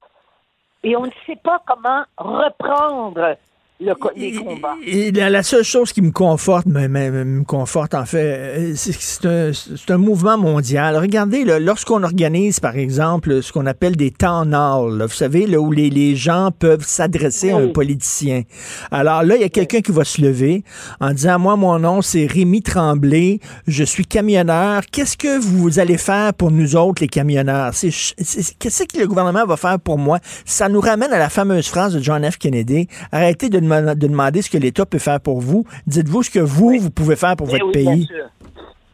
Et on ne sait pas comment reprendre et, la, seule chose qui me conforte, me, me, conforte en fait, c'est un, un, mouvement mondial. Regardez, lorsqu'on organise, par exemple, ce qu'on appelle des temps halls, vous savez, là, où les, les gens peuvent s'adresser à un politicien. Alors là, il y a quelqu'un qui va se lever en disant, moi, mon nom, c'est Rémi Tremblay, je suis camionneur. Qu'est-ce que vous allez faire pour nous autres, les camionneurs? Qu'est-ce que le gouvernement va faire pour moi? Ça nous ramène à la fameuse phrase de John F. Kennedy. Arrêtez de de demander ce que l'État peut faire pour vous. Dites-vous ce que vous, vous pouvez faire pour votre pays.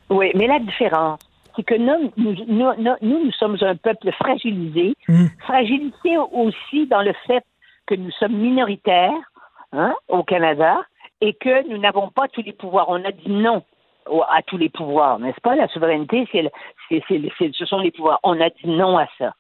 Oui, mais la différence, c'est que nous nous, nous, sommes un peuple fragilisé, hum. fragilisé aussi dans le fait que nous sommes minoritaires hein, au Canada et que nous n'avons pas tous les pouvoirs. On a dit non à tous les pouvoirs, n'est-ce pas? La souveraineté, c'est, ce sont les pouvoirs. On a dit non à ça.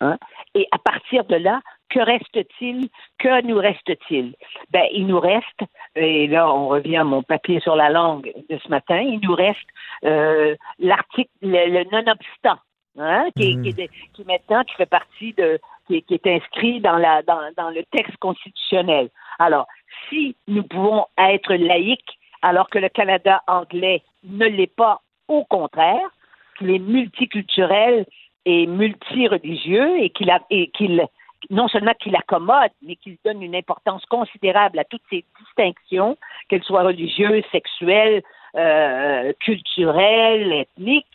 Hein. Et à partir de là, que reste-t-il? Que nous reste-t-il? Ben, il nous reste, et là, on revient à mon papier sur la langue de ce matin, il nous reste euh, l'article, le, non-obstant, hein, qui, qui, qui, maintenant, qui fait partie de, qui, qui est inscrit dans, la, dans, dans le texte constitutionnel. Alors, si nous pouvons être laïcs, alors que le Canada anglais ne l'est pas, au contraire, qu'il est multiculturel et multireligieux et qu'il et qu'il non seulement qu'il accommode, mais qu'il donne une importance considérable à toutes ces distinctions, qu'elles soient religieuses, sexuelles, euh, culturelles, ethniques,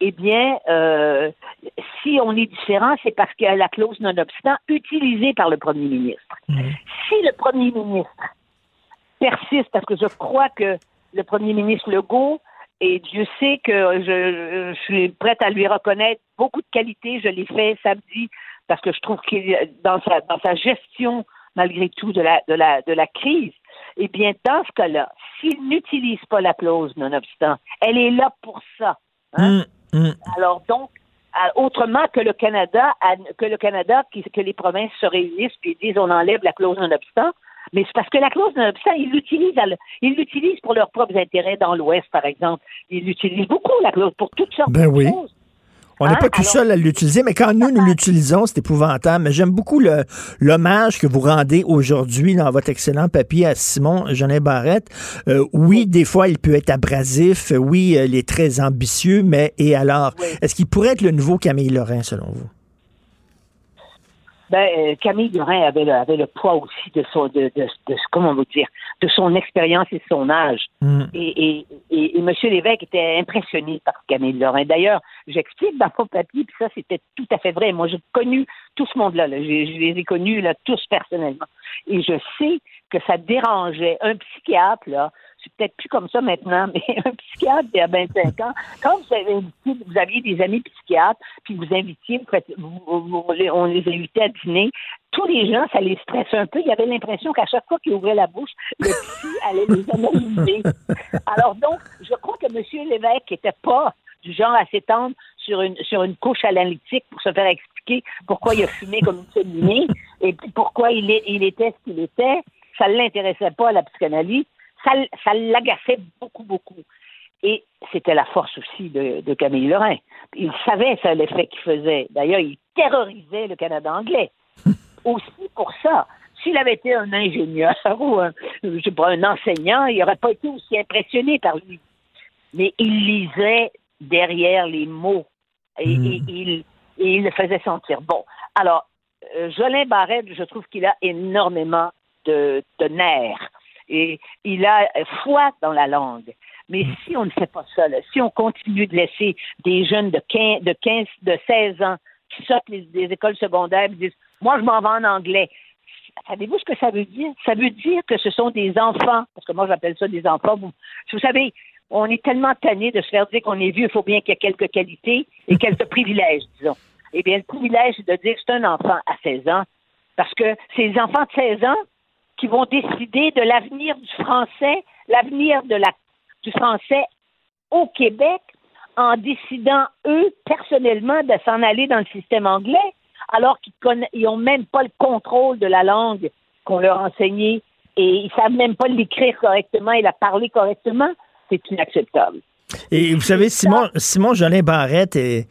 eh bien, euh, si on est différent, c'est parce qu'il y a la clause non-obstant utilisée par le premier ministre. Mmh. Si le premier ministre persiste, parce que je crois que le premier ministre Legault, et Dieu sait que je, je suis prête à lui reconnaître beaucoup de qualités, je l'ai fait samedi parce que je trouve qu'il dans sa dans sa gestion malgré tout de la de la de la crise, eh bien dans ce cas-là, s'il n'utilise pas la clause nonobstant, elle est là pour ça. Hein? Mmh, mmh. Alors donc autrement que le Canada, que le Canada, que les provinces se réunissent puis disent on enlève la clause nonobstant, mais c'est parce que la clause nonobstant, ils l'utilisent, ils l'utilisent pour leurs propres intérêts dans l'Ouest, par exemple. Ils l'utilisent beaucoup, la clause, pour toutes sortes ben de oui. choses. On n'est pas tout seul à l'utiliser, mais quand nous, nous l'utilisons, c'est épouvantable. Mais j'aime beaucoup l'hommage que vous rendez aujourd'hui dans votre excellent papier à Simon Jeannet Barrette. Euh, oui, des fois, il peut être abrasif. Oui, il est très ambitieux, mais et alors? Est-ce qu'il pourrait être le nouveau Camille Lorrain, selon vous? Ben, euh, Camille Lorrain avait le, avait le poids aussi de son, de, de, de comment on veut dire, de son expérience et de son âge. Mm. Et, et, et, M. Lévesque était impressionné par Camille Lorrain. D'ailleurs, j'explique dans mon papier, puis ça, c'était tout à fait vrai. Moi, j'ai connu tout ce monde-là. Là. Je, je, les ai connus là, tous personnellement. Et je sais que ça dérangeait un psychiatre, là, c'est peut-être plus comme ça maintenant, mais un psychiatre il y a 25 ans, quand vous, avez vous aviez des amis psychiatres, puis vous invitiez, vous, on les invitait à dîner, tous les gens, ça les stressait un peu. Il y avait l'impression qu'à chaque fois qu'ils ouvraient la bouche, le psy allait les analyser. Alors donc, je crois que M. Lévesque n'était pas du genre à s'étendre sur une, sur une couche analytique pour se faire expliquer pourquoi il a fumé comme une cheminée et pourquoi il, il était ce qu'il était. Ça ne l'intéressait pas, la psychanalyse ça, ça l'agaçait beaucoup, beaucoup. Et c'était la force aussi de, Camille Lorrain. Il savait ça, l'effet qu'il faisait. D'ailleurs, il terrorisait le Canada anglais. aussi pour ça. S'il avait été un ingénieur ou un, je sais pas, un enseignant, il n'aurait pas été aussi impressionné par lui. Mais il lisait derrière les mots. Et, Hmm. et il, et il le faisait sentir. Bon, alors, euh, Jolin Barrette, je trouve qu'il a énormément de, de nerfs. Et il a foi dans la langue. Mais si on ne fait pas ça, là, si on continue de laisser des jeunes de 15, de 15, de 16 ans qui sortent des, des écoles secondaires et disent Moi, je m'en vais en anglais. Savez-vous ce que ça veut dire? Ça veut dire que ce sont des enfants, parce que moi, j'appelle ça des enfants. Vous, vous savez, on est tellement tanné de se faire dire qu'on est vieux, il faut bien qu'il y ait quelques qualités et quelques privilèges, disons. Eh bien, le privilège, c'est de dire que c'est un enfant à 16 ans, parce que c'est les enfants de 16 ans qui vont décider de l'avenir du français, l'avenir de la, du français au Québec, en décidant, eux, personnellement, de s'en aller dans le système anglais, alors qu'ils n'ont même pas le contrôle de la langue qu'on leur enseignait et ils savent même pas l'écrire correctement et la parler correctement. C'est inacceptable. Et vous savez, Simon, Simon Jolin Barrette, est,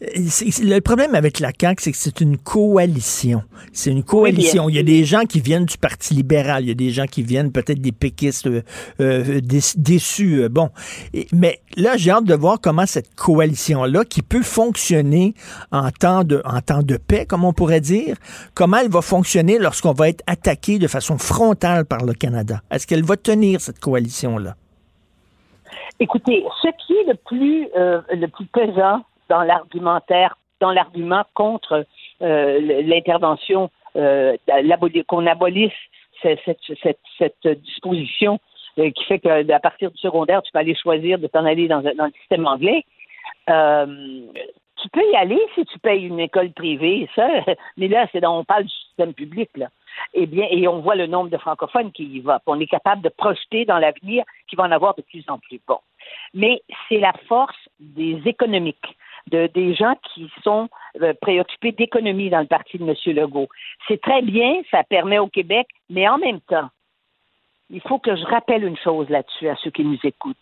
le problème avec la CAQ, c'est que c'est une coalition. C'est une coalition. Il y a des gens qui viennent du Parti libéral, il y a des gens qui viennent peut-être des péquistes euh, euh, déç- déçus. euh, bon, mais là, j'ai hâte de voir comment cette coalition-là, qui peut fonctionner en temps de, en temps de paix, comme on pourrait dire, comment elle va fonctionner lorsqu'on va être attaqué de façon frontale par le Canada? Est-ce qu'elle va tenir cette coalition-là? Écoutez, ce qui est le plus euh, le plus pesant dans l'argumentaire, dans l'argument contre euh, l'intervention, euh, qu'on abolisse cette, cette, cette, disposition euh, qui fait qu'à partir du secondaire, tu peux aller choisir de t'en aller dans, le système anglais. Euh, tu peux y aller si tu payes une école privée, ça, mais là, c'est on parle du système public, là. Eh bien, et on voit le nombre de francophones qui y va. On est capable de projeter dans l'avenir qu'il va en avoir de plus en plus. Bon. Mais c'est la force des économiques, de, des gens qui sont euh, préoccupés d'économie dans le parti de M. Legault. C'est très bien, ça permet au Québec, mais en même temps, il faut que je rappelle une chose là-dessus à ceux qui nous écoutent.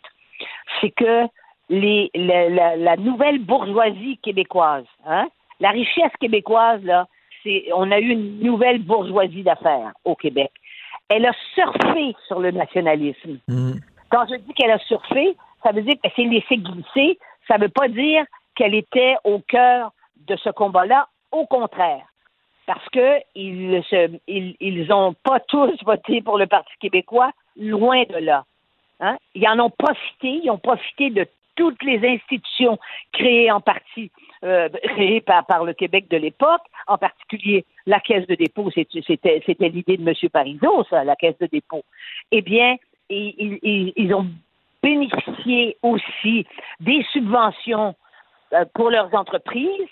C'est que les, la, la- la nouvelle bourgeoisie québécoise, hein, la richesse québécoise, là, c'est, on a eu une nouvelle bourgeoisie d'affaires au Québec. Elle a surfé sur le nationalisme. Quand je dis qu'elle a surfé, ça veut dire qu'elle s'est laissée glisser. Ça ne veut pas dire qu'elle était au cœur de ce combat-là. Au contraire. Parce que ils ils, ils pas tous voté pour le Parti québécois, loin de là. Hein? Ils en ont profité, ils ont profité de toutes les institutions créées en partie, euh, créées par, le Québec de l'époque, en particulier la Caisse de dépôt, c'était l'idée de M. Parizeau, ça, la Caisse de dépôt. Eh bien, ils- ils- ils ont bénéficié aussi des subventions euh, pour leurs entreprises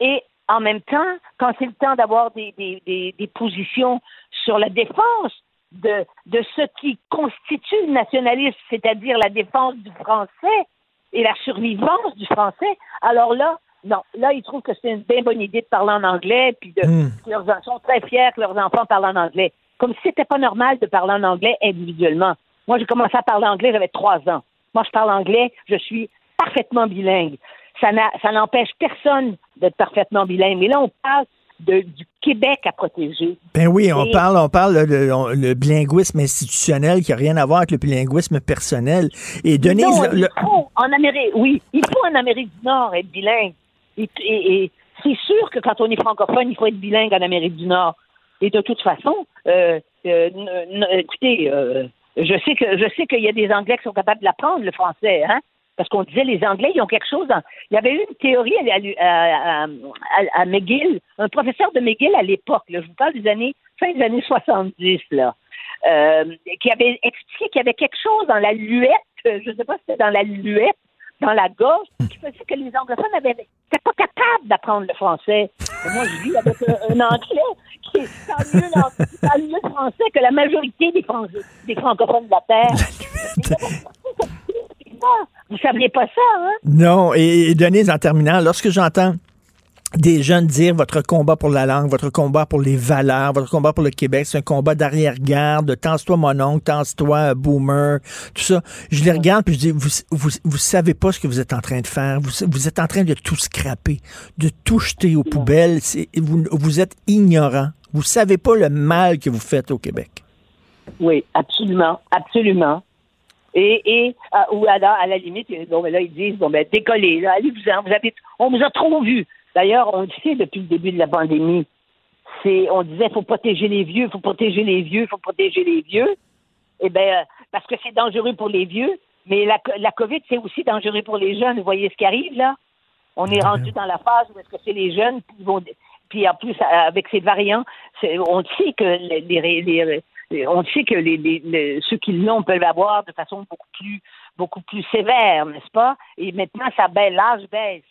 et en même temps, quand c'est le temps d'avoir des, des, des, des positions sur la défense de, de ce qui constitue le nationalisme, c'est-à-dire la défense du français et la survivance du français, alors là, non, là, ils trouvent que c'est une bien bonne idée de parler en anglais, puis de, que leurs enfants sont très fiers que leurs enfants parlent en anglais. Comme si c'était pas normal de parler en anglais individuellement. Moi, j'ai commencé à parler anglais, j'avais trois ans. Moi, je parle anglais, je suis parfaitement bilingue. Ça n'empêche personne d'être parfaitement bilingue. Mais là, on parle de- du Québec à protéger. Ben oui, on Et- parle, on parle de on- le bilinguisme institutionnel qui n'a rien à voir avec le bilinguisme personnel. Et Denise, Non, le- il faut en Amérique, oui, il faut en Amérique du Nord être bilingue. Et, et- et c'est sûr que quand on est francophone, il faut être bilingue en Amérique du Nord. Et de toute façon, euh, euh, écoutez, euh, je sais que je sais qu'il y a des Anglais qui sont capables de l'apprendre le français, hein. Parce qu'on disait les Anglais, ils ont quelque chose. dans- Il y avait eu une théorie à, à- à- à- McGill, un professeur de McGill à l'époque. Je vous parle des années fin des années 70 là, euh, qui avait expliqué qu'il y avait quelque chose dans la luette. Je ne sais pas si c'était dans la luette, dans la gorge, faisait que les anglophones n'étaient pas capables d'apprendre le français. Et moi, je vis avec un, un anglais qui parle mieux, français que la majorité des, Fran- des francophones de la Terre. Vous saviez pas ça, hein? non, et, et Denise, en terminant, lorsque j'entends des jeunes dire votre combat pour la langue, votre combat pour les valeurs, votre combat pour le Québec, c'est un combat d'arrière-garde, pense-toi mon oncle, pense-toi euh, boomer, tout ça. Je les regarde puis je dis, vous, vous, vous savez pas ce que vous êtes en train de faire. Vous, vous êtes en train de tout scraper, de tout jeter aux poubelles. Vous, vous êtes ignorant. Vous savez pas le mal que vous faites au Québec. Oui, absolument, absolument. Et, et euh, ou alors, à la limite, bon, ben là, ils disent, bon, ben, décollez, là, allez-vous-en, vous avez, on vous a trop vu. D'ailleurs, on le sait depuis le début de la pandémie, c'est, on disait, faut protéger les vieux, faut protéger les vieux, faut protéger les vieux. Eh bien, parce que c'est dangereux pour les vieux, mais la, la COVID, c'est aussi dangereux pour les jeunes. Vous voyez ce qui arrive, là? On est rendu dans la phase où est-ce que c'est les jeunes qui vont, puis en plus, avec ces variants, on sait que les, les- les- on sait que les- ceux qui l'ont peuvent l'avoir de façon beaucoup plus, beaucoup plus sévère, n'est-ce pas? Et maintenant, ça baisse, l'âge baisse.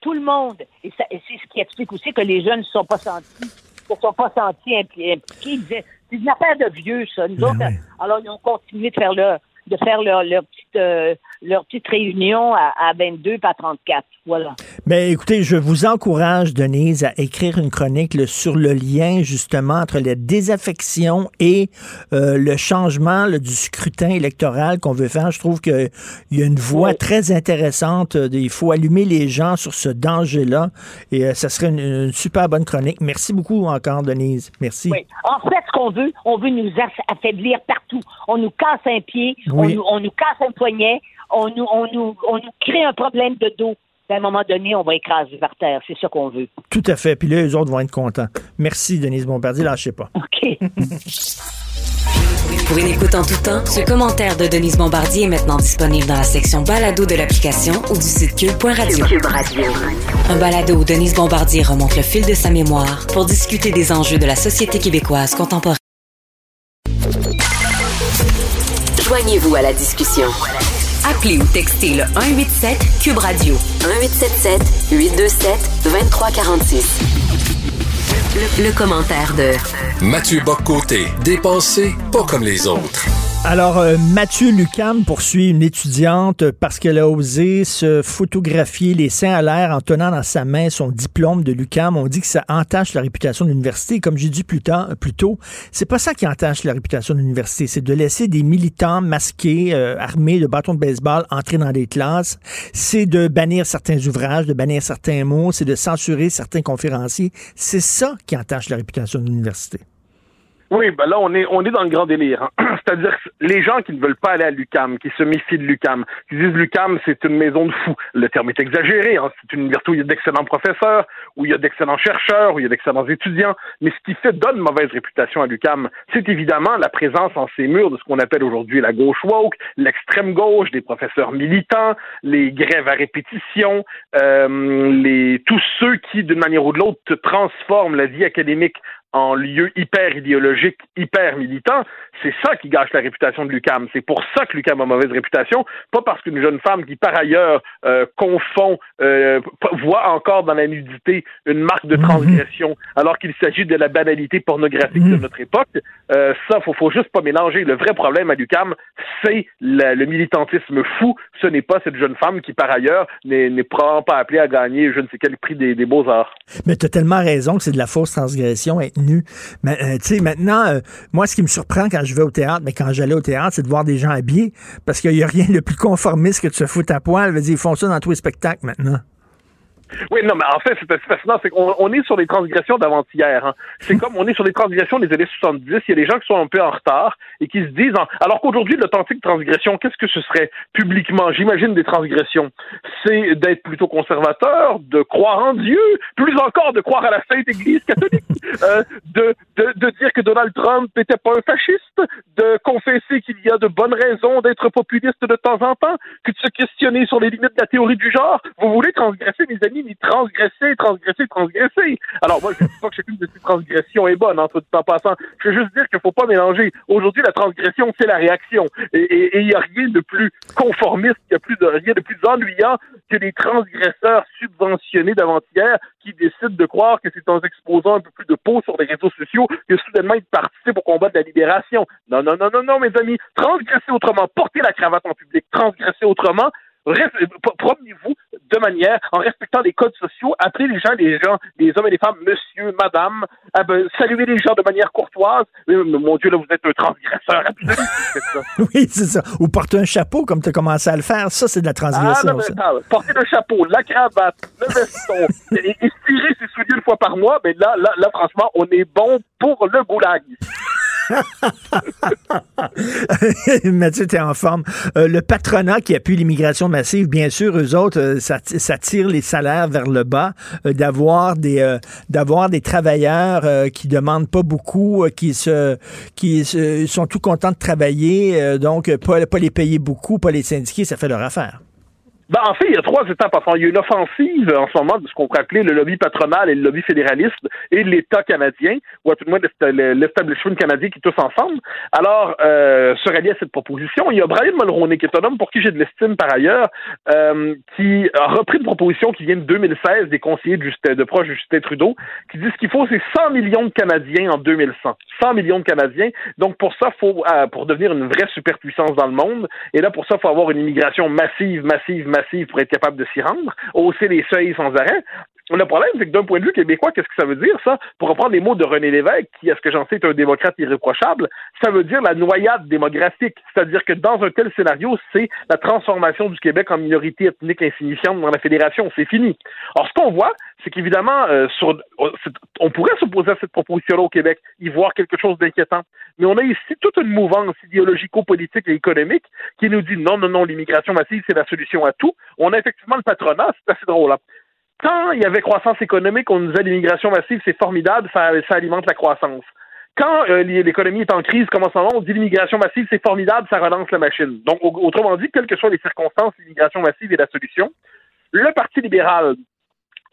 Tout le monde. Et, ça- et c'est ce qui explique aussi que les jeunes ne se sont pas sentis, se sont pas sentis impli- impliqués. Ils disaient, c'est une affaire de vieux, ça. Nous autres, alors, ils ont continué de faire leur, de faire leur, leur petite, euh, leur petite réunion à, à 22 pas à 34. Voilà. Ben, écoutez, je vous encourage, Denise, à écrire une chronique là, sur le lien justement entre la désaffection et euh, le changement là, du scrutin électoral qu'on veut faire. Je trouve qu'il y a une voie très intéressante. euh, Il faut allumer les gens sur ce danger-là et euh, ça serait une, une super bonne chronique. Merci beaucoup encore, Denise. Merci. Oui. En fait, ce qu'on veut, on veut nous aff- affaiblir partout. On nous casse un pied, on, Oui. nous, on nous casse un poignet, on nous, on, nous, on nous crée un problème de dos. À un moment donné, on va écraser par terre. C'est ça qu'on veut. Tout à fait. Puis là, les autres vont être contents. Merci, Denise Bombardier. Lâchez pas. OK. Pour une écoute en tout temps, ce commentaire de Denise Bombardier est maintenant disponible dans la section balado de l'application ou du site cube.radio. Un balado où Denise Bombardier remonte le fil de sa mémoire pour discuter des enjeux de la société québécoise contemporaine. Joignez-vous à la discussion. Appelez ou textez le 187 Cube Radio 1877 827 2346. Le, le commentaire de Mathieu Boccoté, dépensé pas comme les autres. Alors, euh, Mathieu Lucam poursuit une étudiante parce qu'elle a osé se photographier les seins à l'air en tenant dans sa main son diplôme de Lucam. On dit que ça entache la réputation de l'université. Comme j'ai dit plus, tard, plus tôt, c'est pas ça qui entache la réputation de l'université. C'est de laisser des militants masqués, euh, armés de bâtons de baseball, entrer dans des classes. C'est de bannir certains ouvrages, de bannir certains mots. C'est de censurer certains conférenciers. C'est ça qui entache la réputation de l'université. Oui, ben là, on est, on est dans le grand délire. hein. C'est-à-dire les gens qui ne veulent pas aller à l'UCAM, qui se méfient de l'UCAM, qui disent l'UCAM, c'est une maison de fous. Le terme est exagéré. Hein. C'est une université où il y a d'excellents professeurs, où il y a d'excellents chercheurs, où il y a d'excellents étudiants. Mais ce qui fait donne mauvaise réputation à l'UCAM, c'est évidemment la présence en ces murs de ce qu'on appelle aujourd'hui la gauche woke, l'extrême gauche, des professeurs militants, les grèves à répétition, euh, les tous ceux qui, d'une manière ou de l'autre, transforment la vie académique en lieu hyper idéologique, hyper militant, c'est ça qui gâche la réputation de l'UCAM. C'est pour ça que l'UCAM a mauvaise réputation, pas parce qu'une jeune femme qui, par ailleurs, euh, confond, euh, voit encore dans la nudité une marque de transgression, alors qu'il s'agit de la banalité pornographique de notre époque. Euh, ça, faut, faut juste pas mélanger. Le vrai problème à l'UCAM, c'est le militantisme fou. Ce n'est pas cette jeune femme qui, par ailleurs, n'est probablement pas appelée à gagner je ne sais quel prix des, des beaux-arts. Mais tu as tellement raison que c'est de la fausse transgression être nu. Mais euh, tu sais, maintenant, moi, ce qui me surprend quand je vais au théâtre, mais quand j'allais au théâtre, c'est de voir des gens habillés, parce qu'il n'y a rien de plus conformiste que de se foutre à poil. Je veux dire, Ils font ça dans tous les spectacles maintenant. Oui, non, mais en fait, c'est fascinant. C'est qu'on on est sur les transgressions d'avant-hier. hein. C'est comme on est sur les transgressions des années 70. Il y a des gens qui sont un peu en retard et qui se disent, en- alors qu'aujourd'hui, l'authentique transgression, qu'est-ce que ce serait publiquement? J'imagine des transgressions. C'est d'être plutôt conservateur, de croire en Dieu, plus encore de croire à la Sainte Église catholique, euh, de, de, de dire que Donald Trump n'était pas un fasciste, de confesser qu'il y a de bonnes raisons d'être populiste de temps en temps, que de se questionner sur les limites de la théorie du genre. Vous voulez transgresser, mes amis, transgresser, transgresser, transgresser. Alors moi, je ne dis pas que chacune de ces transgressions est bonne, entre tout en passant. Je veux juste dire qu'il faut pas mélanger. Aujourd'hui, la transgression, c'est la réaction. Et il n'y a rien de plus conformiste, il n'y a plus de, rien de plus ennuyant que les transgresseurs subventionnés d'avant-hier qui décident de croire que c'est en exposant un peu plus de peau sur les réseaux sociaux que soudainement ils participent au combat de la libération. Non, non, non, non, non, mes amis. Transgresser autrement, porter la cravate en public, transgresser autrement, Promenez-vous de manière, en respectant les codes sociaux, appelez les gens, les gens, les hommes et les femmes, monsieur, madame, ah ben, saluez les gens de manière courtoise. Euh, Mon Dieu, là, vous êtes un transgresseur absolu. ça. oui, c'est ça. Ou porter un chapeau comme tu as commencé à le faire. Ça, c'est de la Ah, transgression. non, mais attends, porter le chapeau, la cravate, le veston, et, et tirer ses souliers une fois par mois, mais là, là, là, franchement, on est bon pour le goulag. Mathieu, tu en forme. Euh, le patronat qui appuie l'immigration massive, bien sûr, eux autres, euh, ça, ça, tire les salaires vers le bas, euh, d'avoir des d'avoir des travailleurs qui demandent pas beaucoup, qui se qui sont tout contents de travailler, donc pas, pas les payer beaucoup, pas les syndiquer, ça fait leur affaire. Ben, en fait, il y a trois étapes. Enfin, il y a une offensive en ce moment de ce qu'on pourrait appeler le lobby patronal et le lobby fédéraliste et l'État canadien, ou à tout le moins l'establishment canadien qui tous ensemble. Alors, euh, se rallier à cette proposition. Il y a Brian Mulroney, qui est un homme pour qui j'ai de l'estime par ailleurs, euh, qui a repris une proposition qui vient de 2016 des conseillers de, Justin, de proche de Justin Trudeau, qui dit ce qu'il faut, c'est 100 millions de Canadiens en 2100. 100 millions de Canadiens. Donc, pour ça, faut, euh, pour devenir une vraie superpuissance dans le monde, et là, pour ça, il faut avoir une immigration massive, massive, massive pour être capable de s'y rendre, hausser les seuils sans arrêt. Le problème, c'est que d'un point de vue québécois, qu'est-ce que ça veut dire, ça? Pour reprendre les mots de René Lévesque, qui, à ce que j'en sais, est un démocrate irréprochable, ça veut dire la noyade démographique. C'est-à-dire que dans un tel scénario, c'est la transformation du Québec en minorité ethnique insignifiante dans la fédération. C'est fini. Alors, ce qu'on voit, c'est qu'évidemment, euh, on pourrait s'opposer à cette proposition-là au Québec, y voir quelque chose d'inquiétant. Mais on a ici toute une mouvance idéologico-politique et économique qui nous dit non, non, non, l'immigration massive, c'est la solution à tout. On a effectivement le patronat, c'est assez drôle. Hein. Quand il y avait croissance économique, on nous disait l'immigration massive, c'est formidable, ça, alimente la croissance. Quand euh, l'économie est en crise, comme en ce on dit l'immigration massive, c'est formidable, ça relance la machine. Donc, autrement dit, quelles que soient les circonstances, l'immigration massive est la solution. Le Parti libéral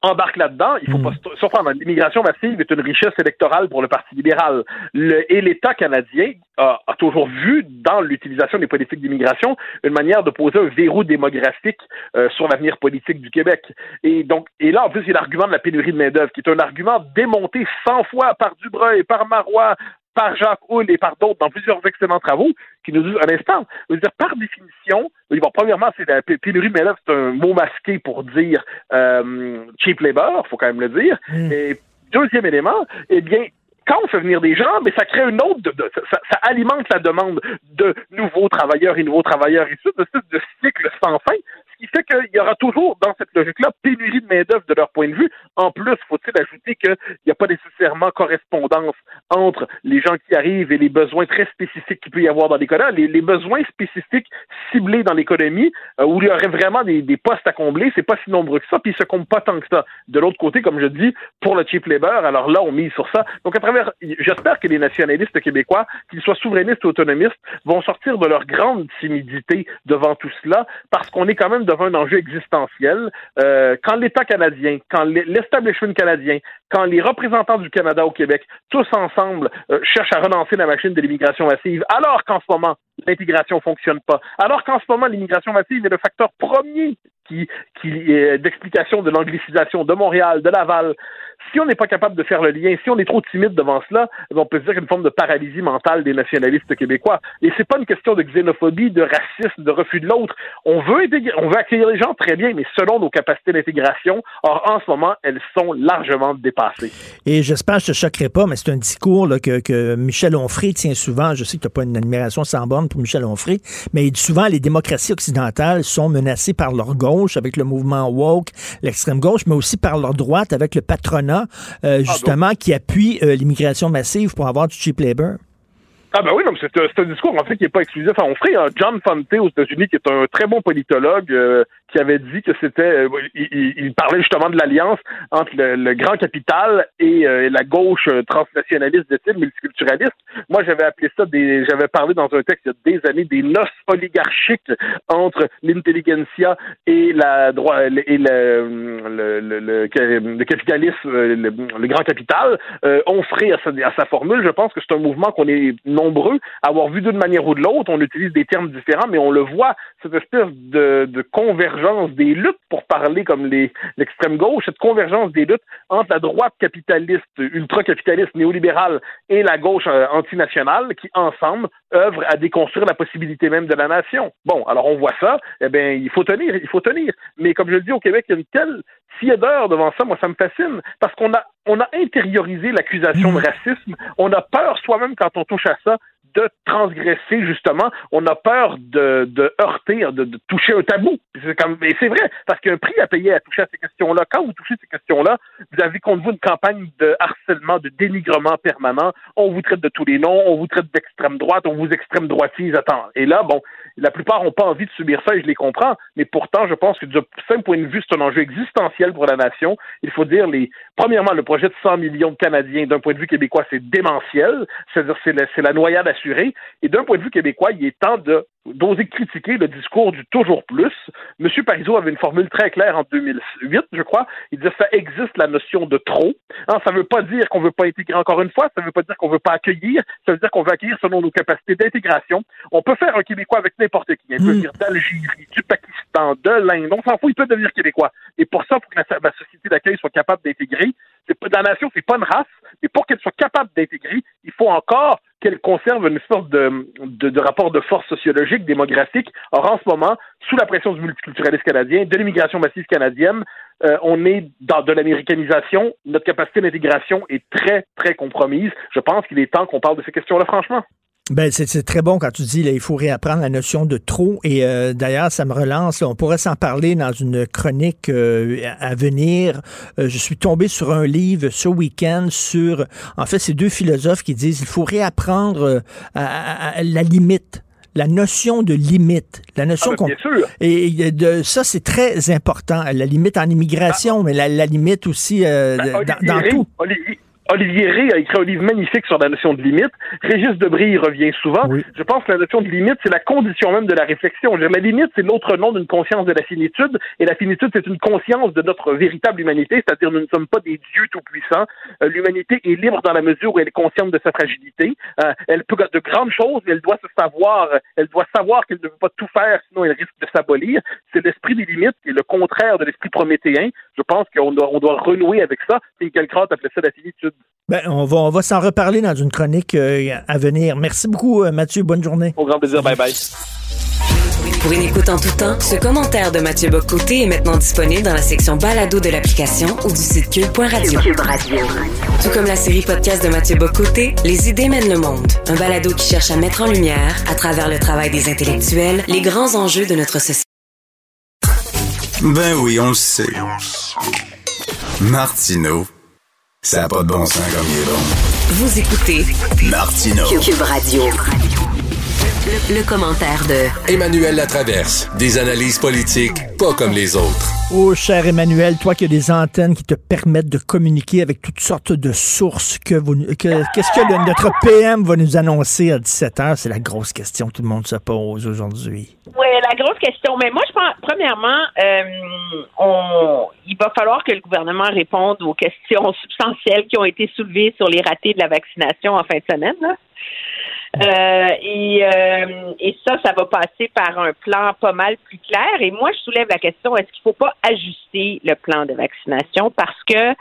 embarque là-dedans. Il faut pas hmm. se surprendre. L'immigration massive est une richesse électorale pour le Parti libéral. Le, et l'État canadien a, toujours vu dans l'utilisation des politiques d'immigration une manière de poser un verrou démographique euh, sur l'avenir politique du Québec. Et donc, et là, en plus, il y a l'argument de la pénurie de main-d'œuvre, qui est un argument démonté 100 fois par Dubreuil, par Marois, par Jacques Houle et par d'autres dans plusieurs excellents travaux qui nous disent un instant, dire, par définition, premièrement, c'est la pénurie de main c'est un mot masqué pour dire euh, cheap labor, faut quand même le dire. Mm. Et deuxième élément, eh bien, quand on fait venir des gens, mais ça crée une autre, ça, alimente la demande de nouveaux travailleurs et nouveaux travailleurs issus de ce de cycle sans fin ce qui fait qu'il y aura toujours, dans cette logique-là, pénurie de main-d'œuvre de leur point de vue. En plus, faut-il ajouter qu'il n'y a pas nécessairement correspondance entre les gens qui arrivent et les besoins très spécifiques qu'il peut y avoir dans l'économie. Les, besoins spécifiques ciblés dans l'économie, euh, où il y aurait vraiment des, postes à combler, c'est pas si nombreux que ça, puis ils se comptent pas tant que ça. De l'autre côté, comme je dis, pour le cheap labor, alors là, on mise sur ça. Donc, à travers, j'espère que les nationalistes québécois, qu'ils soient souverainistes ou autonomistes, vont sortir de leur grande timidité devant tout cela, parce qu'on est quand même devant un enjeu existentiel. Euh, quand l'État canadien, quand l'establishment canadien, quand les représentants du Canada au Québec, tous ensemble, euh, cherchent à relancer la machine de l'immigration massive, alors qu'en ce moment, l'intégration fonctionne pas, alors qu'en ce moment, l'immigration massive est le facteur premier qui, qui est d'explication de l'anglicisation de Montréal, de Laval, si on n'est pas capable de faire le lien, si on est trop timide devant cela, on peut se dire qu'il y a une forme de paralysie mentale des nationalistes québécois. Et c'est pas une question de xénophobie, de racisme, de refus de l'autre. On veut on veut accueillir les gens très bien, mais selon nos capacités d'intégration. Or, en ce moment, elles sont largement dépassées. Et j'espère que je te choquerai pas, mais c'est un discours que, que, Michel Onfray tient souvent. Je sais que tu n'as pas une admiration sans borne pour Michel Onfray, mais il dit souvent les démocraties occidentales sont menacées par leur gauche avec le mouvement woke, l'extrême gauche, mais aussi par leur droite avec le patronat euh, ah, justement, qui appuie euh, l'immigration massive pour avoir du cheap labor. Ah ben oui, c'est un, discours en fait qui n'est pas exclusif. on ferait un John Fante aux États-Unis, qui est un très bon politologue, euh, qui avait dit que c'était, euh, il, parlait justement de l'alliance entre le, grand capital et euh, la gauche transnationaliste de type multiculturaliste. Moi, j'avais appelé ça des, j'avais parlé dans un texte il y a des années des noces oligarchiques entre l'intelligentsia et la droit et le, le, le, le capitalisme, le, grand capital. on ferait à sa, à sa formule. Je pense que c'est un mouvement qu'on est nombreux à avoir vu d'une manière ou de l'autre. On utilise des termes différents, mais on le voit, cette espèce de, de convergence des luttes, pour parler comme l'extrême gauche, cette convergence des luttes entre la droite capitaliste, ultra-capitaliste, néolibérale et la gauche euh, antinationale, qui ensemble œuvrent à déconstruire la possibilité même de la nation. Bon, alors on voit ça, eh bien, il faut tenir, il faut tenir. Mais comme je le dis au Québec, il y a une telle fièdeur devant ça, moi ça me fascine, parce qu'on a on a intériorisé l'accusation de racisme. On a peur soi-même quand on touche à ça de transgresser justement. On a peur de, de heurter, de, toucher un tabou. Mais c'est vrai, parce qu'il y a un prix à payer à toucher à ces questions-là. Quand vous touchez ces questions-là, vous avez contre vous une campagne de harcèlement, de dénigrement permanent. On vous traite de tous les noms, on vous traite d'extrême droite, on vous extrême droitise. Attends. Et là, bon, la plupart n'ont pas envie de subir ça et je les comprends. Mais pourtant, je pense que du simple point de vue, c'est un enjeu existentiel pour la nation. Il faut dire les, premièrement, le projet de 100 millions de Canadiens, d'un point de vue québécois, c'est démentiel. C'est-à-dire, c'est la, la noyade assurée. Et d'un point de vue québécois, il est temps de d'oser critiquer le discours du toujours plus. M. Parizeau avait une formule très claire en 2008, je crois. Il disait ça existe la notion de trop. Hein, ça ne veut pas dire qu'on ne veut pas intégrer encore une fois, ça ne veut pas dire qu'on ne veut pas accueillir, ça veut dire qu'on veut accueillir selon nos capacités d'intégration. On peut faire un Québécois avec n'importe qui. Il peut venir d'Algérie, du Pakistan, de l'Inde, on s'en fout, il peut devenir Québécois. Et pour ça, pour que la, la société d'accueil soit capable d'intégrer, la nation, c'est pas une race, mais pour qu'elle soit capable d'intégrer, il faut encore qu'elle conserve une sorte de, de, rapport de force sociologique, démographique. Or, en ce moment, sous la pression du multiculturalisme canadien, de l'immigration massive canadienne, euh, on est dans de l'américanisation. Notre capacité d'intégration est très, très compromise. Je pense qu'il est temps qu'on parle de ces questions-là, franchement. Ben, c'est très bon quand tu dis il faut réapprendre la notion de trop. Et euh, d'ailleurs, ça me relance. on pourrait s'en parler dans une chronique euh, à venir. Euh, je suis tombé sur un livre ce week-end sur, en fait, ces deux philosophes qui disent il faut réapprendre à, la limite la notion de limite, la notion ah, ben, qu'on et de ça c'est très important, la limite en immigration, ah. mais la, limite aussi ben, dans, tout. Olivier Rey a écrit un livre magnifique sur la notion de limite. Régis Debris y revient souvent. Je pense que la notion de limite, c'est la condition même de la réflexion. la limite, c'est l'autre nom d'une conscience de la finitude. Et la finitude, c'est une conscience de notre véritable humanité, c'est-à-dire nous ne sommes pas des dieux tout-puissants. Euh, l'humanité est libre dans la mesure où elle est consciente de sa fragilité. Euh, elle peut de grandes choses, mais elle doit se savoir, elle doit savoir qu'elle ne peut pas tout faire, sinon elle risque de s'abolir. C'est l'esprit des limites qui est le contraire de l'esprit prométhéen. Je pense qu'on doit, on doit renouer avec ça. Quelqu'un appelait ça la finitude. Ben, on va, on va s'en reparler dans une chronique euh, à venir. Merci beaucoup, euh, Mathieu. Bonne journée. Au grand plaisir. Bye bye. Pour une écoute en tout temps, ce commentaire de Mathieu Bocoté est maintenant disponible dans la section balado de l'application ou du site cube.radio. Cube Radio. Tout comme la série podcast de Mathieu Bocoté, Les idées mènent le monde. Un balado qui cherche à mettre en lumière, à travers le travail des intellectuels, les grands enjeux de notre société. Ben oui, on le sait. Martineau ça n'a pas de bon sens comme il est bon. Vous écoutez Martino. Cube Radio. Le, commentaire de Emmanuel Latraverse. Des analyses politiques pas comme les autres. Oh, cher Emmanuel, toi qui as des antennes qui te permettent de communiquer avec toutes sortes de sources, que qu'est-ce que notre PM va nous annoncer à 17 h C'est la grosse question que tout le monde se pose aujourd'hui. Oui, la grosse question. Mais moi, je pense, premièrement, euh, il va falloir que le gouvernement réponde aux questions substantielles qui ont été soulevées sur les ratés de la vaccination en fin de semaine. Euh, et, euh, et ça, ça va passer par un plan pas mal plus clair. Et moi, je soulève la question est-ce qu'il ne faut pas ajuster le plan de vaccination? Parce que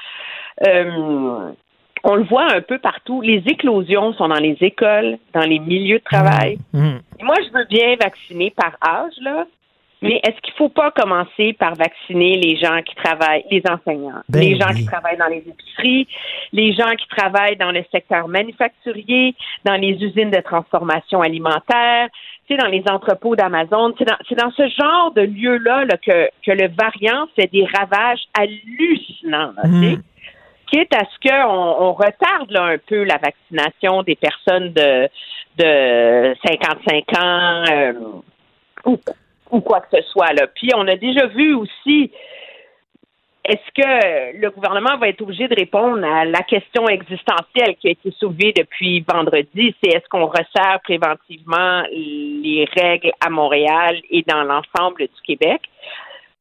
on le voit un peu partout. Les éclosions sont dans les écoles, dans les milieux de travail. Mmh. Mmh. moi, je veux bien vacciner par âge, là. Mais est-ce qu'il ne faut pas commencer par vacciner les gens qui travaillent, les enseignants, ben les gens qui travaillent dans les épiceries, les gens qui travaillent dans le secteur manufacturier, dans les usines de transformation alimentaire, tu dans les entrepôts d'Amazon. C'est dans, dans, ce genre de lieu-là que, que le variant fait des ravages hallucinants. Mmh quitte à ce qu'on on retarde là, un peu la vaccination des personnes de, de 55 ans euh, ou, ou, quoi que ce soit. Là. Puis on a déjà vu aussi est-ce que le gouvernement va être obligé de répondre à la question existentielle qui a été soulevée depuis vendredi? C'est est-ce qu'on resserre préventivement les règles à Montréal et dans l'ensemble du Québec?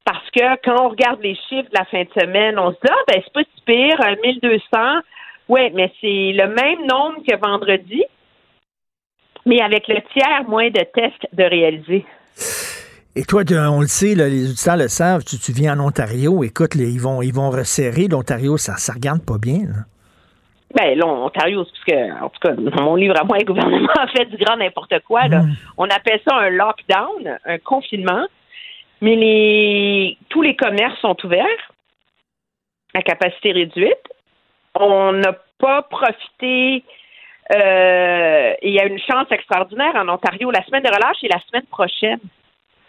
Parce que quand on regarde les chiffres de la fin de semaine, on se dit, ah, ben, c'est pas si pire, 1200. Oui, mais c'est le même nombre que vendredi, mais avec le tiers moins de tests de réaliser. Et toi, on le sait, les auditeurs le savent, tu, viens en Ontario, écoute, ils, vont, ils vont resserrer. L'Ontario, ça ne regarde pas bien. Ben, l'Ontario, parce que, en tout cas, mon livre à moi, le gouvernement a fait du grand n'importe quoi. Là. Mm. On appelle ça un lockdown, un confinement. Mais les, tous les commerces sont ouverts à capacité réduite. On n'a pas profité. Euh, il y a une chance extraordinaire en Ontario. La semaine de relâche est la semaine prochaine.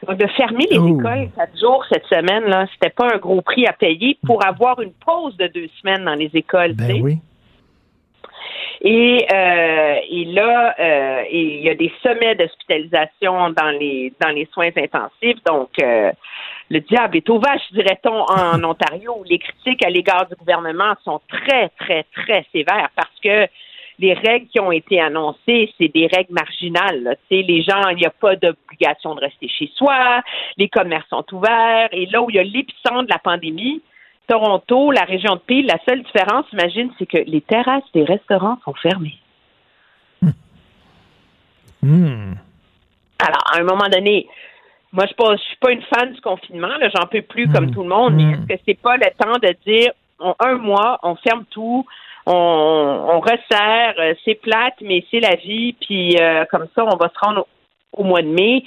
Donc, de fermer les Oh. écoles quatre jours cette semaine, là, c'était pas un gros prix à payer pour avoir une pause de deux semaines dans les écoles. Ben oui. Et, euh, et là, euh, et il y a des sommets d'hospitalisation dans les dans les soins intensifs. Donc, euh, le diable est au vache, dirait-on, en Ontario, où les critiques à l'égard du gouvernement sont très, très, très sévères parce que les règles qui ont été annoncées, c'est des règles marginales. là. Les gens, il n'y a pas d'obligation de rester chez soi, les commerces sont ouverts. Et là où il y a l'épicentre de la pandémie, Toronto, la région de Peel, la seule différence, imagine, c'est que les terrasses des restaurants sont fermées. Hmm. Alors, à un moment donné, moi, je ne suis pas une fan du confinement, j'en peux plus comme tout le monde, mais est-ce que c'est pas le temps de dire, on- un mois, on ferme tout, on, on resserre, euh, c'est plate, mais c'est la vie, puis euh, comme ça, on va se rendre au, au mois de mai,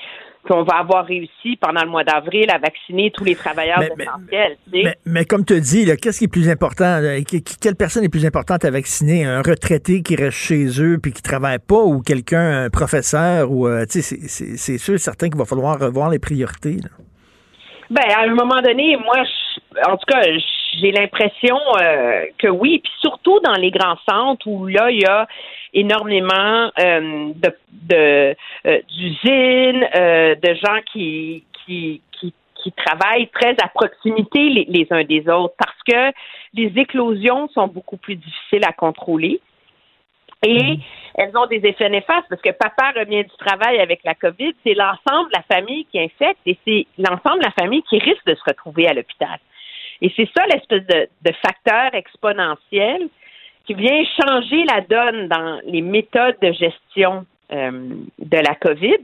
puis on va avoir réussi pendant le mois d'avril à vacciner tous les travailleurs Mais- essentiels. Mais, mais comme tu dis, qu'est-ce qui est plus important? là? Quelle personne est plus importante à vacciner? Un retraité qui reste chez eux puis qui travaille pas ou quelqu'un, un professeur? ou euh, c'est- sûr et certain qu'il va falloir revoir les priorités. là. Ben, à un moment donné, moi, je- en tout cas, j'ai l'impression euh, que oui, puis surtout dans les grands centres où là, il y a énormément euh, de de, euh, d'usines, euh, de gens qui qui qui qui travaillent très à proximité les, les uns des autres parce que les éclosions sont beaucoup plus difficiles à contrôler. Et elles ont des effets néfastes parce que papa revient du travail avec la COVID, c'est l'ensemble de la famille qui infecte et c'est l'ensemble de la famille qui risque de se retrouver à l'hôpital. Et c'est ça l'espèce de, de facteur exponentiel qui vient changer la donne dans les méthodes de gestion euh, de la COVID.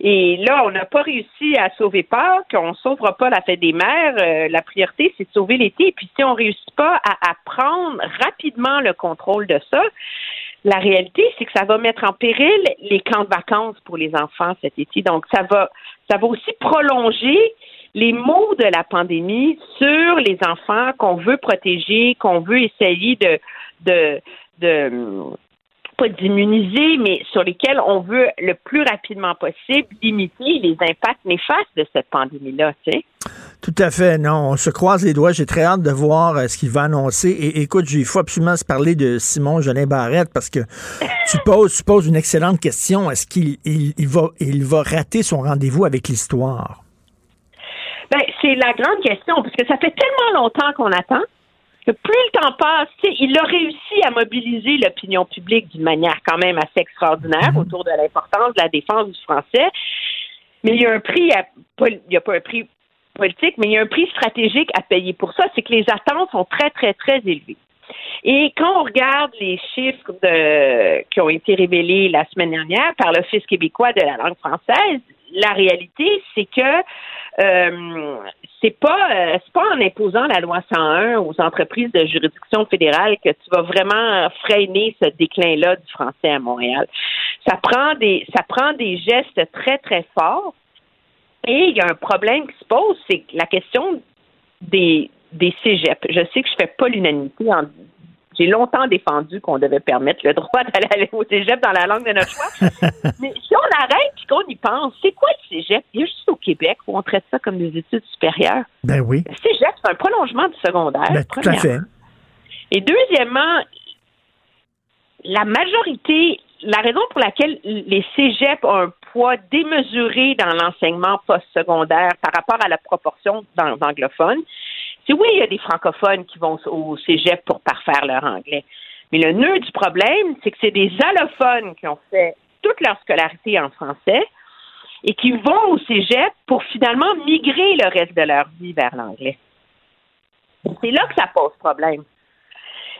Et là, on n'a pas réussi à sauver Pâques, on ne sauvera pas la fête des mères. Euh, la priorité, c'est de sauver l'été. Puis si on ne réussit pas à, à prendre rapidement le contrôle de ça, la réalité, c'est que ça va mettre en péril les camps de vacances pour les enfants cet été. Donc, ça va, ça va aussi prolonger les maux de la pandémie sur les enfants qu'on veut protéger, qu'on veut essayer de, de, de pas d'immuniser, mais sur lesquels on veut le plus rapidement possible limiter les impacts néfastes de cette pandémie-là, tu sais. Tout à fait, non. On se croise les doigts. J'ai très hâte de voir euh, ce qu'il va annoncer. Et écoute, il faut absolument se parler de Simon Jolin Barrette parce que tu poses, tu poses une excellente question. Est-ce qu'il il, il va, il va rater son rendez-vous avec l'histoire? Ben, c'est la grande question, parce que ça fait tellement longtemps qu'on attend que plus le temps passe, il a réussi à mobiliser l'opinion publique d'une manière quand même assez extraordinaire autour de l'importance de la défense du français. Mais il y a un prix, à, il n'y a pas un prix politique, mais il y a un prix stratégique à payer pour ça, c'est que les attentes sont très, très, très élevées. Et quand on regarde les chiffres de, qui ont été révélés la semaine dernière par l'Office québécois de la langue française, la réalité, c'est que euh, c'est pas euh, c'est pas en imposant la loi 101 aux entreprises de juridiction fédérale que tu vas vraiment freiner ce déclin-là du français à Montréal. Ça prend des ça prend des gestes très très forts. Et il y a un problème qui se pose, c'est la question des des cégeps. Je sais que je fais pas l'unanimité j'ai longtemps défendu qu'on devait permettre le droit d'aller au cégep dans la langue de notre choix. Mais si on arrête et qu'on y pense, c'est quoi le cégep? Il y a juste au Québec où on traite ça comme des études supérieures. Ben oui. Le cégep, c'est un prolongement du secondaire. Ben, tout à fait. Et deuxièmement, la majorité, la raison pour laquelle les cégeps ont un poids démesuré dans l'enseignement postsecondaire par rapport à la proportion d'an- d'anglophones, c'est oui, il y a des francophones qui vont au cégep pour parfaire leur anglais. Mais le nœud du problème, c'est que c'est des allophones qui ont fait toute leur scolarité en français et qui vont au cégep pour finalement migrer le reste de leur vie vers l'anglais. C'est là que ça pose problème.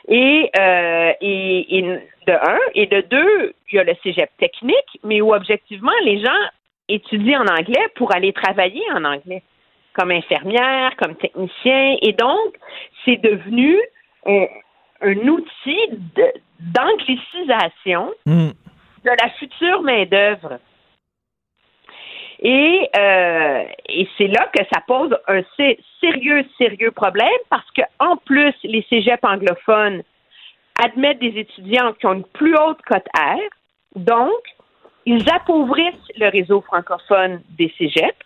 Et, euh, et, et de un, et de deux, il y a le cégep technique, mais où objectivement, les gens étudient en anglais pour aller travailler en anglais, comme infirmière, comme technicien. Et donc, c'est devenu un, un outil de- d'anglicisation Hmm. de la future main-d'œuvre. Et, euh, et c'est là que ça pose un sé- sérieux, sérieux problème parce que en plus, les cégeps anglophones admettent des étudiants qui ont une plus haute cote R, donc ils appauvrissent le réseau francophone des cégeps.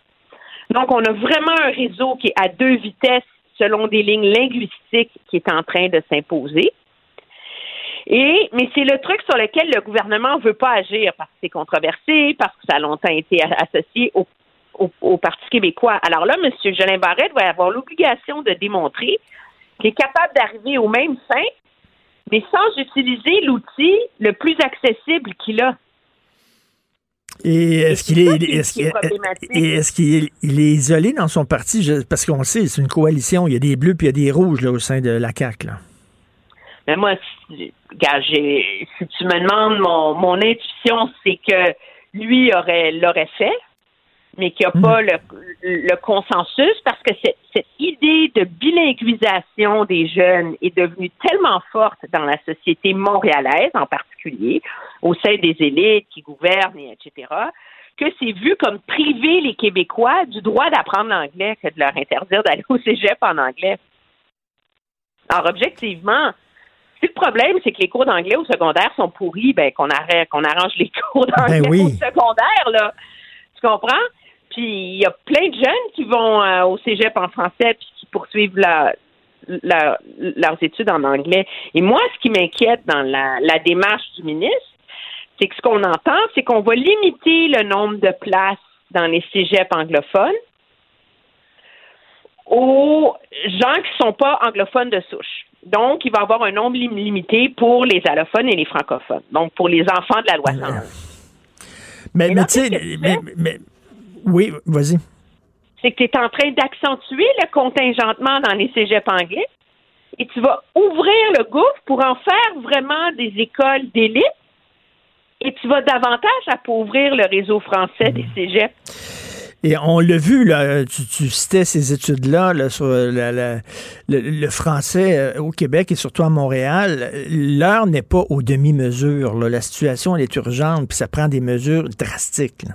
Donc, on a vraiment un réseau qui est à deux vitesses selon des lignes linguistiques qui est en train de s'imposer. Et, mais c'est le truc sur lequel le gouvernement ne veut pas agir parce que c'est controversé, parce que ça a longtemps été associé au, au, Parti québécois. Alors là, M. Jolin Barrette va avoir l'obligation de démontrer qu'il est capable d'arriver aux mêmes fins, mais sans utiliser l'outil le plus accessible qu'il a. Et est-ce qu'il est, est-ce qu'il est, isolé dans son parti? parce qu'on sait, c'est une coalition. Il y a des bleus puis il y a des rouges là, au sein de la CAQ. Là. Mais moi, si, si tu me demandes mon, mon intuition, c'est que lui aurait l'aurait fait mais qu'il n'y a pas le, consensus parce que cette, cette, idée de bilinguisation des jeunes est devenue tellement forte dans la société montréalaise en particulier, au sein des élites qui gouvernent, etc., que c'est vu comme priver les Québécois du droit d'apprendre l'anglais que de leur interdire d'aller au cégep en anglais. Alors, objectivement, si le problème, c'est que les cours d'anglais au secondaire sont pourris, ben qu'on arrête, qu'on arrange les cours d'anglais ben au secondaire, là. Tu comprends? Puis il y a plein de jeunes qui vont euh, au cégep en français puis qui poursuivent leurs études en anglais. Et moi, ce qui m'inquiète dans la, démarche du ministre, c'est que ce qu'on entend, c'est qu'on va limiter le nombre de places dans les cégeps anglophones aux gens qui ne sont pas anglophones de souche. Donc, il va y avoir un nombre limité pour les allophones et les francophones. Donc, pour les enfants de la loi 101. Mais, mais tu sais, mais, oui, vas-y. C'est que tu es en train d'accentuer le contingentement dans les cégeps anglais et tu vas ouvrir le gouffre pour en faire vraiment des écoles d'élite et tu vas davantage appauvrir le réseau français des cégeps. Et on l'a vu, là, tu, citais ces études-là sur le, français euh, au Québec et surtout à Montréal. L'heure n'est pas aux demi-mesures. La situation elle est urgente, puis ça prend des mesures drastiques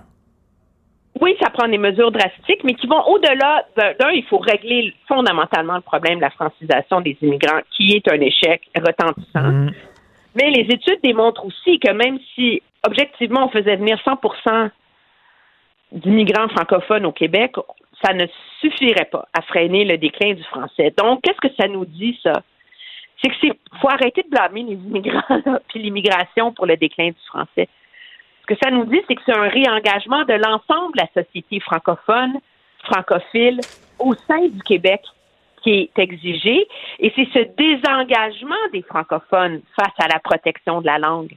oui, ça prend des mesures drastiques, mais qui vont au-delà d'un, il faut régler fondamentalement le problème de la francisation des immigrants, qui est un échec retentissant. Mm. Mais les études démontrent aussi que même si, objectivement, on faisait venir 100% d'immigrants francophones au Québec, ça ne suffirait pas à freiner le déclin du français. Donc, qu'est-ce que ça nous dit, ça? C'est c'est faut arrêter de blâmer les immigrants puis l'immigration pour le déclin du français. Ce que ça nous dit, c'est que c'est un réengagement de l'ensemble de la société francophone, francophile, au sein du Québec qui est exigé. Et c'est ce désengagement des francophones face à la protection de la langue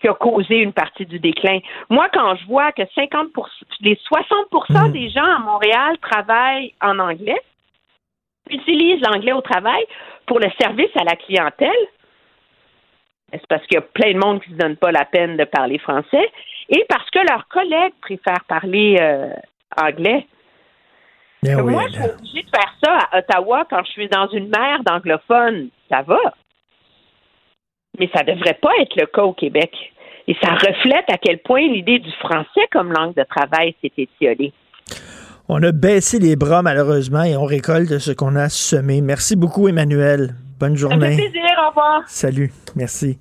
qui a causé une partie du déclin. Moi, quand je vois que 50 les 60% mmh. des gens à Montréal travaillent en anglais, utilisent l'anglais au travail pour le service à la clientèle, c'est parce qu'il y a plein de monde qui ne se donne pas la peine de parler français et parce que leurs collègues préfèrent parler euh, anglais. Moi, je suis obligée de faire ça à Ottawa quand je suis dans une mer d'anglophones. Ça va. Mais ça ne devrait pas être le cas au Québec. Et ça reflète à quel point l'idée du français comme langue de travail s'est étiolée. On a baissé les bras, malheureusement, et on récolte ce qu'on a semé. Merci beaucoup, Emmanuel. Bonne journée. Ça fait plaisir, au revoir. Salut, merci.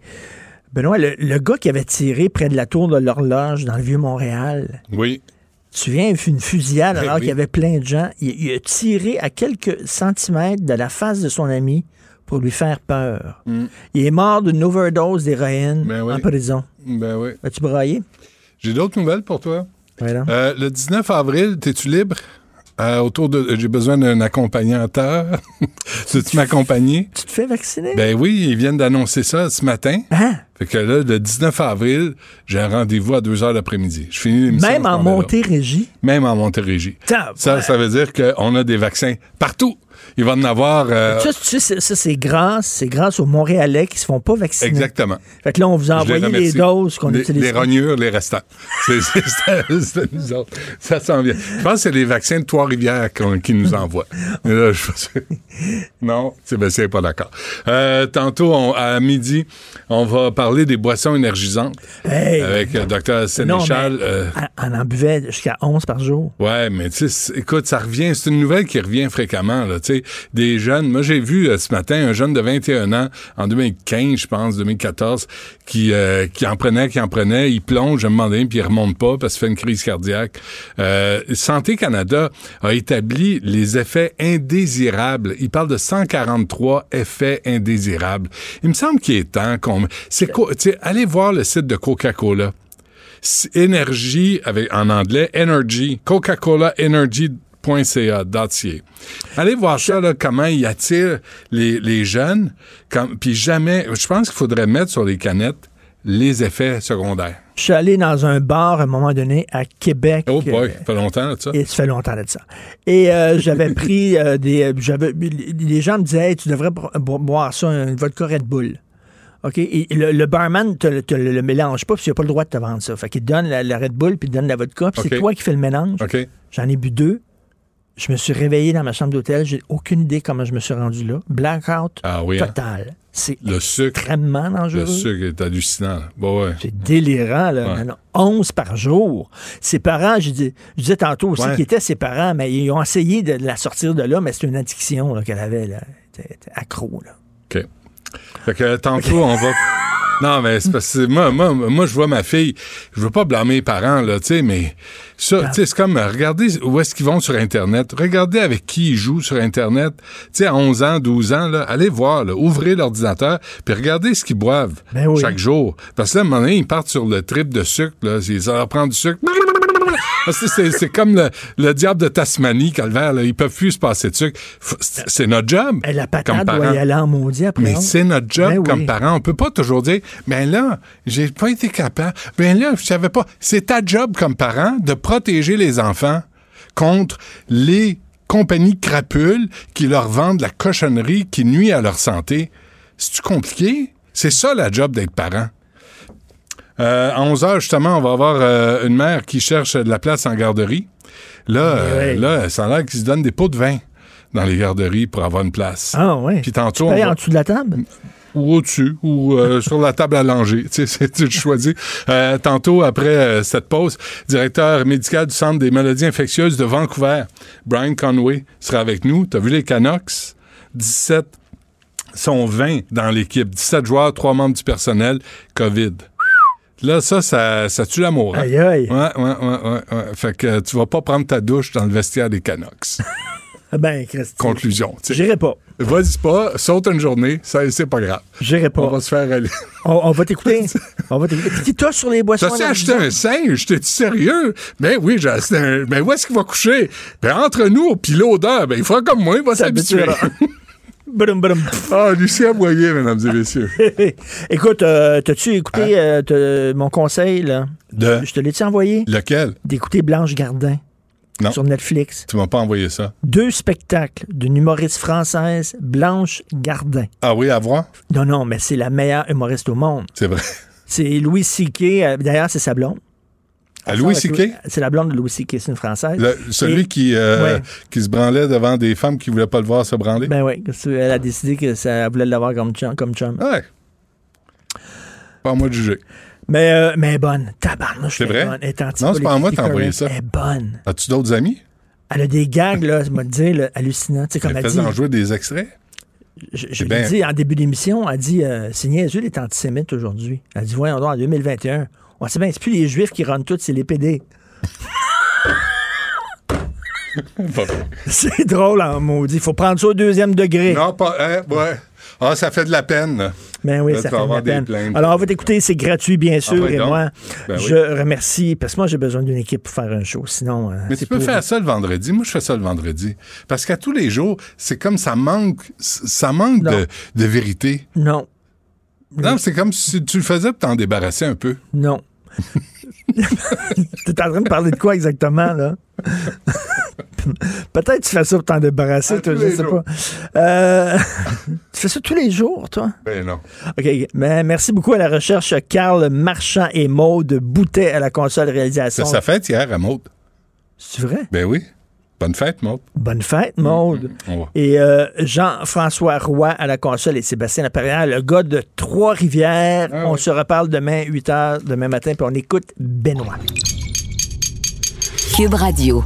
Benoît, le, gars qui avait tiré près de la tour de l'horloge dans le Vieux-Montréal. Oui. Tu viens une fusillade alors qu'il y avait plein de gens. Il, a tiré à quelques centimètres de la face de son ami pour lui faire peur. Mm. Il est mort d'une overdose d'héroïne ben en prison. Ben oui. As-tu braillé? J'ai d'autres nouvelles pour toi. Euh, le 19 avril, es-tu libre? Euh, autour de. J'ai besoin d'un accompagnateur. Veux-tu m'accompagner? Tu te fais vacciner? Ben oui, ils viennent d'annoncer ça ce matin. Hein? Fait que là, le 19 avril, j'ai un rendez-vous à 2 h l'après-midi. Je finis Même en Montérégie? Même en Montérégie. Ça, ça veut dire qu'on a des vaccins partout. Il va en avoir. Euh, ça, c'est grâce, c'est grâce aux Montréalais qui se font pas vacciner. Exactement. Fait que là, on vous a envoyé les doses qu'on utilise. Les rognures, les restants. c'est nous autres. Ça s'en vient. Je pense que c'est les vaccins de Trois-Rivières qui nous envoient. là, je... non, c'est pas d'accord. Euh, tantôt, à midi, on va parler des boissons énergisantes avec le docteur Sénéchal. Euh, on en buvait jusqu'à 11 par jour. Ouais, mais tu sais, écoute, ça revient. C'est une nouvelle qui revient fréquemment. Là, sais, des jeunes. Moi, j'ai vu euh, ce matin un jeune de 21 ans, en 2015, je pense, 2014, qui, euh, qui en prenait, qui en prenait, il plonge, je me demandais, puis il remonte pas parce qu'il fait une crise cardiaque. Euh, Santé Canada a établi les effets indésirables. Il parle de 143 effets indésirables. Il me semble qu'il est temps qu'on... C'est quoi? Allez voir le site de Coca-Cola. Énergie, avec, en anglais, Energy, Coca-Cola Energy Allez voir ça, là, comment il attire les, les jeunes. Puis jamais, je pense qu'il faudrait mettre sur les canettes les effets secondaires. Je suis allé dans un bar à un moment donné à Québec. Oh boy, ça fait longtemps de ça. Et ça fait longtemps de ça. Et euh, j'avais pris euh, des. J'avais, les gens me disaient tu devrais boire ça, un vodka Red Bull. OK? Et le, barman te, le mélange pas, puis il n'a pas le droit de te vendre ça. Fait qu'il te donne la, Red Bull, puis il te donne la vodka, puis c'est toi qui fais le mélange. J'en ai bu deux. Je me suis réveillé dans ma chambre d'hôtel. J'ai aucune idée comment je me suis rendu là. Blackout ah oui, hein? total. C'est extrêmement dangereux. Le sucre est hallucinant. C'est délirant. Là. 11 par jour. Ses parents, je, dis, je disais tantôt aussi qu'ils étaient ses parents, mais ils ont essayé de la sortir de là, mais c'est une addiction qu'elle avait. Là. Elle était accro. Là. OK. Fait que tantôt, on va. Non, mais c'est parce que moi, moi, moi, je vois ma fille, je veux pas blâmer les parents, là, tu sais, mais ça, tu sais, c'est comme, regardez où est-ce qu'ils vont sur Internet, regardez avec qui ils jouent sur Internet, tu sais, à 11 ans, 12 ans, là, allez voir, là, ouvrez l'ordinateur, puis regardez ce qu'ils boivent ben chaque jour. Parce que là, à un moment donné, ils partent sur le trip de sucre, là, ils leur prennent du sucre, c'est comme le, diable de Tasmanie, Calvaire. Là. Ils peuvent plus se passer de sucre. C'est notre job. Et la patate doit y aller en maudit après. Mais c'est notre job ben comme parent. On peut pas toujours dire, ben là, j'ai pas été capable. Ben là, je savais pas. C'est ta job comme parent de protéger les enfants contre les compagnies crapules qui leur vendent la cochonnerie qui nuit à leur santé. C'est-tu compliqué? C'est ça la job d'être parent. Euh, à 11 h justement, on va avoir euh, une mère qui cherche de la place en garderie. Là, euh, là ça a l'air qu'ils se donnent des pots de vin dans les garderies pour avoir une place. Ah oui. Puis tantôt, tu en dessous de la table? Ou au-dessus, ou sur la table à langer. Tu sais, tu choisis. tantôt, après cette pause, directeur médical du Centre des maladies infectieuses de Vancouver, Brian Conway, sera avec nous. Tu as vu les Canucks? 17 sont 20 dans l'équipe. 17 joueurs, 3 membres du personnel, COVID. Là, ça, ça, ça tue l'amour. Hein? Aïe, aïe. Ouais, ouais, ouais, ouais, Fait que tu vas pas prendre ta douche dans le vestiaire des Canucks. ben, Christy. Conclusion. J'irai pas. Vas-y pas, saute une journée, ça, c'est pas grave. J'irai pas. On va se faire aller. On, va t'écouter. on va t'écouter. Qui touche sur les boissons? T'as acheté un singe? T'es sérieux? Ben oui, j'ai acheté un. Mais où est-ce qu'il va coucher? Ben entre nous, puis l'odeur, ben il fera comme moi, il va s'habituer. Ah, Lucien Boyer, mesdames et messieurs. Écoute, euh, t'as-tu écouté hein? euh, mon conseil, là? De? Je te l'ai-tu envoyé? Lequel? D'écouter Blanche Gardin. Non. Sur Netflix. Tu m'as pas envoyé ça. Deux spectacles d'une humoriste française, Blanche Gardin. Ah oui, à voir? Non, non, mais c'est la meilleure humoriste au monde. C'est vrai. C'est Louis C.K. Euh, d'ailleurs, c'est sa blonde. À Louis C.K.? C'est la blonde de Louis C.K., c'est une Française. celui qui, euh, qui se branlait devant des femmes qui ne voulaient pas le voir se branler? Ben oui, elle a décidé que ça voulait l'avoir comme chum. Comme chum. Ouais. Pas à moi de juger. Mais, euh, mais bonne. Tabarnouche, C'est vrai? Bonne. non, c'est pas à moi de t'envoyer ça. Elle est bonne. As-tu d'autres amis? Elle a des gags, là, je me dis, hallucinants. Tu sais, comme elle, elle dit. en jouer des extraits? Je, je l'ai dit en début d'émission, elle dit euh, C'est niaiseux est antisémite aujourd'hui. Elle dit Voyons donc, en 2021. On sait bien, c'est plus les Juifs qui rentrent tout, c'est les PD. c'est drôle en maudit. Il faut prendre ça au deuxième degré. Non, pas. Hein, ouais. Ah, ça fait de la peine. Ben oui, ça fait de la peine. Alors, on va t'écouter, c'est gratuit, bien ah, sûr. et moi, ben je remercie, parce que moi, j'ai besoin d'une équipe pour faire un show. Sinon. Euh, Mais tu peux faire ça le vendredi. Moi, je fais ça le vendredi. Parce qu'à tous les jours, c'est comme ça manque, ça manque de, de, vérité. Non. Non, c'est comme si tu le faisais pour t'en débarrasser un peu. Non. tu es en train de parler de quoi exactement, là? Peut-être tu fais ça pour t'en débarrasser, toi, je sais pas. Euh, tu fais ça tous les jours, toi? Ben non. OK, mais merci beaucoup à la recherche Carl Marchand et Maude Boutet à la console réalisation. C'est sa fête hier à Maude. C'est vrai? Ben oui. Bonne fête, Maude. Bonne fête, Maude. Mm-hmm. Et euh, Jean-François Roy à la console et Sébastien Laperrière, le gars de Trois-Rivières. Ah on se reparle demain, 8 h, demain matin, puis on écoute Benoît. Cube Radio.